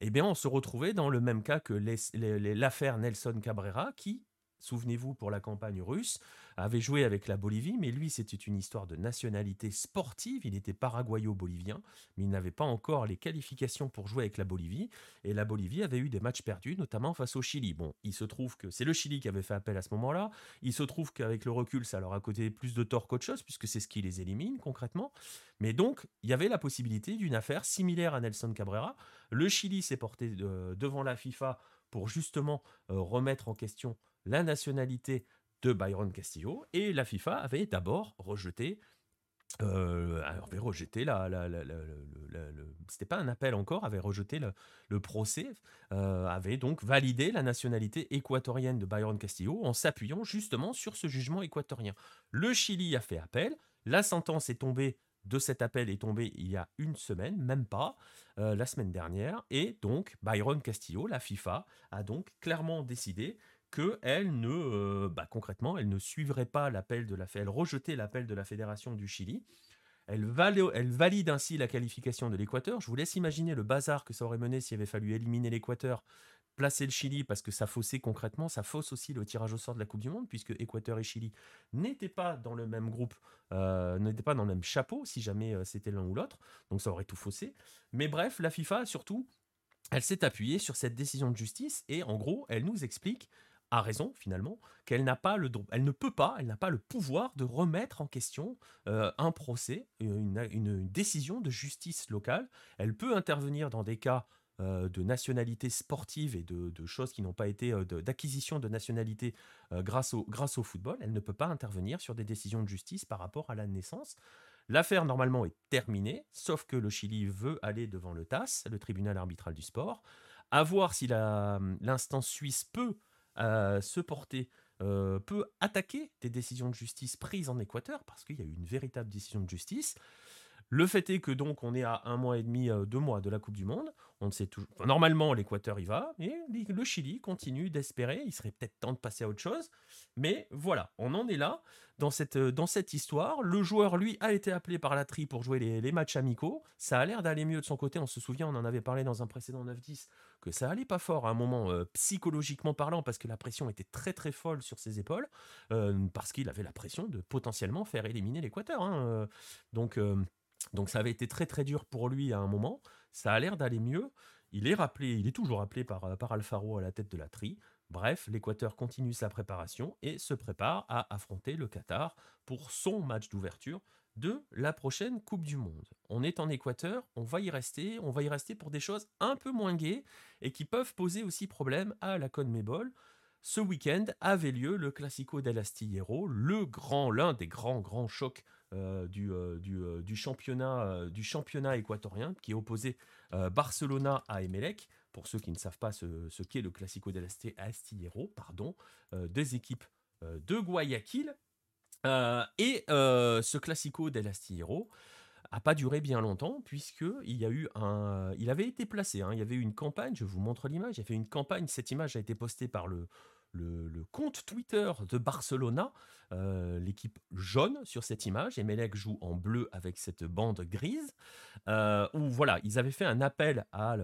eh bien on se retrouvait dans le même cas que l'affaire Nelson Cabrera, qui souvenez-vous, pour la campagne russe, avait joué avec la Bolivie, mais lui, c'était une histoire de nationalité sportive. Il était paraguayo-bolivien, mais il n'avait pas encore les qualifications pour jouer avec la Bolivie. Et la Bolivie avait eu des matchs perdus, notamment face au Chili. Bon, il se trouve que c'est le Chili qui avait fait appel à ce moment-là. Il se trouve qu'avec le recul, ça leur a coûté plus de tort qu'autre chose, puisque c'est ce qui les élimine concrètement. Mais donc, il y avait la possibilité d'une affaire similaire à Nelson Cabrera. Le Chili s'est porté euh, devant la FIFA pour justement euh, remettre en question la nationalité de Byron Castillo et la FIFA avait d'abord rejeté euh, avait rejeté la, c'était pas un appel encore, avait rejeté le, procès, euh, avait donc validé la nationalité équatorienne de Byron Castillo en s'appuyant justement sur ce jugement équatorien. Le Chili a fait appel, la sentence est tombée de cet appel est tombée il y a une semaine, même pas, euh, la semaine dernière, et donc Byron Castillo, la FIFA, a donc clairement décidé qu'elle ne, euh, bah, concrètement, elle ne suivrait pas l'appel de la, fédération du Chili. Elle, elle valide ainsi la qualification de l'Équateur. Je vous laisse imaginer le bazar que ça aurait mené s'il avait fallu éliminer l'Équateur, placer le Chili, parce que ça faussait concrètement, ça fausse aussi le tirage au sort de la Coupe du Monde, puisque Équateur et Chili n'étaient pas dans le même groupe, euh, n'étaient pas dans le même chapeau, si jamais euh, c'était l'un ou l'autre. Donc ça aurait tout faussé. Mais bref, la FIFA, surtout, elle s'est appuyée sur cette décision de justice et en gros, elle nous explique a raison finalement qu'elle n'a pas le elle ne peut pas, elle n'a pas le pouvoir de remettre en question euh, un procès, une, décision de justice locale. Elle peut intervenir dans des cas euh, de nationalité sportive et de, choses qui n'ont pas été euh, d'acquisition de, nationalité grâce, au, grâce au football. Elle ne peut pas intervenir sur des décisions de justice par rapport à la naissance. L'affaire normalement est terminée, sauf que le Chili veut aller devant le TAS, le tribunal arbitral du sport, à voir si l'instance suisse peut se porter peut attaquer des décisions de justice prises en Équateur, parce qu'il y a eu une véritable décision de justice. Le fait est que donc on est à un mois et demi, euh, deux mois de la Coupe du Monde. On ne sait toujours. normalement, l'Équateur y va, et le Chili continue d'espérer. Il serait peut-être temps de passer à autre chose, mais voilà, on en est là dans cette euh, dans cette histoire. Le joueur, lui, a été appelé par la tri pour jouer les, matchs amicaux. Ça a l'air d'aller mieux de son côté. On se souvient, on en avait parlé dans un précédent 9-10 que ça allait pas fort à un moment euh, psychologiquement parlant parce que la pression était très très folle sur ses épaules parce qu'il avait la pression de potentiellement faire éliminer l'Équateur. Hein, donc donc ça avait été très très dur pour lui à un moment. Ça a l'air d'aller mieux. Il est rappelé, il est toujours rappelé par, euh, par Alfaro à la tête de la tri. Bref, l'Équateur continue sa préparation et se prépare à affronter le Qatar pour son match d'ouverture de la prochaine Coupe du Monde. On est en Équateur, on va y rester, on va y rester pour des choses un peu moins gaies et qui peuvent poser aussi problème à la Conmebol. Ce week-end avait lieu le Classico del Astillero, le grand, l'un des grands grands chocs euh, du, euh, euh, du, championnat, du championnat équatorien qui opposait Barcelona à Emelec. Pour ceux qui ne savent pas ce, qu'est le Classico del Astillero, pardon, des équipes de Guayaquil. et ce Classico del Astillero a pas duré bien longtemps puisque il y a eu un, il avait été placé. Hein. il y avait eu une campagne. Je vous montre l'image. Il y a fait une campagne. Cette image a été postée par le le, compte Twitter de Barcelona, euh, l'équipe jaune sur cette image, et Melek joue en bleu avec cette bande grise, euh, où voilà, ils avaient fait un appel à,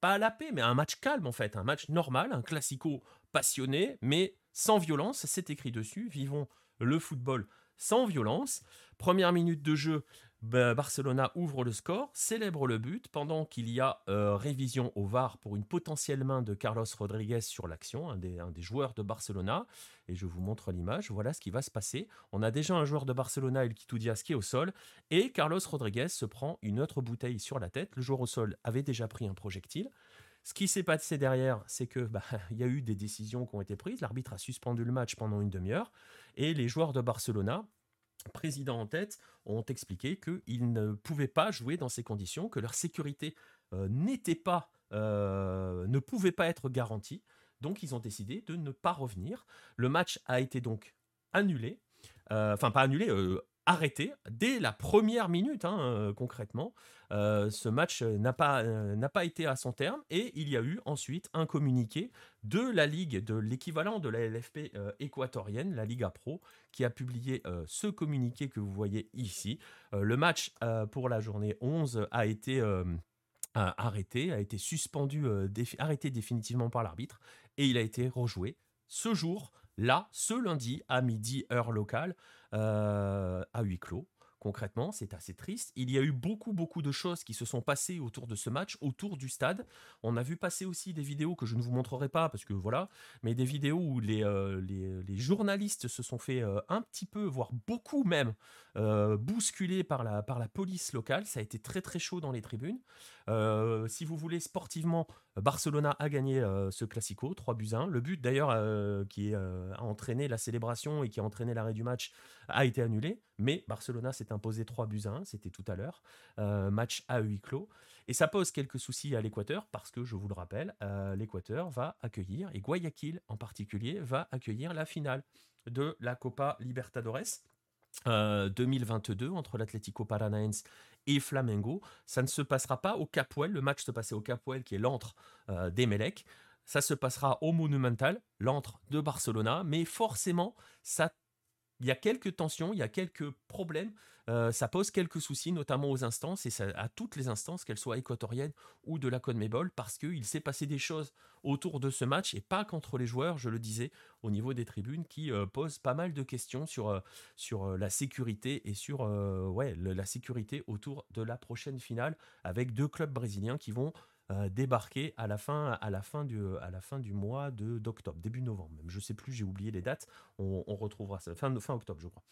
pas à la paix, mais à un match calme en fait, un match normal, un classico passionné, mais sans violence, c'est écrit dessus, vivons le football sans violence. Première minute de jeu, Barcelona ouvre le score, célèbre le but pendant qu'il y a euh, révision au VAR pour une potentielle main de Carlos Rodriguez sur l'action, un des, joueurs de Barcelona. Et je vous montre l'image. Voilà ce qui va se passer. On a déjà un joueur de Barcelona, El Kitoudias, qui est au sol. Et Carlos Rodriguez se prend une autre bouteille sur la tête. Le joueur au sol avait déjà pris un projectile. Ce qui s'est passé derrière, c'est que bah, il y a eu des décisions qui ont été prises. L'arbitre a suspendu le match pendant une demi-heure et les joueurs de Barcelona président en tête, ont expliqué qu'ils ne pouvaient pas jouer dans ces conditions, que leur sécurité euh, n'était pas, euh, ne pouvait pas être garantie. Donc ils ont décidé de ne pas revenir. Le match a été donc annulé, euh, enfin pas annulé, arrêté dès la première minute, hein, euh, concrètement. Euh, ce match n'a pas, euh, n'a pas été à son terme et il y a eu ensuite un communiqué de la Ligue, de l'équivalent de la LFP équatorienne, la Liga Pro, qui a publié ce communiqué que vous voyez ici. le match pour la journée 11 a été arrêté, a été suspendu, arrêté définitivement par l'arbitre et il a été rejoué ce jour là, ce lundi à midi, heure locale, euh, à huis clos. Concrètement, c'est assez triste. Il y a eu beaucoup, beaucoup de choses qui se sont passées autour de ce match, autour du stade. On a vu passer aussi des vidéos que je ne vous montrerai pas parce que voilà, mais des vidéos où les, euh, journalistes se sont fait euh, un petit peu, voire beaucoup même, euh, bousculés par la, par la police locale. Ça a été très, très chaud dans les tribunes. Si vous voulez, sportivement, Barcelona a gagné ce Classico, 3 buts 1. Le but d'ailleurs qui a entraîné la célébration et qui a entraîné l'arrêt du match a été annulé, mais Barcelona s'est imposé 3 buts à 1, c'était tout à l'heure, euh, match à huis clos. Et ça pose quelques soucis à l'Équateur, parce que, je vous le rappelle, euh, l'Équateur va accueillir, et Guayaquil en particulier, va accueillir la finale de la Copa Libertadores. 2022 euh, entre l'Atlético Paranaense et Flamengo. Ça ne se passera pas au Capuel, le match se passait au Capuel qui est l'antre des Melec. Ça se passera au Monumental, l'antre de Barcelona, mais forcément, ça il y a quelques tensions, il y a quelques problèmes, euh, ça pose quelques soucis, notamment aux instances, et à toutes les instances, qu'elles soient équatoriennes ou de la CONMEBOL, parce qu'il s'est passé des choses autour de ce match, et pas qu'entre les joueurs, je le disais, au niveau des tribunes, qui euh, posent pas mal de questions sur, euh, la sécurité et sur la sécurité autour de la prochaine finale, avec deux clubs brésiliens qui vont euh, débarquer à la fin, à la fin, du, à la fin du mois d'octobre, début novembre même. Je sais plus, j'ai oublié les dates. On, retrouvera ça, fin, octobre, je crois.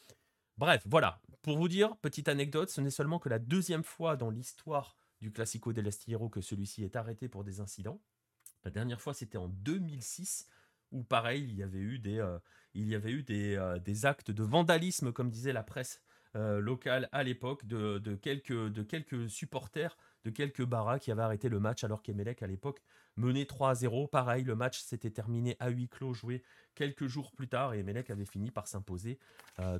Bref, voilà. Pour vous dire, petite anecdote, ce n'est seulement que la deuxième fois dans l'histoire du Classico del Astillero que celui-ci est arrêté pour des incidents. La dernière fois, c'était en 2006 où pareil, il y avait eu des, euh, il y avait eu des, euh, des, actes de vandalisme, comme disait la presse locale à l'époque, de, de, quelques, de quelques supporters de quelques barras qui avaient arrêté le match alors qu'Emelec à l'époque menait 3 à 0. Pareil, le match s'était terminé à huis clos, joué quelques jours plus tard, et Emelec avait fini par s'imposer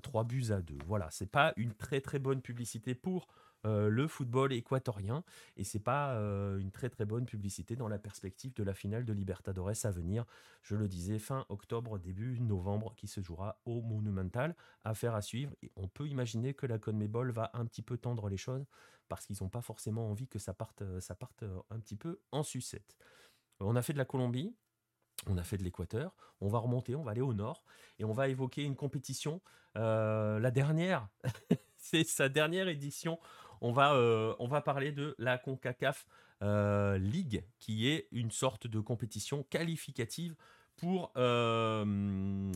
3 buts à 2. Voilà, c'est pas une très très bonne publicité pour euh, le football équatorien. Et c'est pas euh, une très très bonne publicité dans la perspective de la finale de Libertadores à venir. Je le disais, fin octobre, début novembre, qui se jouera au Monumental. Affaire à suivre. Et on peut imaginer que la CONMEBOL va un petit peu tendre les choses parce qu'ils n'ont pas forcément envie que ça parte, euh, ça parte un petit peu en sucette. On a fait de la Colombie, on a fait de l'Équateur, on va remonter, on va aller au nord et on va évoquer une compétition, la dernière, c'est sa dernière édition on va, euh, on va parler de la CONCACAF euh, League, qui est une sorte de compétition qualificative pour, euh,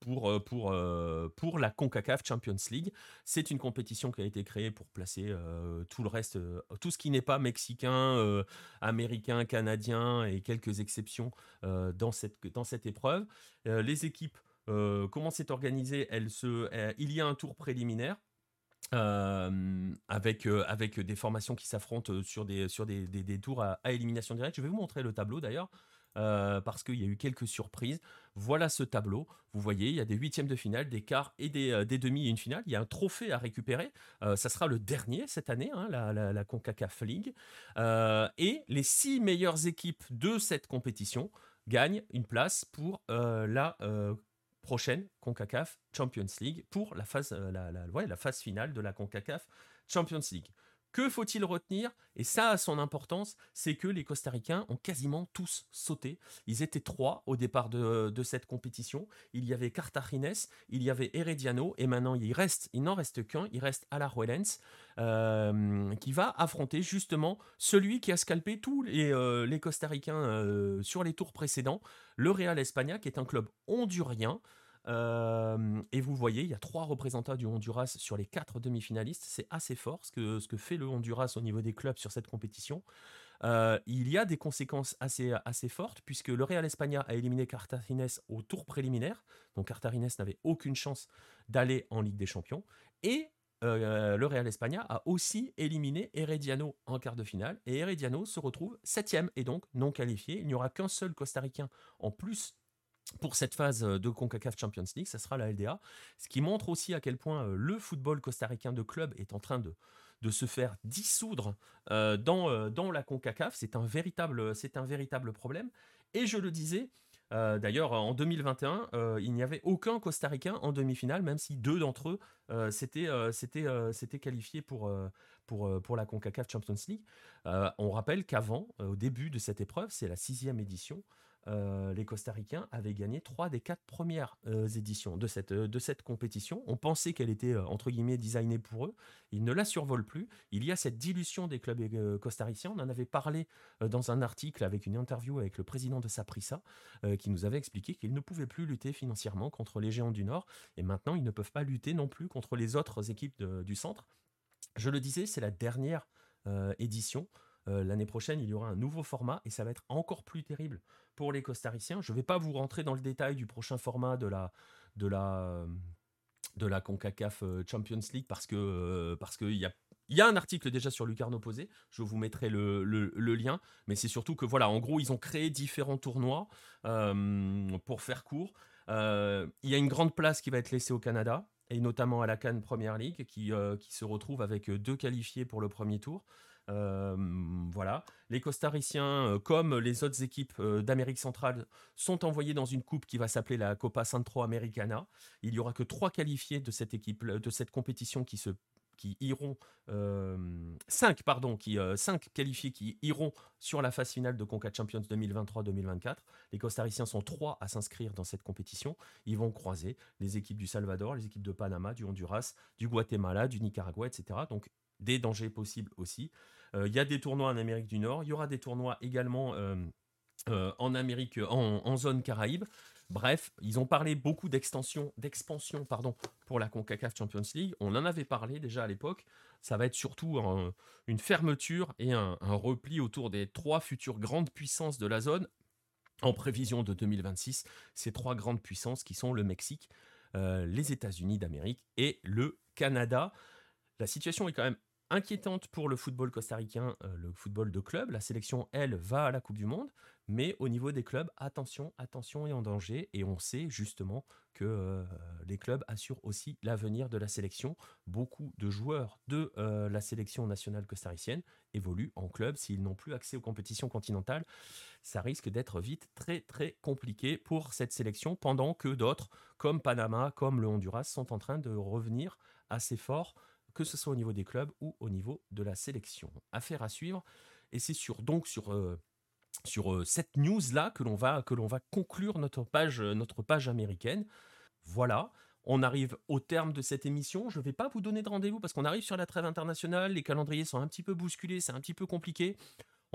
pour, la CONCACAF Champions League. C'est une compétition qui a été créée pour placer tout le reste, tout ce qui n'est pas mexicain, américain, canadien et quelques exceptions dans, cette, épreuve. les équipes, comment c'est organisé? Il y a un tour préliminaire avec, avec des formations qui s'affrontent sur des, sur des, des, tours à, élimination directe. Je vais vous montrer le tableau d'ailleurs. parce qu'il y a eu quelques surprises. Voilà ce tableau. Vous voyez, il y a des huitièmes de finale, des quarts et des, des demi et une finale. Il y a un trophée à récupérer. ça sera le dernier cette année, hein, la, la, la, CONCACAF League. et les six meilleures équipes de cette compétition gagnent une place pour la prochaine CONCACAF Champions League pour la phase, euh, la, phase finale de la CONCACAF Champions League. Que faut-il retenir? Et ça a son importance, c'est que les Costaricains ont quasiment tous sauté. Ils étaient trois au départ de, cette compétition. Il y avait Cartagines, il y avait Herediano, et maintenant il reste, il n'en reste qu'un, il reste Alajuelense, qui va affronter justement celui qui a scalpé tous les, euh, les Costaricains euh, sur les tours précédents, le Real España, qui est un club hondurien et vous voyez, il y a trois représentants du Honduras sur les quatre demi-finalistes. C'est assez fort ce que, ce que fait le Honduras au niveau des clubs sur cette compétition. il y a des conséquences assez, assez fortes puisque le Real España a éliminé Cartagines au tour préliminaire. Donc Cartagines n'avait aucune chance d'aller en Ligue des Champions. Et le Real España a aussi éliminé Herediano en quart de finale et Herediano se retrouve septième et donc non qualifié. Il n'y aura qu'un seul Costaricain en plus pour cette phase de CONCACAF Champions League, ça sera la LDA, ce qui montre aussi à quel point le football costaricain de club est en train de, se faire dissoudre dans, la CONCACAF. C'est un véritable problème. Et je le disais, d'ailleurs, en 2021, il n'y avait aucun Costaricain en demi-finale, même si deux d'entre eux s'étaient qualifiés pour, pour, pour la CONCACAF Champions League. on rappelle qu'avant, au début de cette épreuve, c'est la sixième édition, euh, les Costaricains avaient gagné trois des quatre premières euh, éditions de cette, euh, de cette compétition. On pensait qu'elle était, entre guillemets, designée pour eux. Ils ne la survolent plus. Il y a cette dilution des clubs costariciens. On en avait parlé dans un article avec une interview avec le président de Saprissa, qui nous avait expliqué qu'ils ne pouvaient plus lutter financièrement contre les géants du Nord. Et maintenant, ils ne peuvent pas lutter non plus contre les autres équipes du centre. Je le disais, c'est la dernière édition. L'année prochaine, il y aura un nouveau format et ça va être encore plus terrible pour les Costariciens. Je ne vais pas vous rentrer dans le détail du prochain format de la, la CONCACAF euh, Champions League parce que euh, qu'il y a il y a un article déjà sur Lucarno Posé, je vous mettrai le, lien, mais c'est surtout que voilà, en gros, ils ont créé différents tournois euh, pour faire court. il y a une grande place qui va être laissée au Canada, et notamment à la Cannes Première League, qui se retrouve avec deux qualifiés pour le premier tour voilà. Les Costariciens, comme les autres équipes d'Amérique centrale, sont envoyés dans une coupe qui va s'appeler la Copa Centro Americana. Il n'y aura que trois qualifiés de cette équipe, de cette compétition qui se qui iront cinq pardon qui cinq qualifiés qui iront sur la phase finale de Conca Champions 2023-2024. Les Costariciens sont trois à s'inscrire dans cette compétition. Ils vont croiser les équipes du Salvador, les équipes de Panama, du Honduras, du Guatemala, du Nicaragua, etc. Donc des dangers possibles aussi. Euh, il y a des tournois en Amérique du Nord, il y aura des tournois également euh, euh, en Amérique, en, zone Caraïbe. Bref, ils ont parlé beaucoup d'extension, d'expansion, pardon, pour la CONCACAF Champions League. On en avait parlé déjà à l'époque. Ça va être surtout une fermeture et un, repli autour des trois futures grandes puissances de la zone en prévision de 2026. Ces trois grandes puissances qui sont le Mexique, les États-Unis d'Amérique et le Canada. La situation est quand même inquiétante pour le football costaricain, euh, le football de club. La sélection, elle, va à la Coupe du Monde, mais au niveau des clubs, attention, attention et en danger. Et on sait justement que euh, les clubs assurent aussi l'avenir de la sélection. Beaucoup de joueurs de euh, la sélection nationale costaricienne évoluent en club. S'ils n'ont plus accès aux compétitions continentales, ça risque d'être vite très très compliqué pour cette sélection, pendant que d'autres, comme Panama, comme le Honduras, sont en train de revenir assez fort que ce soit au niveau des clubs ou au niveau de la sélection. Affaire à suivre. Et c'est sur, donc sur, euh, euh, cette news-là que l'on va, que l'on va conclure notre page, euh, notre page américaine. Voilà. On arrive au terme de cette émission. Je ne vais pas vous donner de rendez-vous parce qu'on arrive sur la trêve internationale. Les calendriers sont un petit peu bousculés, c'est un petit peu compliqué.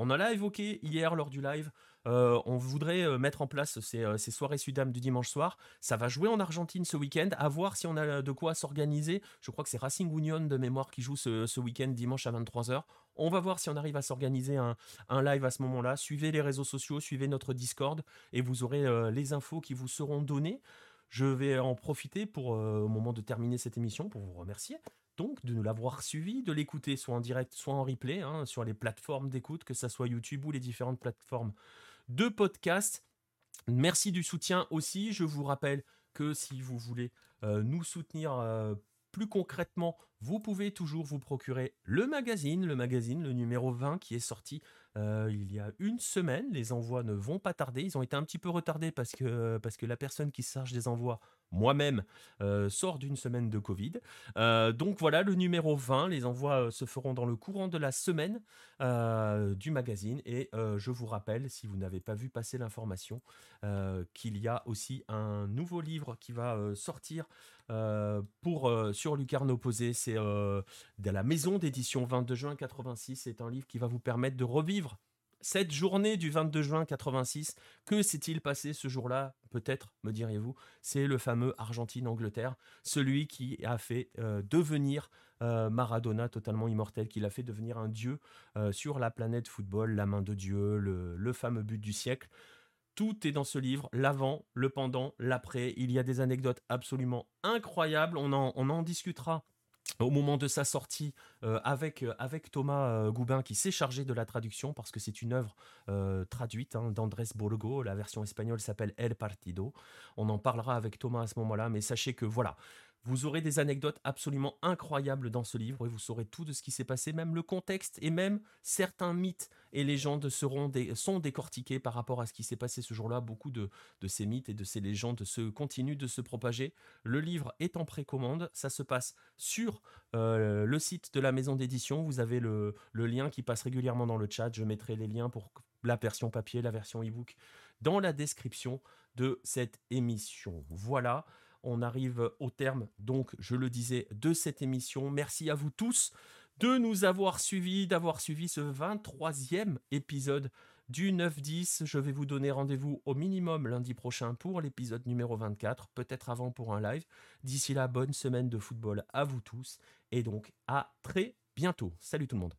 On en a évoqué hier lors du live. Euh, on voudrait euh, mettre en place euh, ces, soirées Sudam du dimanche soir. Ça va jouer en Argentine ce week-end. À voir si on a de quoi s'organiser. Je crois que c'est Racing Union de mémoire qui joue ce, week-end dimanche à 23h. On va voir si on arrive à s'organiser un, live à ce moment-là. Suivez les réseaux sociaux, suivez notre Discord et vous aurez les infos qui vous seront données. Je vais en profiter pour, au moment de terminer cette émission, pour vous remercier de nous l'avoir suivi, de l'écouter soit en direct, soit en replay, hein, sur les plateformes d'écoute, que ce soit YouTube ou les différentes plateformes de podcast. Merci du soutien aussi. Je vous rappelle que si vous voulez euh, nous soutenir euh, plus concrètement, vous pouvez toujours vous procurer le magazine, le magazine, le numéro 20 qui est sorti euh, il y a une semaine. Les envois ne vont pas tarder. Ils ont été un petit peu retardés parce que, parce que la personne qui charge des envois, moi-même, euh, sort d'une semaine de Covid. Euh, donc voilà, le numéro 20. Les envois se feront dans le courant de la semaine du magazine. Et je vous rappelle, si vous n'avez pas vu passer l'information, qu'il y a aussi un nouveau livre qui va sortir pour, sur Lucarne Opposé. C'est de la maison d'édition 22 juin 86. C'est un livre qui va vous permettre de revivre cette journée du 22 juin 86, que s'est-il passé ce jour-là Peut-être, me diriez-vous, c'est le fameux Argentine-Angleterre, celui qui a fait euh, devenir euh, Maradona totalement immortel, qui l'a fait devenir un dieu euh, sur la planète football, la main de Dieu, le, fameux but du siècle. Tout est dans ce livre, l'avant, le pendant, l'après. Il y a des anecdotes absolument incroyables. On en, on en discutera au moment de sa sortie euh, avec, euh, avec Thomas euh, Goubin qui s'est chargé de la traduction parce que c'est une œuvre traduite hein, d'Andrés Borgo. La version espagnole s'appelle El Partido. On en parlera avec Thomas à ce moment-là, mais sachez que voilà, vous aurez des anecdotes absolument incroyables dans ce livre et vous saurez tout de ce qui s'est passé, même le contexte et même certains mythes et légendes seront sont décortiqués par rapport à ce qui s'est passé ce jour-là. Beaucoup de, ces mythes et de ces légendes se continuent de se propager. Le livre est en précommande, ça se passe sur euh, le site de la maison d'édition. Vous avez le, le lien qui passe régulièrement dans le chat. Je mettrai les liens pour la version papier, la version e-book dans la description de cette émission. Voilà on arrive au terme, donc je le disais, de cette émission. Merci à vous tous de nous avoir suivis, d'avoir suivi ce 23e épisode du 9-10. Je vais vous donner rendez-vous au minimum lundi prochain pour l'épisode numéro 24, peut-être avant pour un live. D'ici là, bonne semaine de football à vous tous et donc à très bientôt. Salut tout le monde.